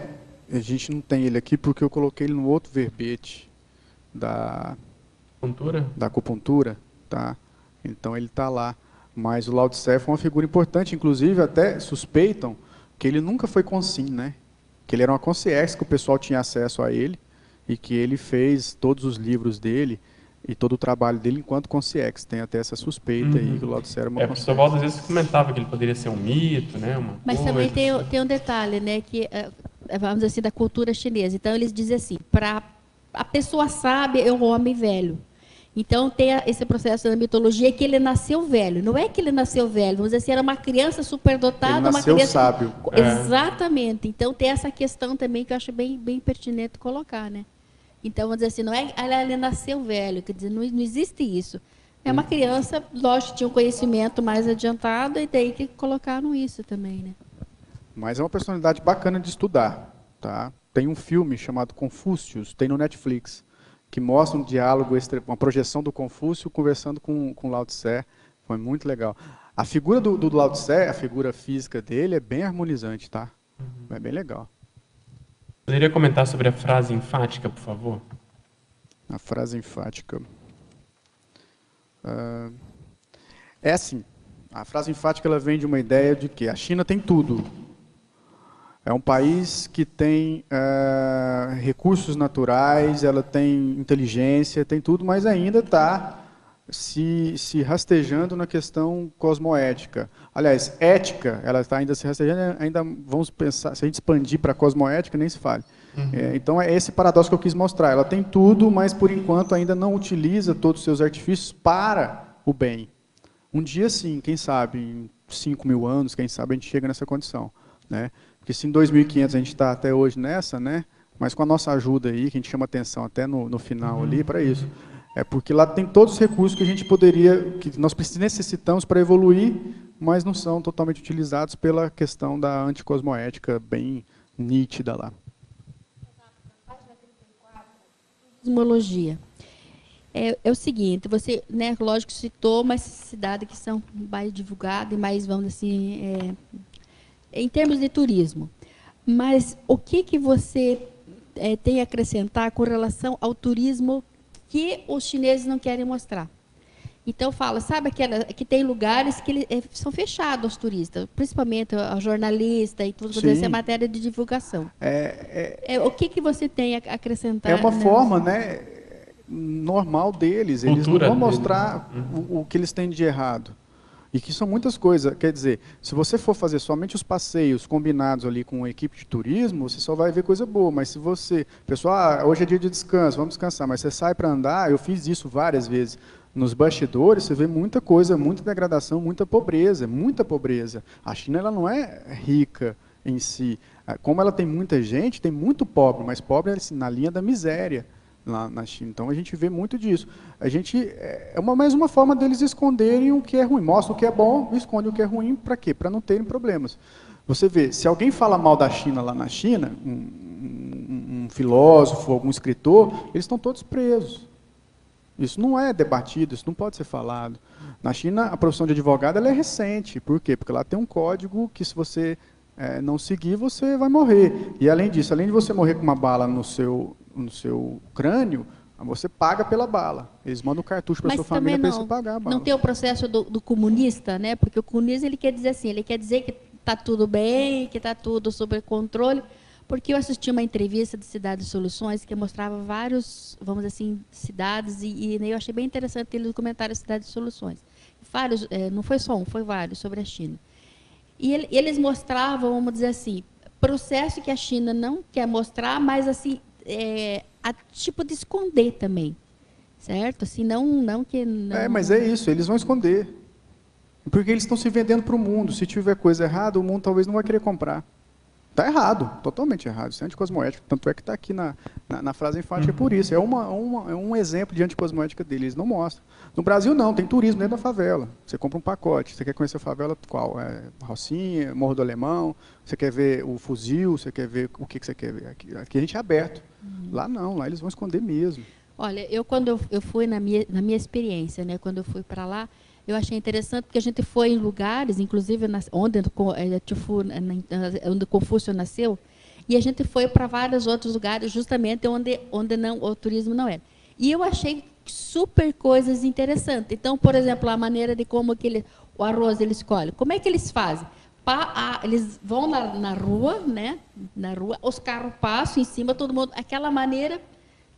a gente não tem ele aqui porque eu coloquei ele no outro verbete da acupuntura, da acupuntura tá? Então ele está lá. Mas o Lao Tse foi uma figura importante, inclusive até suspeitam que ele nunca foi consim, né? Que ele era uma concierge, que o pessoal tinha acesso a ele e que ele fez todos os livros dele e todo o trabalho dele enquanto concierge. Tem até essa suspeita uhum. aí que o Lao Tse era uma é, O professor às vezes comentava que ele poderia ser um mito, né? Uma Mas coisa, também tem, tem um detalhe, né? Que, eh, vamos dizer assim, da cultura chinesa. Então eles dizem assim, para a pessoa sábia é um homem velho. Então tem esse processo da mitologia que ele nasceu velho. Não é que ele nasceu velho, vamos dizer assim, era uma criança superdotada, ele nasceu uma criança sábio. É. Exatamente. Então tem essa questão também que eu acho bem, bem pertinente colocar, né? Então vamos dizer assim, não é ele nasceu velho, quer dizer, não, não existe isso. É uma criança, lógico, tinha um conhecimento mais adiantado e daí que colocaram isso também, né? Mas é uma personalidade bacana de estudar, tá? Tem um filme chamado Confúcios, tem no Netflix que mostra um diálogo, uma projeção do Confúcio conversando com, com Lao Tse. Foi muito legal. A figura do, do Lao Tse, a figura física dele, é bem harmonizante, tá? Uhum. É bem legal. Poderia comentar sobre a frase enfática, por favor? A frase enfática. Uh, é assim, a frase enfática ela vem de uma ideia de que a China tem tudo, é um país que tem uh, recursos naturais, ela tem inteligência, tem tudo, mas ainda está se, se rastejando na questão cosmoética. Aliás, ética, ela está ainda se rastejando, ainda vamos pensar, se a gente expandir para cosmoética, nem se fale. Uhum. É, então é esse paradoxo que eu quis mostrar. Ela tem tudo, mas por enquanto ainda não utiliza todos os seus artifícios para o bem. Um dia sim, quem sabe, em 5 mil anos, quem sabe a gente chega nessa condição. Né? Porque se em 2500 a gente está até hoje nessa, né? Mas com a nossa ajuda aí, que a gente chama atenção até no, no final uhum. ali, para isso. É porque lá tem todos os recursos que a gente poderia, que nós necessitamos para evoluir, mas não são totalmente utilizados pela questão da anticosmoética bem nítida lá. Cosmologia. É, é, o seguinte, você, né, lógico, citou uma cidade que são mais divulgadas e mais, vamos assim, é, em termos de turismo. Mas o que, que você é, tem a acrescentar com relação ao turismo que os chineses não querem mostrar? Então fala, sabe aquela, que tem lugares que é, são fechados aos turistas, principalmente a jornalista e tudo isso é matéria de divulgação. É, é, é, o que, que você tem a acrescentar? É uma forma, né, normal deles. Eles Cultura não vão mostrar o, o que eles têm de errado. E que são muitas coisas. Quer dizer, se você for fazer somente os passeios combinados ali com uma equipe de turismo, você só vai ver coisa boa. Mas se você. Pessoal, ah, hoje é dia de descanso, vamos descansar. Mas você sai para andar, eu fiz isso várias vezes. Nos bastidores, você vê muita coisa, muita degradação, muita pobreza, muita pobreza. A China ela não é rica em si. Como ela tem muita gente, tem muito pobre, mas pobre assim, na linha da miséria lá na China. Então a gente vê muito disso. A gente é, é uma mais uma forma deles esconderem o que é ruim. Mostra o que é bom, esconde o que é ruim para quê? Para não terem problemas. Você vê, se alguém fala mal da China lá na China, um, um, um filósofo, algum escritor, eles estão todos presos. Isso não é debatido, isso não pode ser falado. Na China, a profissão de advogado é recente. Por quê? Porque lá tem um código que, se você é, não seguir, você vai morrer. E, além disso, além de você morrer com uma bala no seu, no seu crânio, você paga pela bala. Eles mandam um cartucho para sua família para você pagar a bala. Não tem o processo do, do, comunista, né? Porque o comunista ele quer dizer assim, ele quer dizer que está tudo bem, que está tudo sob controle. Porque eu assisti uma entrevista de Cidade de Soluções que mostrava vários, vamos assim, cidades, e, e eu achei bem interessante ele documentário Cidade de Soluções. Vários, é, não foi só um, foi vários, sobre a China. E ele, eles mostravam, vamos dizer assim, processo que a China não quer mostrar, mas assim, é, a tipo de esconder também. Certo? Assim, não, não que. Não... É, mas é isso, eles vão esconder. Porque eles estão se vendendo para o mundo. Se tiver coisa errada, o mundo talvez não vai querer comprar. Está errado, totalmente errado. Isso é anticosmoética. Tanto é que está aqui na, na, na, frase enfática uhum. por isso. É, uma, uma, é um exemplo de anticosmoética deles. Eles não mostram. No Brasil, não. Tem turismo dentro da favela. Você compra um pacote. Você quer conhecer a favela qual? É Rocinha, Morro do Alemão. Você quer ver o fuzil. Você quer ver o que, que você quer ver. Aqui, aqui a gente é aberto. Uhum. Lá não. Lá eles vão esconder mesmo. Olha, eu quando eu, eu fui na minha, na minha experiência, né, quando eu fui para lá, eu achei interessante porque a gente foi em lugares, inclusive onde, Confúcio nasceu, e a gente foi para vários outros lugares, justamente onde, onde não, o turismo não era. E eu achei super coisas interessantes. Então, por exemplo, a maneira de como aquele, o arroz ele escolhe. Como é que eles fazem? Pa, a, eles vão na, na rua, né? Na rua, os carros passam em cima, todo mundo. Aquela maneira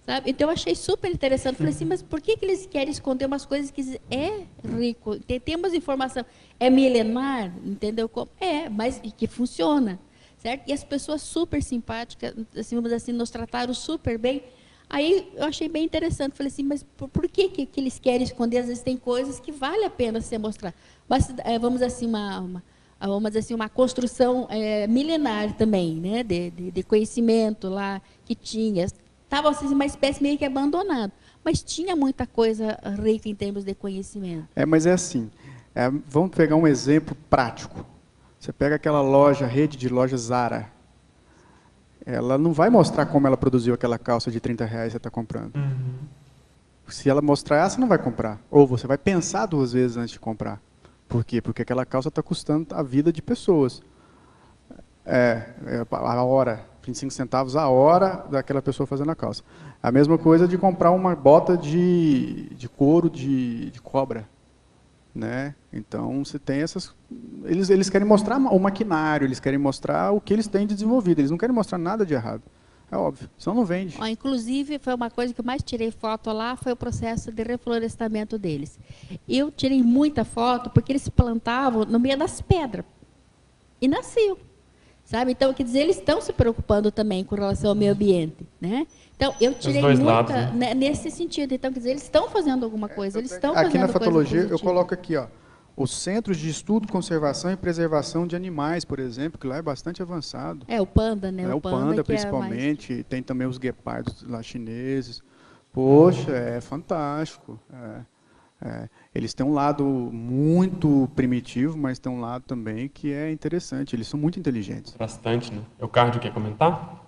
Sabe? Então eu achei super interessante. Falei assim, mas por que, que eles querem esconder umas coisas que é rico? Tem, temos informação. É milenar, entendeu? É, mas que funciona. Certo? E as pessoas super simpáticas, assim, vamos assim, nos trataram super bem. Aí eu achei bem interessante. Falei assim, mas por, por que, que, que, eles querem esconder? Às vezes tem coisas que vale a pena ser mostrar. Mas, é, vamos assim, uma, uma, vamos assim, uma construção é, milenar também, né? De, de, de, conhecimento lá que tinha. Estava assim, uma espécie meio que abandonado. Mas tinha muita coisa rica em termos de conhecimento. É, mas é assim. É, vamos pegar um exemplo prático. Você pega aquela loja, rede de lojas Zara. Ela não vai mostrar como ela produziu aquela calça de 30 reais que você está comprando. Uhum. Se ela mostrar, você não vai comprar. Ou você vai pensar duas vezes antes de comprar. Por quê? Porque aquela calça está custando a vida de pessoas. É, é, a hora. 25 centavos a hora daquela pessoa fazendo a calça. A mesma coisa de comprar uma bota de, de couro de, de cobra. Né? Então, você tem essas... Eles, eles querem mostrar o maquinário, eles querem mostrar o que eles têm de desenvolvido. Eles não querem mostrar nada de errado. É óbvio, senão não vende. Ó, inclusive, foi uma coisa que eu mais tirei foto lá, foi o processo de reflorestamento deles. Eu tirei muita foto porque eles plantavam no meio das pedras. E nasceu. Sabe? Então, quer dizer, eles estão se preocupando também com relação ao meio ambiente, né? Então, eu tirei muita lados, né? nesse sentido. Então, quer dizer, eles estão fazendo alguma coisa, eles estão fazendo Aqui na fatologia, eu coloco aqui, ó, os centros de estudo, conservação e preservação de animais, por exemplo, que lá é bastante avançado. É, o panda, né? É, o panda, panda principalmente, é mais... tem também os guepardos lá chineses. Poxa, é fantástico. É, é. Eles têm um lado muito primitivo, mas tem um lado também que é interessante. Eles são muito inteligentes. Bastante, né? O Cardio quer comentar?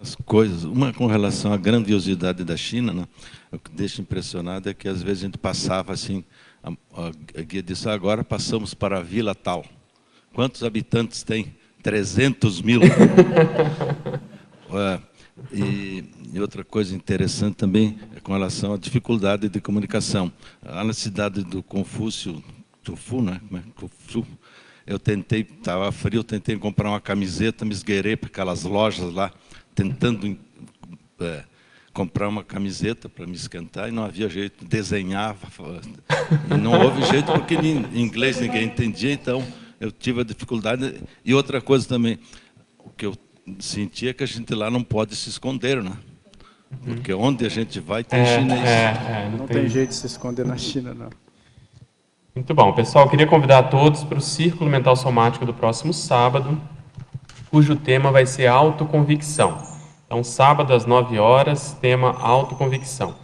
As coisas, uma com relação à grandiosidade da China, né? o que deixa impressionado é que às vezes a gente passava assim, a, a guia disse, ah, agora passamos para a vila tal. Quantos habitantes tem? 300 mil. <laughs> é, e, e, outra coisa interessante também é com relação à dificuldade de comunicação. Lá na cidade do Confúcio, Tufu, né? Confúcio, eu tentei, estava frio, tentei comprar uma camiseta, me esgueirei para aquelas lojas lá, tentando é, comprar uma camiseta para me esquentar e não havia jeito, desenhava, não houve jeito porque em inglês ninguém entendia, então eu tive a dificuldade. E outra coisa também, o que eu sentia que a gente lá não pode se esconder, né? Porque onde a gente vai tem é, chinês. É, é, não, não tem... tem... jeito de se esconder na China, não. Muito bom. Pessoal, queria convidar a todos para o Círculo Mental Somático do próximo sábado, cujo tema vai ser autoconvicção. Então, sábado às 9 horas, tema autoconvicção.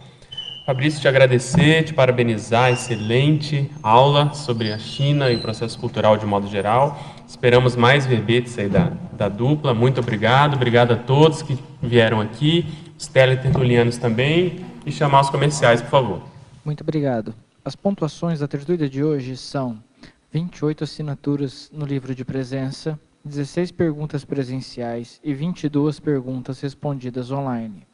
Fabrício, te agradecer, te parabenizar, excelente aula sobre a China e o processo cultural de modo geral. Esperamos mais verbetes aí da, da dupla. Muito obrigado. Obrigado a todos que vieram aqui, os teletertulianos também. E chamar os comerciais, por favor. Muito obrigado. As pontuações da tertúlia de hoje são 28 assinaturas no livro de presença, 16 perguntas presenciais e 22 perguntas respondidas online.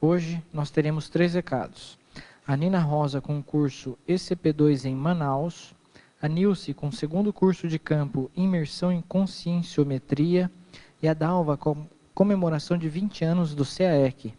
Hoje nós teremos três recados. A Nina Rosa com o curso ECP2 em Manaus, a Nilce com o segundo curso de campo Imersão em Conscienciometria e a Dalva com comemoração de 20 anos do CAEC.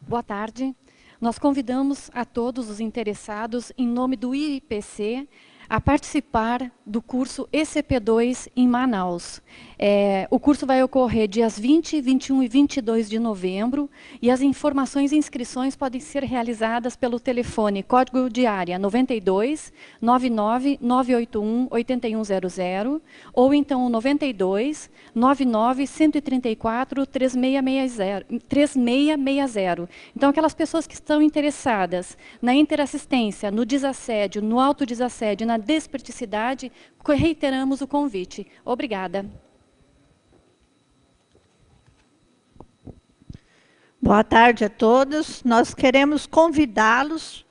Boa tarde. Nós convidamos a todos os interessados, em nome do IPC, a participar do curso ECP2 em Manaus. É, o curso vai ocorrer dias 20, 21 e 22 de novembro e as informações e inscrições podem ser realizadas pelo telefone código de área 92 99 981 8100 ou então 92 99 134 3660, 3660. Então aquelas pessoas que estão interessadas na interassistência, no desassédio, no autodesassédio, na desperticidade, reiteramos o convite. Obrigada. Boa tarde a todos. Nós queremos convidá-los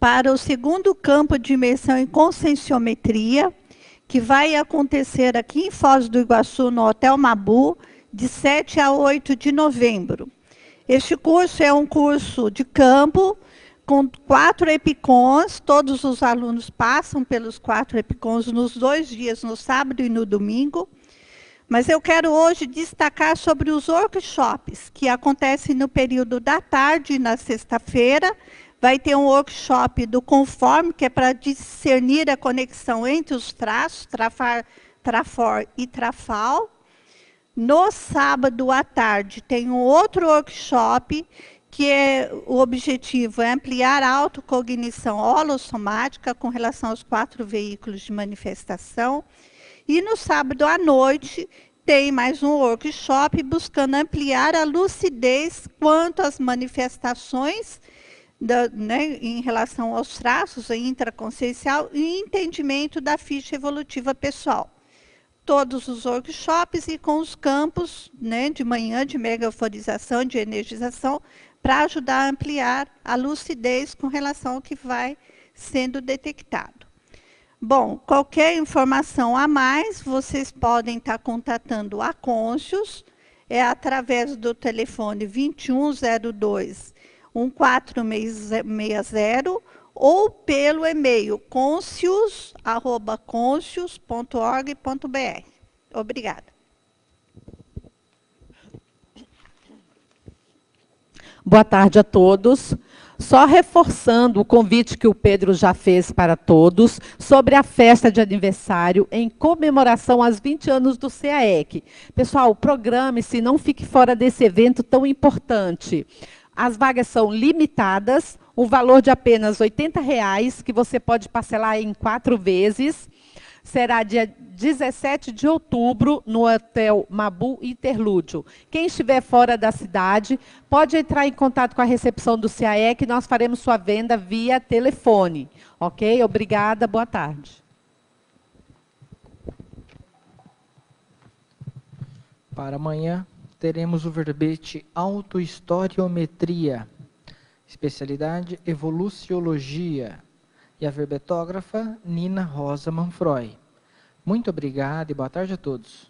para o segundo campo de imersão em conscienciometria, que vai acontecer aqui em Foz do Iguaçu, no Hotel Mabu, de 7 a 8 de novembro. Este curso é um curso de campo, com quatro epicons, todos os alunos passam pelos quatro epicons nos dois dias, no sábado e no domingo. Mas eu quero hoje destacar sobre os workshops que acontecem no período da tarde, na sexta-feira. Vai ter um workshop do conforme, que é para discernir a conexão entre os traços, trafar, trafor e trafal. No sábado à tarde tem um outro workshop que é, o objetivo é ampliar a autocognição holossomática com relação aos quatro veículos de manifestação. E no sábado à noite tem mais um workshop buscando ampliar a lucidez quanto às manifestações da, né, em relação aos traços intraconsciencial e entendimento da ficha evolutiva pessoal. Todos os workshops e com os campos né, de manhã de megaforização, de energização, para ajudar a ampliar a lucidez com relação ao que vai sendo detectado. Bom, qualquer informação a mais, vocês podem estar contatando a Conscius, é através do telefone 2102 1460 ou pelo e-mail conscius@conscius.org.br. Obrigada. Boa tarde a todos. Só reforçando o convite que o Pedro já fez para todos sobre a festa de aniversário em comemoração aos 20 anos do CAEC. Pessoal, programe-se, não fique fora desse evento tão importante. As vagas são limitadas, o valor de apenas 80 reais, que você pode parcelar em quatro vezes será dia 17 de outubro no Hotel Mabu Interlúdio. Quem estiver fora da cidade, pode entrar em contato com a recepção do CAE, que nós faremos sua venda via telefone. Ok? Obrigada, boa tarde. Para amanhã, teremos o verbete Autohistoriometria, especialidade Evoluciologia e a verbetógrafa Nina Rosa Manfroy. Muito obrigado e boa tarde a todos.